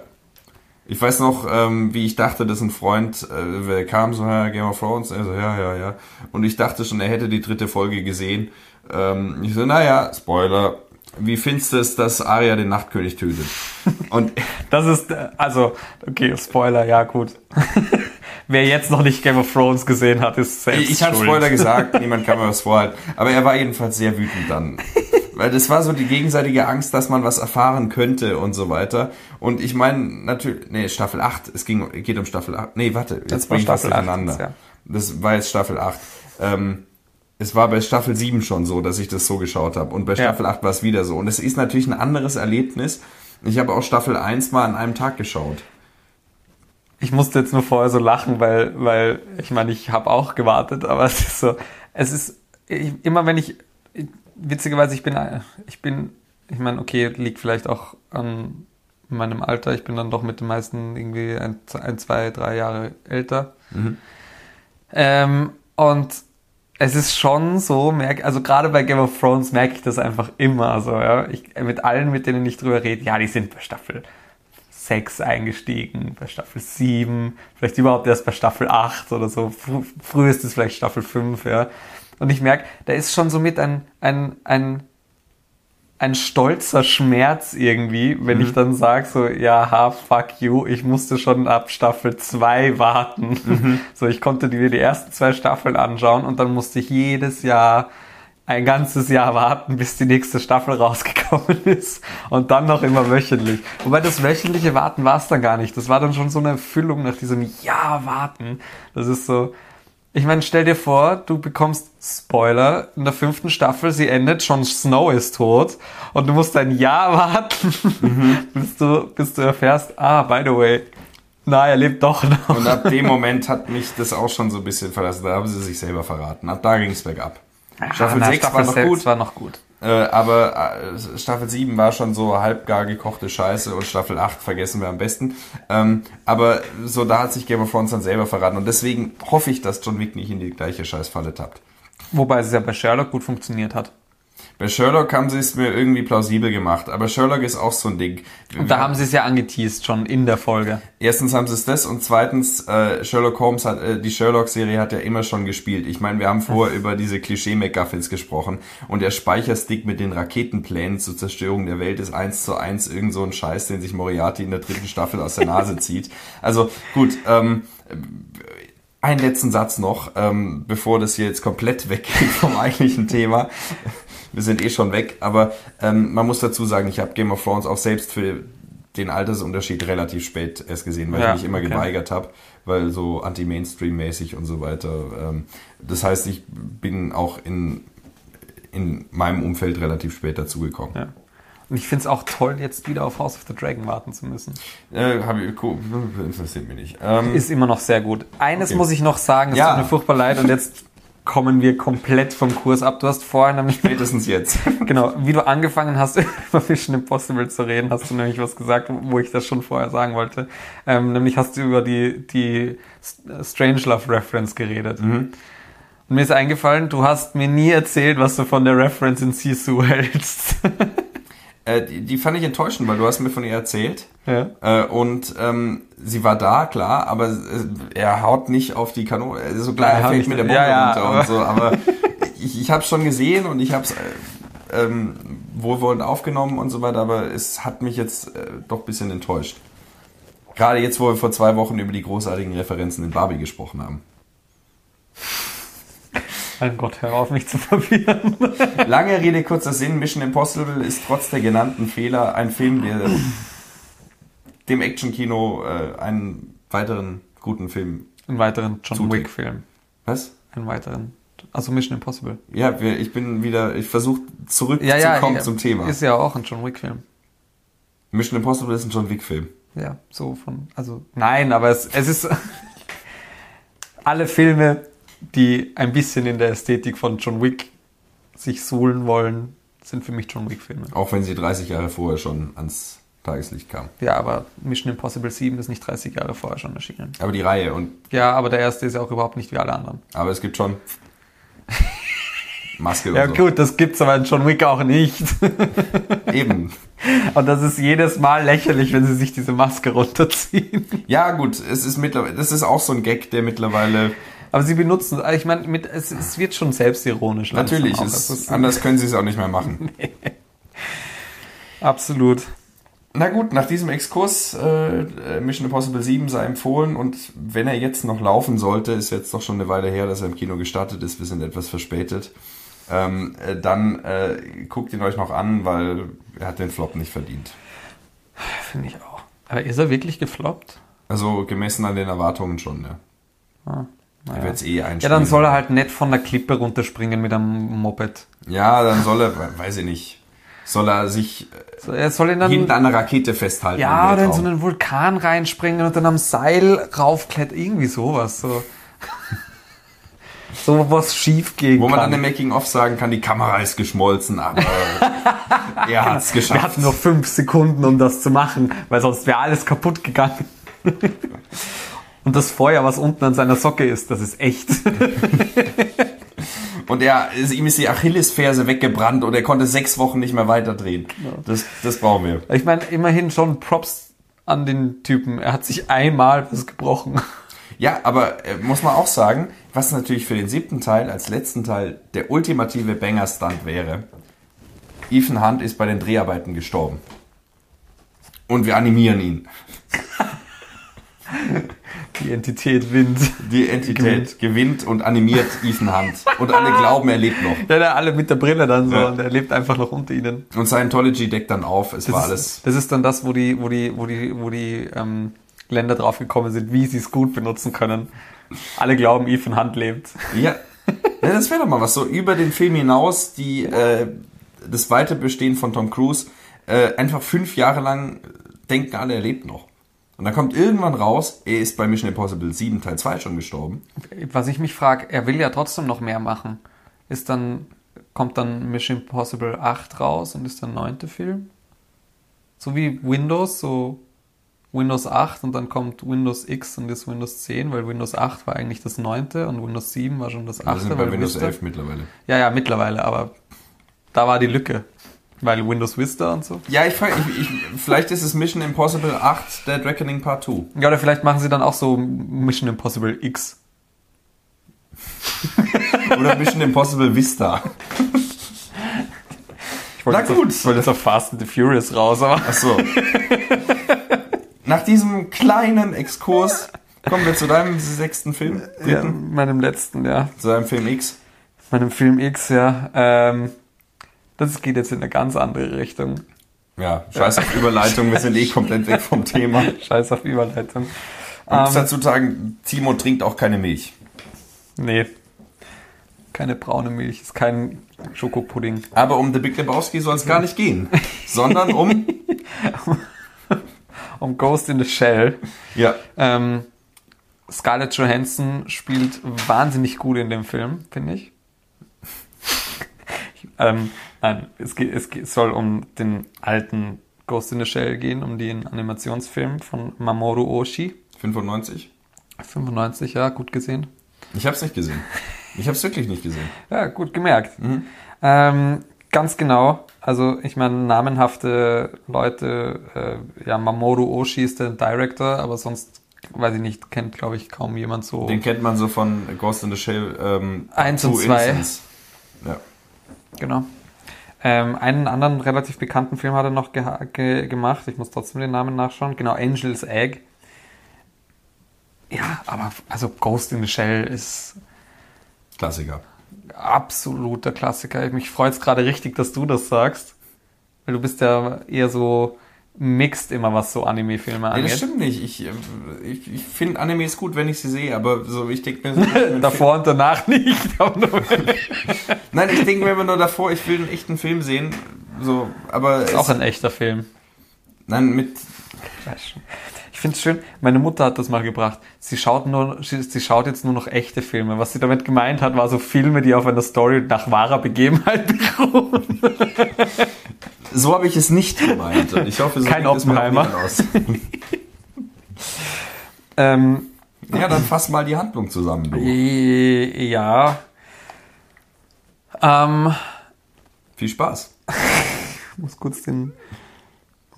Ich weiß noch, ähm, wie ich dachte, dass ein Freund äh, kam so, ja, Game of Thrones, er so, ja, ja, ja. Und ich dachte schon, er hätte die dritte Folge gesehen. Ähm, ich so, naja, Spoiler, wie findest du es, dass Arya den Nachtkönig tötet? Und Das ist, äh, also, okay, Spoiler, ja, gut. Wer jetzt noch nicht Game of Thrones gesehen hat, ist selbst ich habe. Spoiler gesagt, niemand kann mir was vorhalten. Aber er war jedenfalls sehr wütend dann. Weil das war so die gegenseitige Angst, dass man was erfahren könnte und so weiter. Und ich meine, natürlich, nee, Staffel 8, es ging, geht um Staffel 8. Nee, warte, jetzt Das bring ich was Staffel 8 durcheinander. ja. Das war jetzt Staffel 8. Ähm, es war bei Staffel 7 schon so, dass ich das so geschaut habe. Und bei Ja. Staffel 8 war es wieder so. Und es ist natürlich ein anderes Erlebnis. Ich habe auch Staffel 1 mal an einem Tag geschaut. Ich musste jetzt nur vorher so lachen, weil, weil ich meine, ich habe auch gewartet, aber es ist so, es ist ich, immer wenn ich, witzigerweise, ich bin, ich bin, ich meine, okay, liegt vielleicht auch an meinem Alter, ich bin dann doch mit den meisten irgendwie ein, ein zwei, drei Jahre älter. Ähm, und es ist schon so, merk, also gerade bei Game of Thrones merke ich das einfach immer so, ja. Ich, mit allen, mit denen ich drüber rede, ja, die sind bei Staffel 6 eingestiegen, bei Staffel 7, vielleicht überhaupt erst bei Staffel 8 oder so, Fr frühestens vielleicht Staffel 5, ja. Und ich merke, da ist schon so mit ein, ein, ein, ein stolzer Schmerz irgendwie, wenn ich dann sage so, ja, ha, fuck you, ich musste schon ab Staffel 2 warten. So, ich konnte mir die ersten zwei Staffeln anschauen und dann musste ich jedes Jahr ein ganzes Jahr warten, bis die nächste Staffel rausgekommen ist und dann noch immer wöchentlich. Wobei das wöchentliche Warten war es dann gar nicht. Das war dann schon so eine Erfüllung nach diesem Jahr warten. Das ist so, ich meine, stell dir vor, du bekommst Spoiler in der fünften Staffel, sie endet, Jon Snow ist tot und du musst ein Jahr warten, bis, du, bis du erfährst, ah, by the way, na, er lebt doch noch. Und ab dem Moment hat mich das auch schon so ein bisschen verlassen. Da haben sie sich selber verraten. Ab da ging es bergab. Staffel na, 6 Staffel war noch sechs gut. war noch gut. Äh, aber äh, Staffel 7 war schon so halbgar gekochte Scheiße und Staffel 8 vergessen wir am besten. Ähm, aber so da hat sich Game of Thrones dann selber verraten. Und deswegen hoffe ich, dass John Wick nicht in die gleiche Scheißfalle tappt. Wobei es ja bei Sherlock gut funktioniert hat. Bei Sherlock haben sie es mir irgendwie plausibel gemacht. Aber Sherlock ist auch so ein Ding. Und da haben sie es ja angeteased schon in der Folge. Erstens haben sie es das und zweitens, äh, Sherlock Holmes hat, äh, die Sherlock-Serie hat ja immer schon gespielt. Ich meine, wir haben vorher über diese Klischee-McGuffins gesprochen und der Speicherstick mit den Raketenplänen zur Zerstörung der Welt ist eins zu eins irgend so ein Scheiß, den sich Moriarty in der dritten Staffel aus der Nase zieht. Also gut, ähm, einen letzten Satz noch, ähm, bevor das hier jetzt komplett weggeht vom eigentlichen Thema. Wir sind eh schon weg, aber ähm, man muss dazu sagen, ich habe Game of Thrones auch selbst für den Altersunterschied relativ spät erst gesehen, weil Ja, ich mich immer okay. geweigert habe, weil so anti-Mainstream-mäßig und so weiter. Ähm, das heißt, ich bin auch in, in meinem Umfeld relativ spät dazugekommen. Ja. Und ich finde es auch toll, jetzt wieder auf House of the Dragon warten zu müssen. Äh, hab ich, cool, interessiert mich nicht. Ähm, Ist immer noch sehr gut. Eines Okay. muss ich noch sagen, es Ja. tut mir furchtbar leid und jetzt kommen wir komplett vom Kurs ab. Du hast vorher nämlich, spätestens jetzt. genau, wie du angefangen hast, über Mission Impossible zu reden, hast du nämlich was gesagt, wo ich das schon vorher sagen wollte. Ähm, nämlich hast du über die, die Strangelove Reference geredet. Und mir ist eingefallen, du hast mir nie erzählt, was du von der Reference in Sisu hältst. Äh, die, die fand ich enttäuschend, weil du hast mir von ihr erzählt. ja. Äh, und ähm, sie war da, klar, aber äh, er haut nicht auf die Kanone. Also klar, Ja, er fällt nicht- mit der Bombe ja, runter aber- und so, aber ich, ich habe schon gesehen und ich habe es äh, ähm, wohlwollend aufgenommen und so weiter, aber es hat mich jetzt äh, doch ein bisschen enttäuscht. Gerade jetzt, wo wir vor zwei Wochen über die großartigen Referenzen in Barbie gesprochen haben. Mein Gott, hör auf, mich zu verwirren. Lange Rede, kurzer Sinn, Mission Impossible ist trotz der genannten Fehler ein Film, der dem Actionkino äh, einen weiteren guten Film. Einen weiteren John. Wick-Film. Was? Einen weiteren. Also Mission Impossible. Ja, wir, ich bin wieder, ich versuche zurückzukommen zum Thema. Ist ja auch ein John Wick-Film. Mission Impossible ist ein John Wick-Film. Ja, so von, also nein, aber es, es ist alle Filme, die ein bisschen in der Ästhetik von John Wick sich suhlen wollen, sind für mich John Wick-Filme. Auch wenn sie 30 Jahre vorher schon ans Tageslicht kam. Ja, aber Mission Impossible 7 ist nicht 30 Jahre vorher schon erschienen. Aber die Reihe und, Ja, aber der erste ist ja auch überhaupt nicht wie alle anderen. aber es gibt schon Maske Ja so. gut, das gibt's aber in John Wick auch nicht. Eben. Und das ist jedes Mal lächerlich, wenn sie sich diese Maske runterziehen. Ja, gut, es ist mittlerweile, das ist auch so ein Gag, der mittlerweile, Aber sie benutzen, ich meine, mit, es, es wird schon selbstironisch. natürlich, Es ist- anders können sie es auch nicht mehr machen. Absolut. Na gut, nach diesem Exkurs, äh, Mission Impossible 7 sei empfohlen und wenn er jetzt noch laufen sollte, ist jetzt doch schon eine Weile her, dass er im Kino gestartet ist, wir sind etwas verspätet, ähm, äh, dann äh, guckt ihn euch noch an, weil er hat den Flop nicht verdient. Finde ich auch. Aber ist er wirklich gefloppt? Also gemessen an den Erwartungen schon, ja. Ah, naja. wird es eh einspielen. Ja, dann soll er halt nicht von der Klippe runterspringen mit einem Moped. Ja, dann soll er, weiß ich nicht, soll er sich äh, So, Er soll ihn dann hinter einer Rakete festhalten. ja, oder in so einen Vulkan reinspringen und dann am Seil raufklettern. Irgendwie sowas. So, so was schief gehen Wo man kann. dann im Making-of sagen kann, die Kamera ist geschmolzen, aber er hat es Wir geschafft. hatten nur fünf Sekunden, um das zu machen, weil sonst wäre alles kaputt gegangen. Und das Feuer, was unten an seiner Socke ist, das ist echt. Und er, ihm ist die Achillesferse weggebrannt und er konnte sechs Wochen nicht mehr weiterdrehen. Das, das brauchen wir. Ich meine, immerhin schon Props an den Typen. Er hat sich einmal was gebrochen. Ja, aber äh, muss man auch sagen, was natürlich für den siebten Teil als letzten Teil der ultimative Banger-Stunt wäre, Ethan Hunt ist bei den Dreharbeiten gestorben. Und wir animieren ihn. Die Entität Wind. Die Entität gewinnt und animiert Ethan Hunt. Und alle glauben, er lebt noch. Ja, der alle mit der Brille dann so Ja. und er lebt einfach noch unter ihnen. Und Scientology deckt dann auf, es war Das alles. ist, das ist dann das, wo die, wo die, wo die, wo die ähm, Länder drauf gekommen sind, wie sie es gut benutzen können. Alle glauben, Ethan Hunt lebt. Ja. ja das wäre doch mal was. So über den Film hinaus, die, äh, das weite Bestehen von Tom Cruise, äh, einfach fünf Jahre lang denken alle, er lebt noch. Und dann kommt irgendwann raus, er ist bei Mission Impossible 7 Teil 2 schon gestorben. Was ich mich frage, er will ja trotzdem noch mehr machen. Ist dann, kommt dann Mission Impossible 8 raus und ist der neunte Film? So wie Windows, so Windows 8 und dann kommt Windows X und ist Windows 10, weil Windows 8 war eigentlich das neunte und Windows 7 war schon das Wir achte. sind bei weil Windows Vista- 11 mittlerweile. Ja, ja, mittlerweile, aber da war die Lücke. Weil Windows Vista und so. Ja, ich, frage- ich, ich vielleicht ist es Mission Impossible 8 Dead Reckoning Part 2. Ja, oder vielleicht machen sie dann auch so Mission Impossible X. Oder Mission Impossible Vista. Ich Na gut. Auf, ich wollte jetzt auf Fast and the Furious raus, aber Ach so. Nach diesem kleinen Exkurs kommen wir zu deinem sechsten Film. ja, meinem letzten, ja. Zu deinem Film X. meinem Film X, ja. Ähm, das geht jetzt in eine ganz andere Richtung. Ja, scheiß auf Überleitung, wir sind eh komplett weg vom Thema. Scheiß auf Überleitung. Man muss Ähm, dazu sagen, Timo trinkt auch keine Milch. nee. Keine braune Milch, ist kein Schokopudding. Aber um The Big Lebowski soll es gar nicht gehen, sondern um... Um Ghost in the Shell. Ja, Ähm, Scarlett Johansson spielt wahnsinnig gut in dem Film, finde ich. ähm, nein, es, geht, es geht, soll um den alten Ghost in the Shell gehen, um den Animationsfilm von Mamoru Oshii. 95. 95, ja, gut gesehen. Ich habe es nicht gesehen. Ich habe es wirklich nicht gesehen. Ja, gut gemerkt. Ähm, ganz genau. Also, ich meine, namenhafte Leute, äh, ja, Mamoru Oshii ist der Director, aber sonst, weiß ich nicht, kennt, glaube ich, kaum jemand so. Den kennt man so von Ghost in the Shell ähm, Eins und True zwei. Innocence. Ja. Genau. Ähm, einen anderen relativ bekannten Film hat er noch geha- ge gemacht. Ich muss trotzdem den Namen nachschauen. Genau, Angel's Egg. Ja, aber also Ghost in the Shell ist Klassiker. absoluter Klassiker. Mich freut es gerade richtig, dass du das sagst. Weil du bist ja eher so mixed immer, was so Anime-Filme Nee, angeht. das stimmt nicht. Ich, äh, ich, ich finde Animes gut, wenn ich sie sehe, aber so ich denke mir... Davor und danach nicht. Nein, ich denke mir immer nur davor, ich will einen echten Film sehen. So, aber ist auch ein echter Film. nein, mit finde es schön, meine Mutter hat das mal gebracht. Sie schaut, nur, sie, sie schaut jetzt nur noch echte Filme. Was sie damit gemeint hat, war so Filme, die auf einer Story nach wahrer Begebenheit beruhen. so habe ich es nicht gemeint. Und ich hoffe, so Kein Oppenheimer. aus. Ähm, Ja, dann fass mal die Handlung zusammen, du. äh, ja. Ähm, Viel Spaß. ich muss kurz den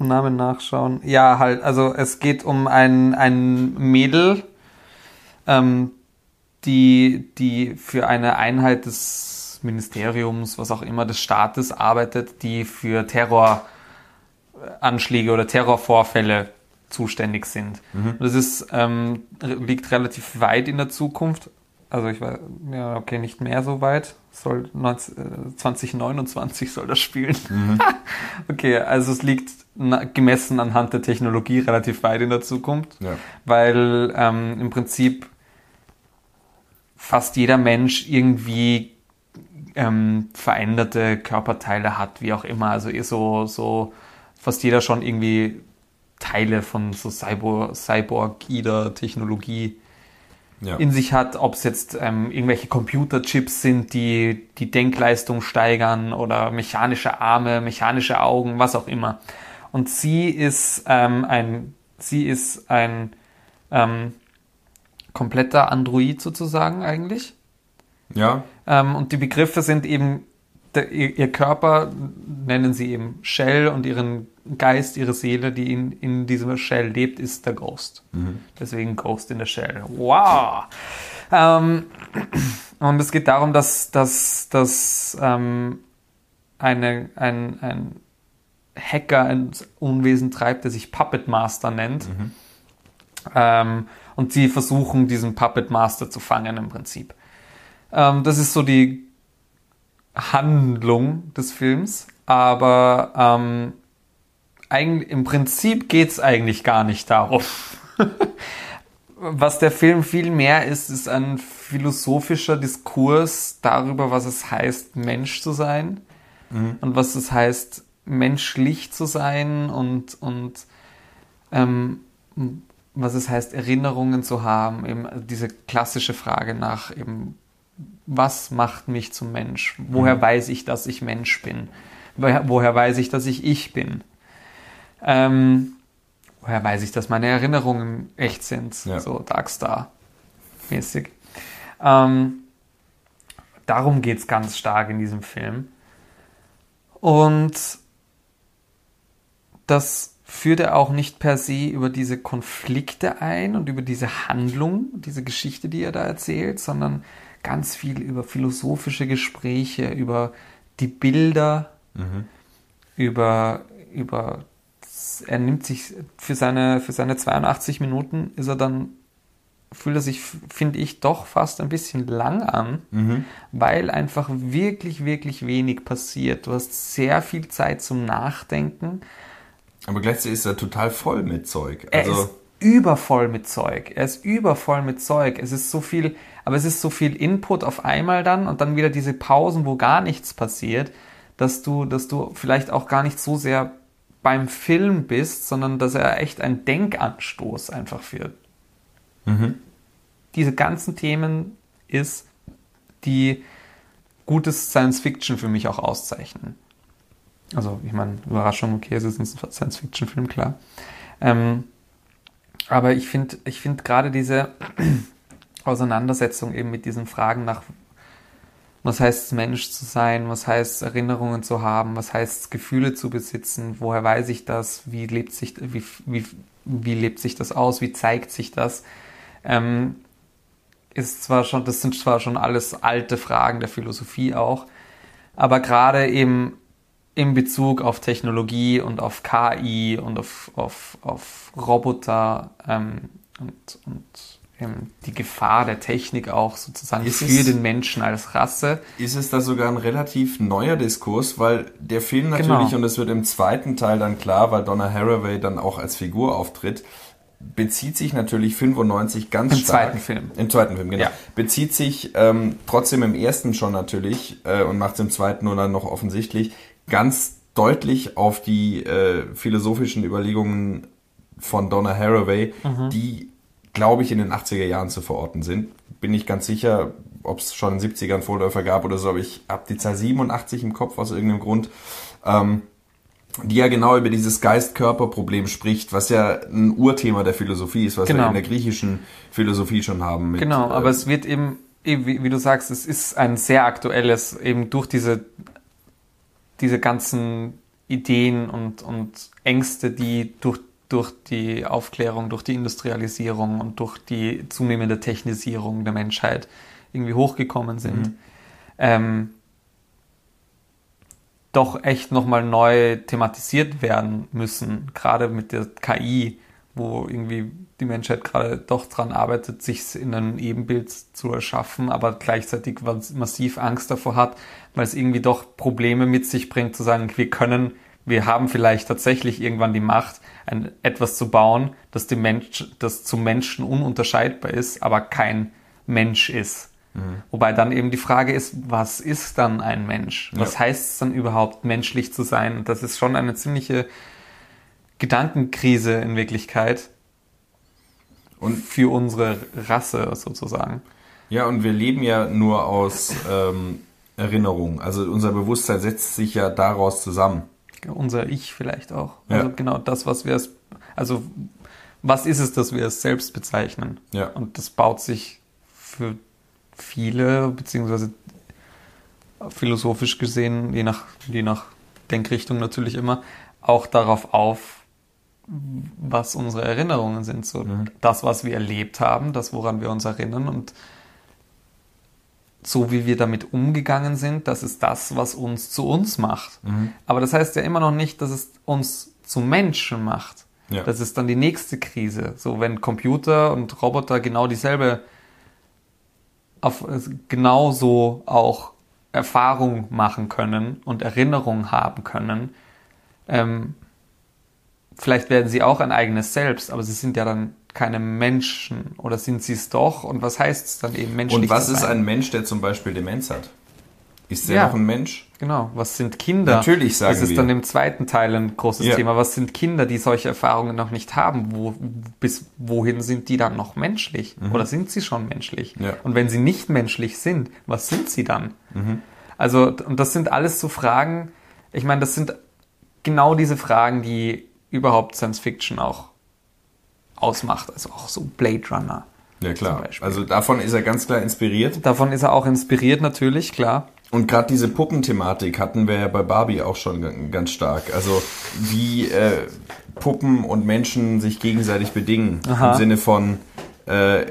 Namen nachschauen. Ja, halt, also es geht um ein, ein Mädel, ähm, die, die für eine Einheit des Ministeriums, was auch immer, des Staates arbeitet, die für Terror Terroranschläge oder Terrorvorfälle zuständig sind. Mhm. Das ist, ähm, liegt relativ weit in der Zukunft. Also ich war, ja, okay, nicht mehr so weit. Soll 19, äh, 2029 soll das spielen. Mhm. okay, also es liegt gemessen anhand der Technologie relativ weit in der Zukunft, ja. weil ähm, im Prinzip fast jeder Mensch irgendwie ähm, veränderte Körperteile hat, wie auch immer. Also eh so, so fast jeder schon irgendwie Teile von so Cyborg, Cyborg-Technologie ja. in sich hat, ob es jetzt ähm, irgendwelche Computerchips sind, die die Denkleistung steigern oder mechanische Arme, mechanische Augen, was auch immer. Und sie ist ähm, ein, sie ist ein ähm, kompletter Android sozusagen eigentlich. Ja. Ähm, und die Begriffe sind eben der, ihr Körper nennen sie eben Shell und ihren Geist, ihre Seele, die in, in diesem Shell lebt, ist der Ghost. Mhm. Deswegen Ghost in der Shell. Wow! Ähm, und es geht darum, dass, dass, dass ähm, eine, ein, ein Hacker ein Unwesen treibt, der sich Puppet Master nennt. Mhm. Ähm, und sie versuchen, diesen Puppet Master zu fangen im Prinzip. Ähm, das ist so die Handlung des Films, aber ähm, eigentlich, im Prinzip geht es eigentlich gar nicht darum. was der Film viel mehr ist, ist ein philosophischer Diskurs darüber, was es heißt, Mensch zu sein mhm. und was es heißt, menschlich zu sein und, und ähm, was es heißt, Erinnerungen zu haben. Eben diese klassische Frage nach eben, was macht mich zum Mensch? Woher mhm. weiß ich, dass ich Mensch bin? Woher, woher weiß ich, dass ich ich bin? Ähm, woher weiß ich, dass meine Erinnerungen echt sind? Ja. So Darkstar-mäßig. Ähm, darum geht es ganz stark in diesem Film. Und das führt er auch nicht per se über diese Konflikte ein und über diese Handlung, diese Geschichte, die er da erzählt, sondern ganz viel über philosophische Gespräche, über die Bilder, mhm. über, über er nimmt sich für seine, für seine 82 Minuten ist er dann, fühlt er sich, finde ich, doch fast ein bisschen lang an, mhm. weil einfach wirklich, wirklich wenig passiert. Du hast sehr viel Zeit zum Nachdenken. Aber gleichzeitig ist er total voll mit Zeug. Also übervoll mit Zeug. Er ist übervoll mit Zeug. Es ist so viel, aber es ist so viel Input auf einmal dann und dann wieder diese Pausen, wo gar nichts passiert, dass du, dass du vielleicht auch gar nicht so sehr beim Film bist, sondern dass er echt ein Denkanstoß einfach für mhm. diese ganzen Themen ist, die gutes Science Fiction für mich auch auszeichnen. Also, ich meine, Überraschung, okay, es ist ein Science Fiction Film, klar. Ähm, aber ich finde, ich finde gerade diese Auseinandersetzung eben mit diesen Fragen nach, was heißt es, Mensch zu sein, was heißt Erinnerungen zu haben, was heißt es, Gefühle zu besitzen, woher weiß ich das, wie lebt sich, wie, wie, wie lebt sich das aus, wie zeigt sich das, ähm, ist zwar schon, das sind zwar schon alles alte Fragen der Philosophie auch, aber gerade eben in Bezug auf Technologie und auf KI und auf, auf, auf Roboter ähm, und, und ähm, die Gefahr der Technik auch sozusagen ist für es, den Menschen als Rasse. Ist es da sogar ein relativ neuer Diskurs, weil der Film natürlich, genau. und es wird im zweiten Teil dann klar, weil Donna Haraway dann auch als Figur auftritt, bezieht sich natürlich 95 ganz Im stark. Im zweiten Film. Im zweiten Film, genau. Ja. Bezieht sich ähm, trotzdem im ersten schon natürlich äh, und macht es im zweiten nur dann noch offensichtlich ganz deutlich auf die äh, philosophischen Überlegungen von Donna Haraway, mhm. die glaube ich, in den 80er Jahren zu verorten sind. Bin ich ganz sicher, ob es schon in den 70ern Vorläufer gab oder so, aber ich habe die Zahl 87 im Kopf aus irgendeinem Grund. Ähm, die ja genau über dieses Geist-Körper-Problem spricht, was ja ein Urthema der Philosophie ist, was genau. wir in der griechischen Philosophie schon haben. Mit, genau, aber äh, es wird eben, wie, wie, du sagst, es ist ein sehr aktuelles, eben durch diese, diese ganzen Ideen und, und Ängste, die durch durch die Aufklärung, durch die Industrialisierung und durch die zunehmende Technisierung der Menschheit irgendwie hochgekommen sind. Mhm. Ähm, doch echt nochmal neu thematisiert werden müssen, gerade mit der KI, wo irgendwie die Menschheit gerade doch dran arbeitet, sich in ein Ebenbild zu erschaffen, aber gleichzeitig massiv Angst davor hat, weil es irgendwie doch Probleme mit sich bringt, zu sagen, wir können, wir haben vielleicht tatsächlich irgendwann die Macht, ein, etwas zu bauen, das, dem Mensch, das zum Menschen ununterscheidbar ist, aber kein Mensch ist. Mhm. Wobei dann eben die Frage ist, was ist dann ein Mensch? Was ja. heißt es dann überhaupt, menschlich zu sein? Und das ist schon eine ziemliche Gedankenkrise in Wirklichkeit. Und für unsere Rasse sozusagen. Ja, und wir leben ja nur aus ähm, Erinnerung. Also unser Bewusstsein setzt sich ja daraus zusammen. Unser Ich vielleicht auch. Ja. Also genau das, was wir es, also was ist es, dass wir es selbst bezeichnen? Ja. Und das baut sich für viele, beziehungsweise philosophisch gesehen, je nach, je nach Denkrichtung natürlich immer, auch darauf auf, was unsere Erinnerungen sind. So mhm. das, was wir erlebt haben, das, woran wir uns erinnern und so wie wir damit umgegangen sind, das ist das, was uns zu uns macht. Mhm. Aber das heißt ja immer noch nicht, dass es uns zu Menschen macht. Ja. Das ist dann die nächste Krise. So, wenn Computer und Roboter genau dieselbe auf genauso auch Erfahrung machen können und Erinnerung haben können. Ähm, vielleicht werden sie auch ein eigenes Selbst, aber sie sind ja dann keine Menschen oder sind sie es doch? Und was heißt es dann eben menschlich? Und was ist ein Mensch, der zum Beispiel Demenz hat? Ist der ja, noch ein Mensch? Genau. Was sind Kinder? Natürlich sagen wir. Das ist wir. dann im zweiten Teil ein großes ja. Thema. Was sind Kinder, die solche Erfahrungen noch nicht haben? Wo, bis wohin sind die dann noch menschlich? Mhm. Oder sind sie schon menschlich? Ja. Und wenn sie nicht menschlich sind, was sind sie dann? Mhm. Also, und das sind alles so Fragen, ich meine, das sind genau diese Fragen, die überhaupt Science Fiction auch ausmacht. Also auch so Blade Runner. Ja, klar. Also davon ist er ganz klar inspiriert. Davon ist er auch inspiriert, natürlich, klar. Und gerade diese Puppenthematik hatten wir ja bei Barbie auch schon ganz stark. Also wie äh, Puppen und Menschen sich gegenseitig bedingen. Aha. Im Sinne von, äh,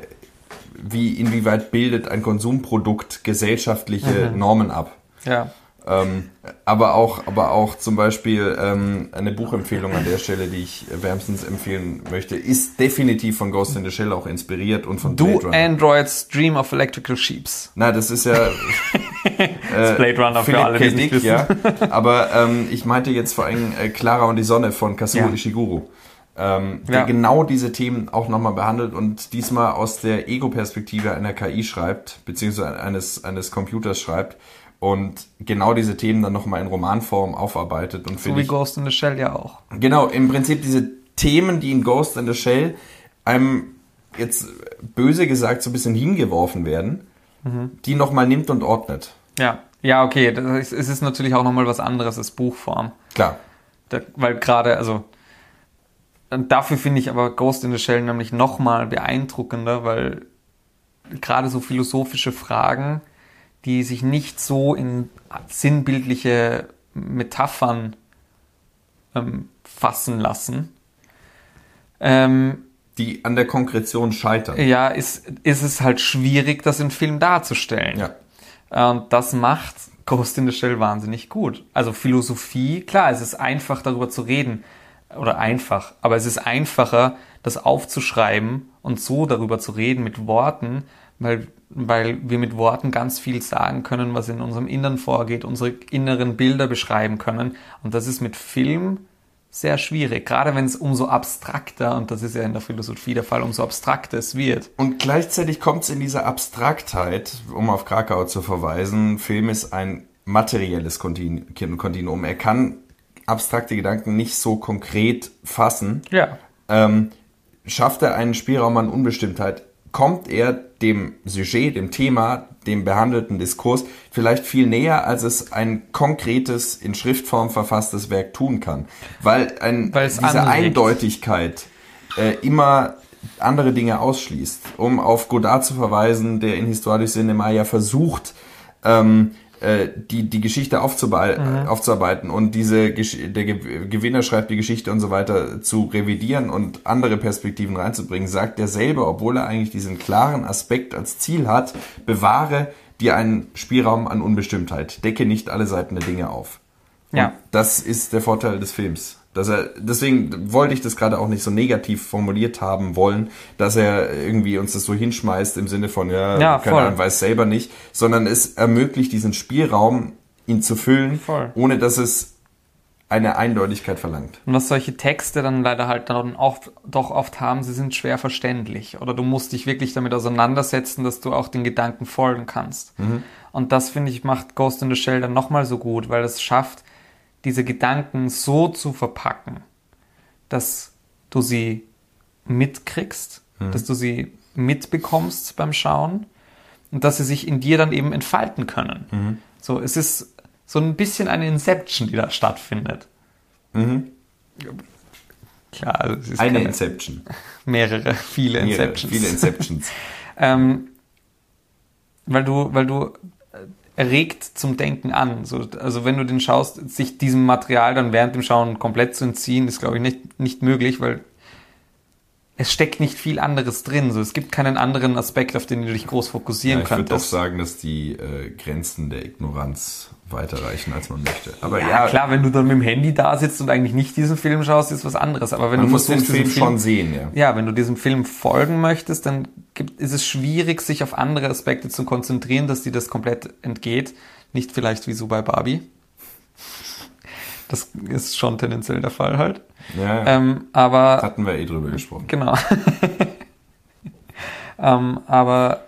wie inwieweit bildet ein Konsumprodukt gesellschaftliche mhm. Normen ab. Ja. Ähm, aber auch, aber auch zum Beispiel ähm, eine Buchempfehlung an der Stelle, die ich wärmstens empfehlen möchte, ist definitiv von Ghost in the Shell auch inspiriert und von Do Androids Dream of Electrical Sheeps. Na, das ist ja äh, Blade Runner für alle, die nicht wissen. Ja. Aber ähm, ich meinte jetzt vor allem äh, Clara und die Sonne von Kazuo ja. Ishiguro. Ähm, der ja. genau diese Themen auch nochmal behandelt und diesmal aus der Ego-Perspektive einer KI schreibt, beziehungsweise eines, eines Computers schreibt und genau diese Themen dann nochmal in Romanform aufarbeitet. Und so wie ich, Ghost in the Shell ja auch. Genau, im Prinzip diese Themen, die in Ghost in the Shell einem jetzt böse gesagt so ein bisschen hingeworfen werden, mhm. die nochmal nimmt und ordnet. Ja, ja, okay. Das ist, es ist natürlich auch nochmal was anderes als Buchform. Klar. Da, weil gerade, also dafür finde ich aber Ghost in the Shell nämlich nochmal beeindruckender, weil gerade so philosophische Fragen die sich nicht so in sinnbildliche Metaphern ähm, fassen lassen. Ähm, die an der Konkretion scheitern. Ja, ist, ist es halt schwierig, das im Film darzustellen. Ja. Und das macht Ghost in the Shell wahnsinnig gut. Also Philosophie, klar, es ist einfach darüber zu reden. Oder einfach, aber es ist einfacher, das aufzuschreiben und so darüber zu reden mit Worten, weil, weil wir mit Worten ganz viel sagen können, was in unserem Innern vorgeht, unsere inneren Bilder beschreiben können. Und das ist mit Film sehr schwierig, gerade wenn es umso abstrakter, und das ist ja in der Philosophie der Fall, umso abstrakter es wird. Und gleichzeitig kommt es in dieser Abstraktheit, um auf Krakau zu verweisen, Film ist ein materielles Kontinuum. Er kann abstrakte Gedanken nicht so konkret fassen. Ja. Ähm, schafft er einen Spielraum an Unbestimmtheit, kommt er dem Sujet, dem Thema, dem behandelten Diskurs vielleicht viel näher, als es ein konkretes, in Schriftform verfasstes Werk tun kann. Weil ein, diese anregt. Eindeutigkeit äh, immer andere Dinge ausschließt. Um auf Godard zu verweisen, der in Histoire du Cinema ja versucht, ähm, äh, die, die Geschichte aufzuarbeiten, mhm. aufzuarbeiten und diese der Gewinner schreibt die Geschichte und so weiter zu revidieren und andere Perspektiven reinzubringen, sagt er selber, obwohl er eigentlich diesen klaren Aspekt als Ziel hat, bewahre dir einen Spielraum an Unbestimmtheit, decke nicht alle Seiten der Dinge auf. Und Ja. das ist der Vorteil des Films. Dass er, deswegen wollte ich das gerade auch nicht so negativ formuliert haben wollen, dass er irgendwie uns das so hinschmeißt im Sinne von, ja, Ja, keine. Ahnung, weiß selber nicht, sondern es ermöglicht diesen Spielraum, ihn zu füllen, Voll. ohne dass es eine Eindeutigkeit verlangt. Und was solche Texte dann leider halt dann auch doch oft haben, sie sind schwer verständlich. Oder du musst dich wirklich damit auseinandersetzen, dass du auch den Gedanken folgen kannst. Und das, finde ich, macht Ghost in the Shell dann nochmal so gut, weil es schafft, diese Gedanken so zu verpacken, dass du sie mitkriegst, dass du sie mitbekommst beim Schauen und dass sie sich in dir dann eben entfalten können. So, es ist so ein bisschen eine Inception, die da stattfindet. Klar, also es ist Eine Inception. mehrere, viele Mehrere, Inceptions. Viele Inceptions. ähm, weil du, weil du erregt zum Denken an. So, also wenn du den schaust, sich diesem Material dann während dem Schauen komplett zu entziehen, ist glaube ich nicht, nicht möglich, weil es steckt nicht viel anderes drin. So, es gibt keinen anderen Aspekt, auf den du dich groß Ja, fokussieren ich würde doch könntest. sagen, dass die äh, Grenzen der Ignoranz weiterreichen, als man möchte. Aber ja, ja, klar, wenn du dann mit dem Handy da sitzt und eigentlich nicht diesen Film schaust, ist was anderes. Aber wenn man du muss den Film schon sehen, ja. ja, wenn du diesem Film folgen möchtest, dann gibt, ist es schwierig, sich auf andere Aspekte zu konzentrieren, dass dir das komplett entgeht. Nicht vielleicht wie so bei Barbie. Das ist schon tendenziell der Fall halt. ja, ja. Ähm, aber Hatten wir eh drüber gesprochen. Genau. ähm, aber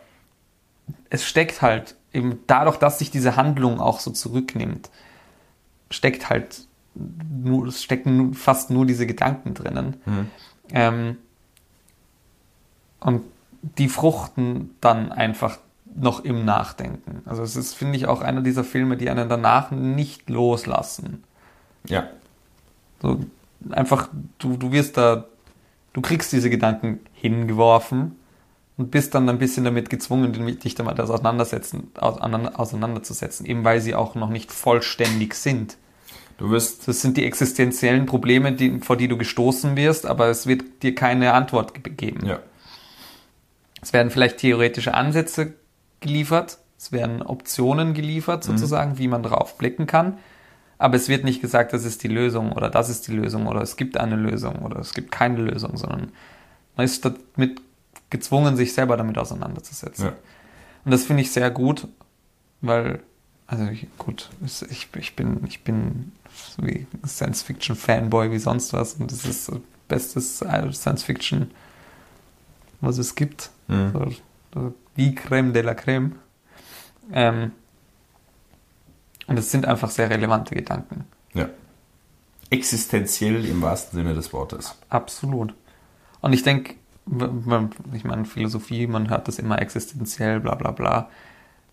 es steckt halt eben dadurch, dass sich diese Handlung auch so zurücknimmt, steckt halt nur, stecken fast nur diese Gedanken drinnen. Ähm, und die fruchten dann einfach noch im Nachdenken. Also es ist, finde ich, auch einer dieser Filme, die einen danach nicht loslassen. Ja. So, einfach, du, du wirst da, du kriegst diese Gedanken hingeworfen und bist dann ein bisschen damit gezwungen, dich damit auseinandersetzen, auseinander- auseinanderzusetzen, eben weil sie auch noch nicht vollständig sind. Du wirst, Das sind die existenziellen Probleme, die, vor die du gestoßen wirst, aber es wird dir keine Antwort ge- geben. ja. Es werden vielleicht theoretische Ansätze geliefert, es werden Optionen geliefert, sozusagen, wie man drauf blicken kann. Aber es wird nicht gesagt, das ist die Lösung oder das ist die Lösung oder es gibt eine Lösung oder es gibt keine Lösung, sondern man ist damit gezwungen, sich selber damit auseinanderzusetzen. Ja. Und das finde ich sehr gut, weil, also ich, gut, ich, ich bin, ich bin so wie Science-Fiction-Fanboy wie sonst was und das ist so bestes Science-Fiction, was es gibt. Mhm. So, so die Creme de la Creme. Ähm, und es sind einfach sehr relevante Gedanken. ja. Existenziell im wahrsten Sinne des Wortes. Absolut. Und ich denke, ich meine, Philosophie, man hört das immer existenziell, bla bla bla.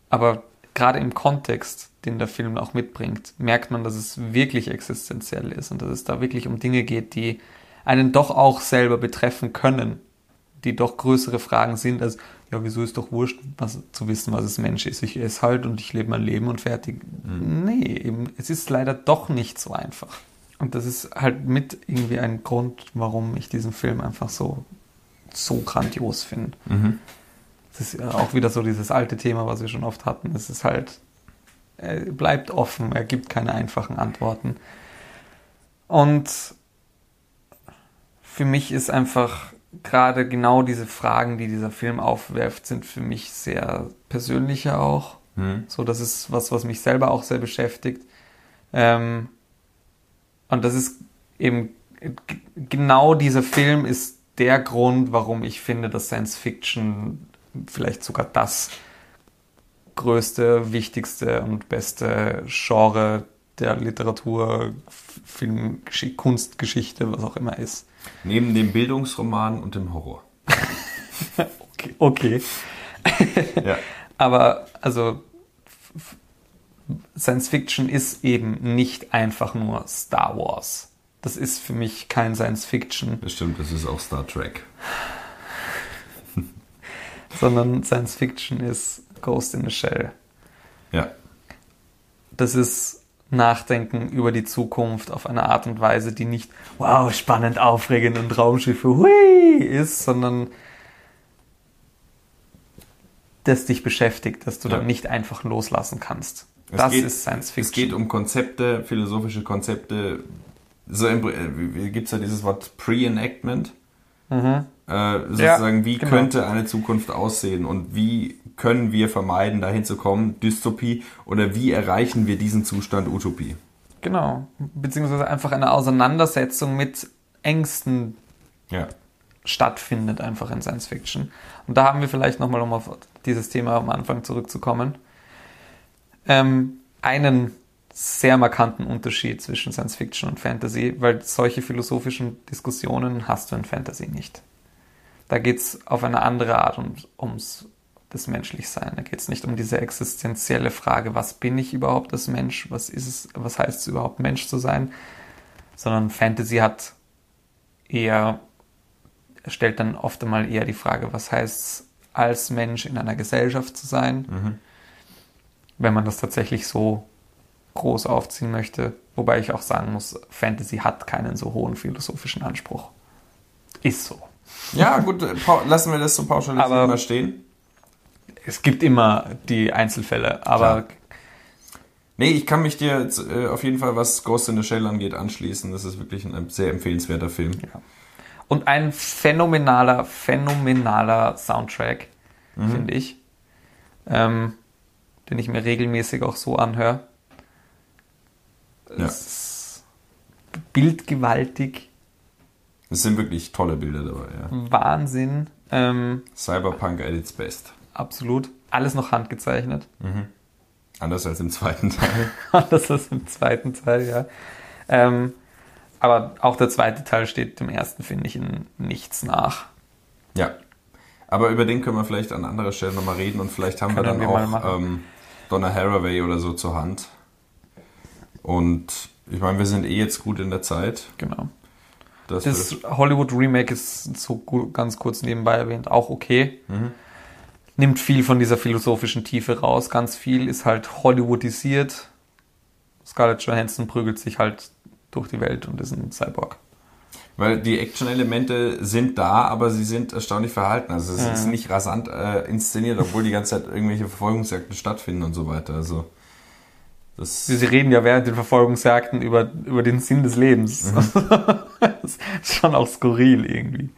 Aber gerade im Kontext, den der Film auch mitbringt, merkt man, dass es wirklich existenziell ist und dass es da wirklich um Dinge geht, die einen doch auch selber betreffen können, die doch größere Fragen sind als, ja, wieso ist doch wurscht, was, zu wissen, was es Mensch ist. Ich esse halt und ich lebe mein Leben und fertig. Nee, eben, es ist leider doch nicht so einfach. Und das ist halt mit irgendwie ein Grund, warum ich diesen Film einfach so, so grandios finde. Das ist auch wieder so dieses alte Thema, was wir schon oft hatten. Es ist halt, er bleibt offen, er gibt keine einfachen Antworten. Und für mich ist einfach gerade genau diese Fragen, die dieser Film aufwerft, sind für mich sehr persönliche auch. Mhm. So, das ist was, was mich selber auch sehr beschäftigt. Ähm, und das ist eben genau dieser Film ist der Grund, warum ich finde, dass Science Fiction vielleicht sogar das größte, wichtigste und beste Genre der Literatur, Film, Gesch- Kunstgeschichte, was auch immer ist. Neben dem Bildungsroman und dem Horror. Okay. okay. Ja. Aber also Science Fiction ist eben nicht einfach nur Star Wars. Das ist für mich kein Science Fiction, Das stimmt, das ist auch Star Trek. sondern Science Fiction ist Ghost in the Shell. Ja. Das ist Nachdenken über die Zukunft auf eine Art und Weise, die nicht wow, spannend, aufregend und Raumschiffe hui, ist, sondern das dich beschäftigt, dass du Ja. dann nicht einfach loslassen kannst. Es das geht, ist Science Es Fiction. geht um Konzepte, philosophische Konzepte. So gibt es ja dieses Wort Pre-Enactment. Mhm. Äh, sozusagen, wie genau. könnte eine Zukunft aussehen und wie können wir vermeiden, dahin zu kommen, Dystopie, oder wie erreichen wir diesen Zustand Utopie? Genau. Beziehungsweise einfach eine Auseinandersetzung mit Ängsten Ja. stattfindet, einfach in Science Fiction. Und da haben wir vielleicht nochmal, um auf dieses Thema am Anfang zurückzukommen, ähm, einen sehr markanten Unterschied zwischen Science Fiction und Fantasy, weil solche philosophischen Diskussionen hast du in Fantasy nicht. Da geht es auf eine andere Art um, ums das Menschlichsein. Da geht es nicht um diese existenzielle Frage, was bin ich überhaupt als Mensch, was ist es, was heißt es überhaupt Mensch zu sein, sondern Fantasy hat eher stellt dann oft einmal eher die Frage, was heißt es als Mensch in einer Gesellschaft zu sein, wenn man das tatsächlich so groß aufziehen möchte. Wobei ich auch sagen muss, Fantasy hat keinen so hohen philosophischen Anspruch. Ist so. Ja, gut, lassen wir das so pauschalisiert Aber- mal stehen. Es gibt immer die Einzelfälle, aber Klar. Nee, ich kann mich dir jetzt, äh, auf jeden Fall, was Ghost in the Shell angeht, anschließen. Das ist wirklich ein sehr empfehlenswerter Film. und ein phänomenaler, phänomenaler Soundtrack, finde ich, ähm, den ich mir regelmäßig auch so anhöre. Ja. Bildgewaltig, Es sind wirklich tolle Bilder dabei, ja. Wahnsinn, ähm, Cyberpunk at its best. absolut. Alles noch handgezeichnet. Anders als im zweiten Teil. Anders als im zweiten Teil, ja. Ähm, aber auch der zweite Teil steht dem ersten, finde ich, in nichts nach. ja. Aber über den können wir vielleicht an anderer Stelle nochmal reden und vielleicht haben wir Können dann wir auch ähm, Donna Haraway oder so zur Hand. Und ich meine, wir sind eh jetzt gut in der Zeit. Genau. Das wir- Hollywood Remake ist so ganz kurz nebenbei erwähnt auch okay. Mhm. Nimmt viel von dieser philosophischen Tiefe raus. Ganz viel ist halt Hollywoodisiert. Scarlett Johansson prügelt sich halt durch die Welt und ist ein Cyborg. Weil die Action-Elemente sind da, aber sie sind erstaunlich verhalten. Also es ist nicht rasant äh, inszeniert, obwohl die ganze Zeit irgendwelche Verfolgungsjagden stattfinden und so weiter. Also das Sie reden ja während den Verfolgungsjagden über, über den Sinn des Lebens. Mhm. das ist schon auch skurril irgendwie.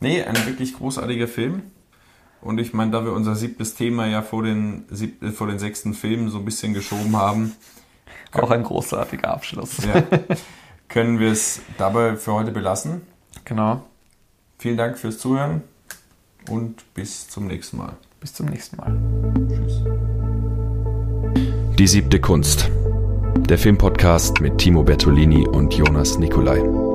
Nee, ein wirklich großartiger Film. Und ich meine, da wir unser siebtes Thema ja vor den, sieb, äh, vor den sechsten Filmen so ein bisschen geschoben haben, Auch ein großartiger Abschluss. ja, können wir es dabei für heute belassen. Genau. Vielen Dank fürs Zuhören und bis zum nächsten Mal. Bis zum nächsten Mal. Tschüss. Die siebte Kunst. Der Filmpodcast mit Timo Bertolini und Jonas Nicolai.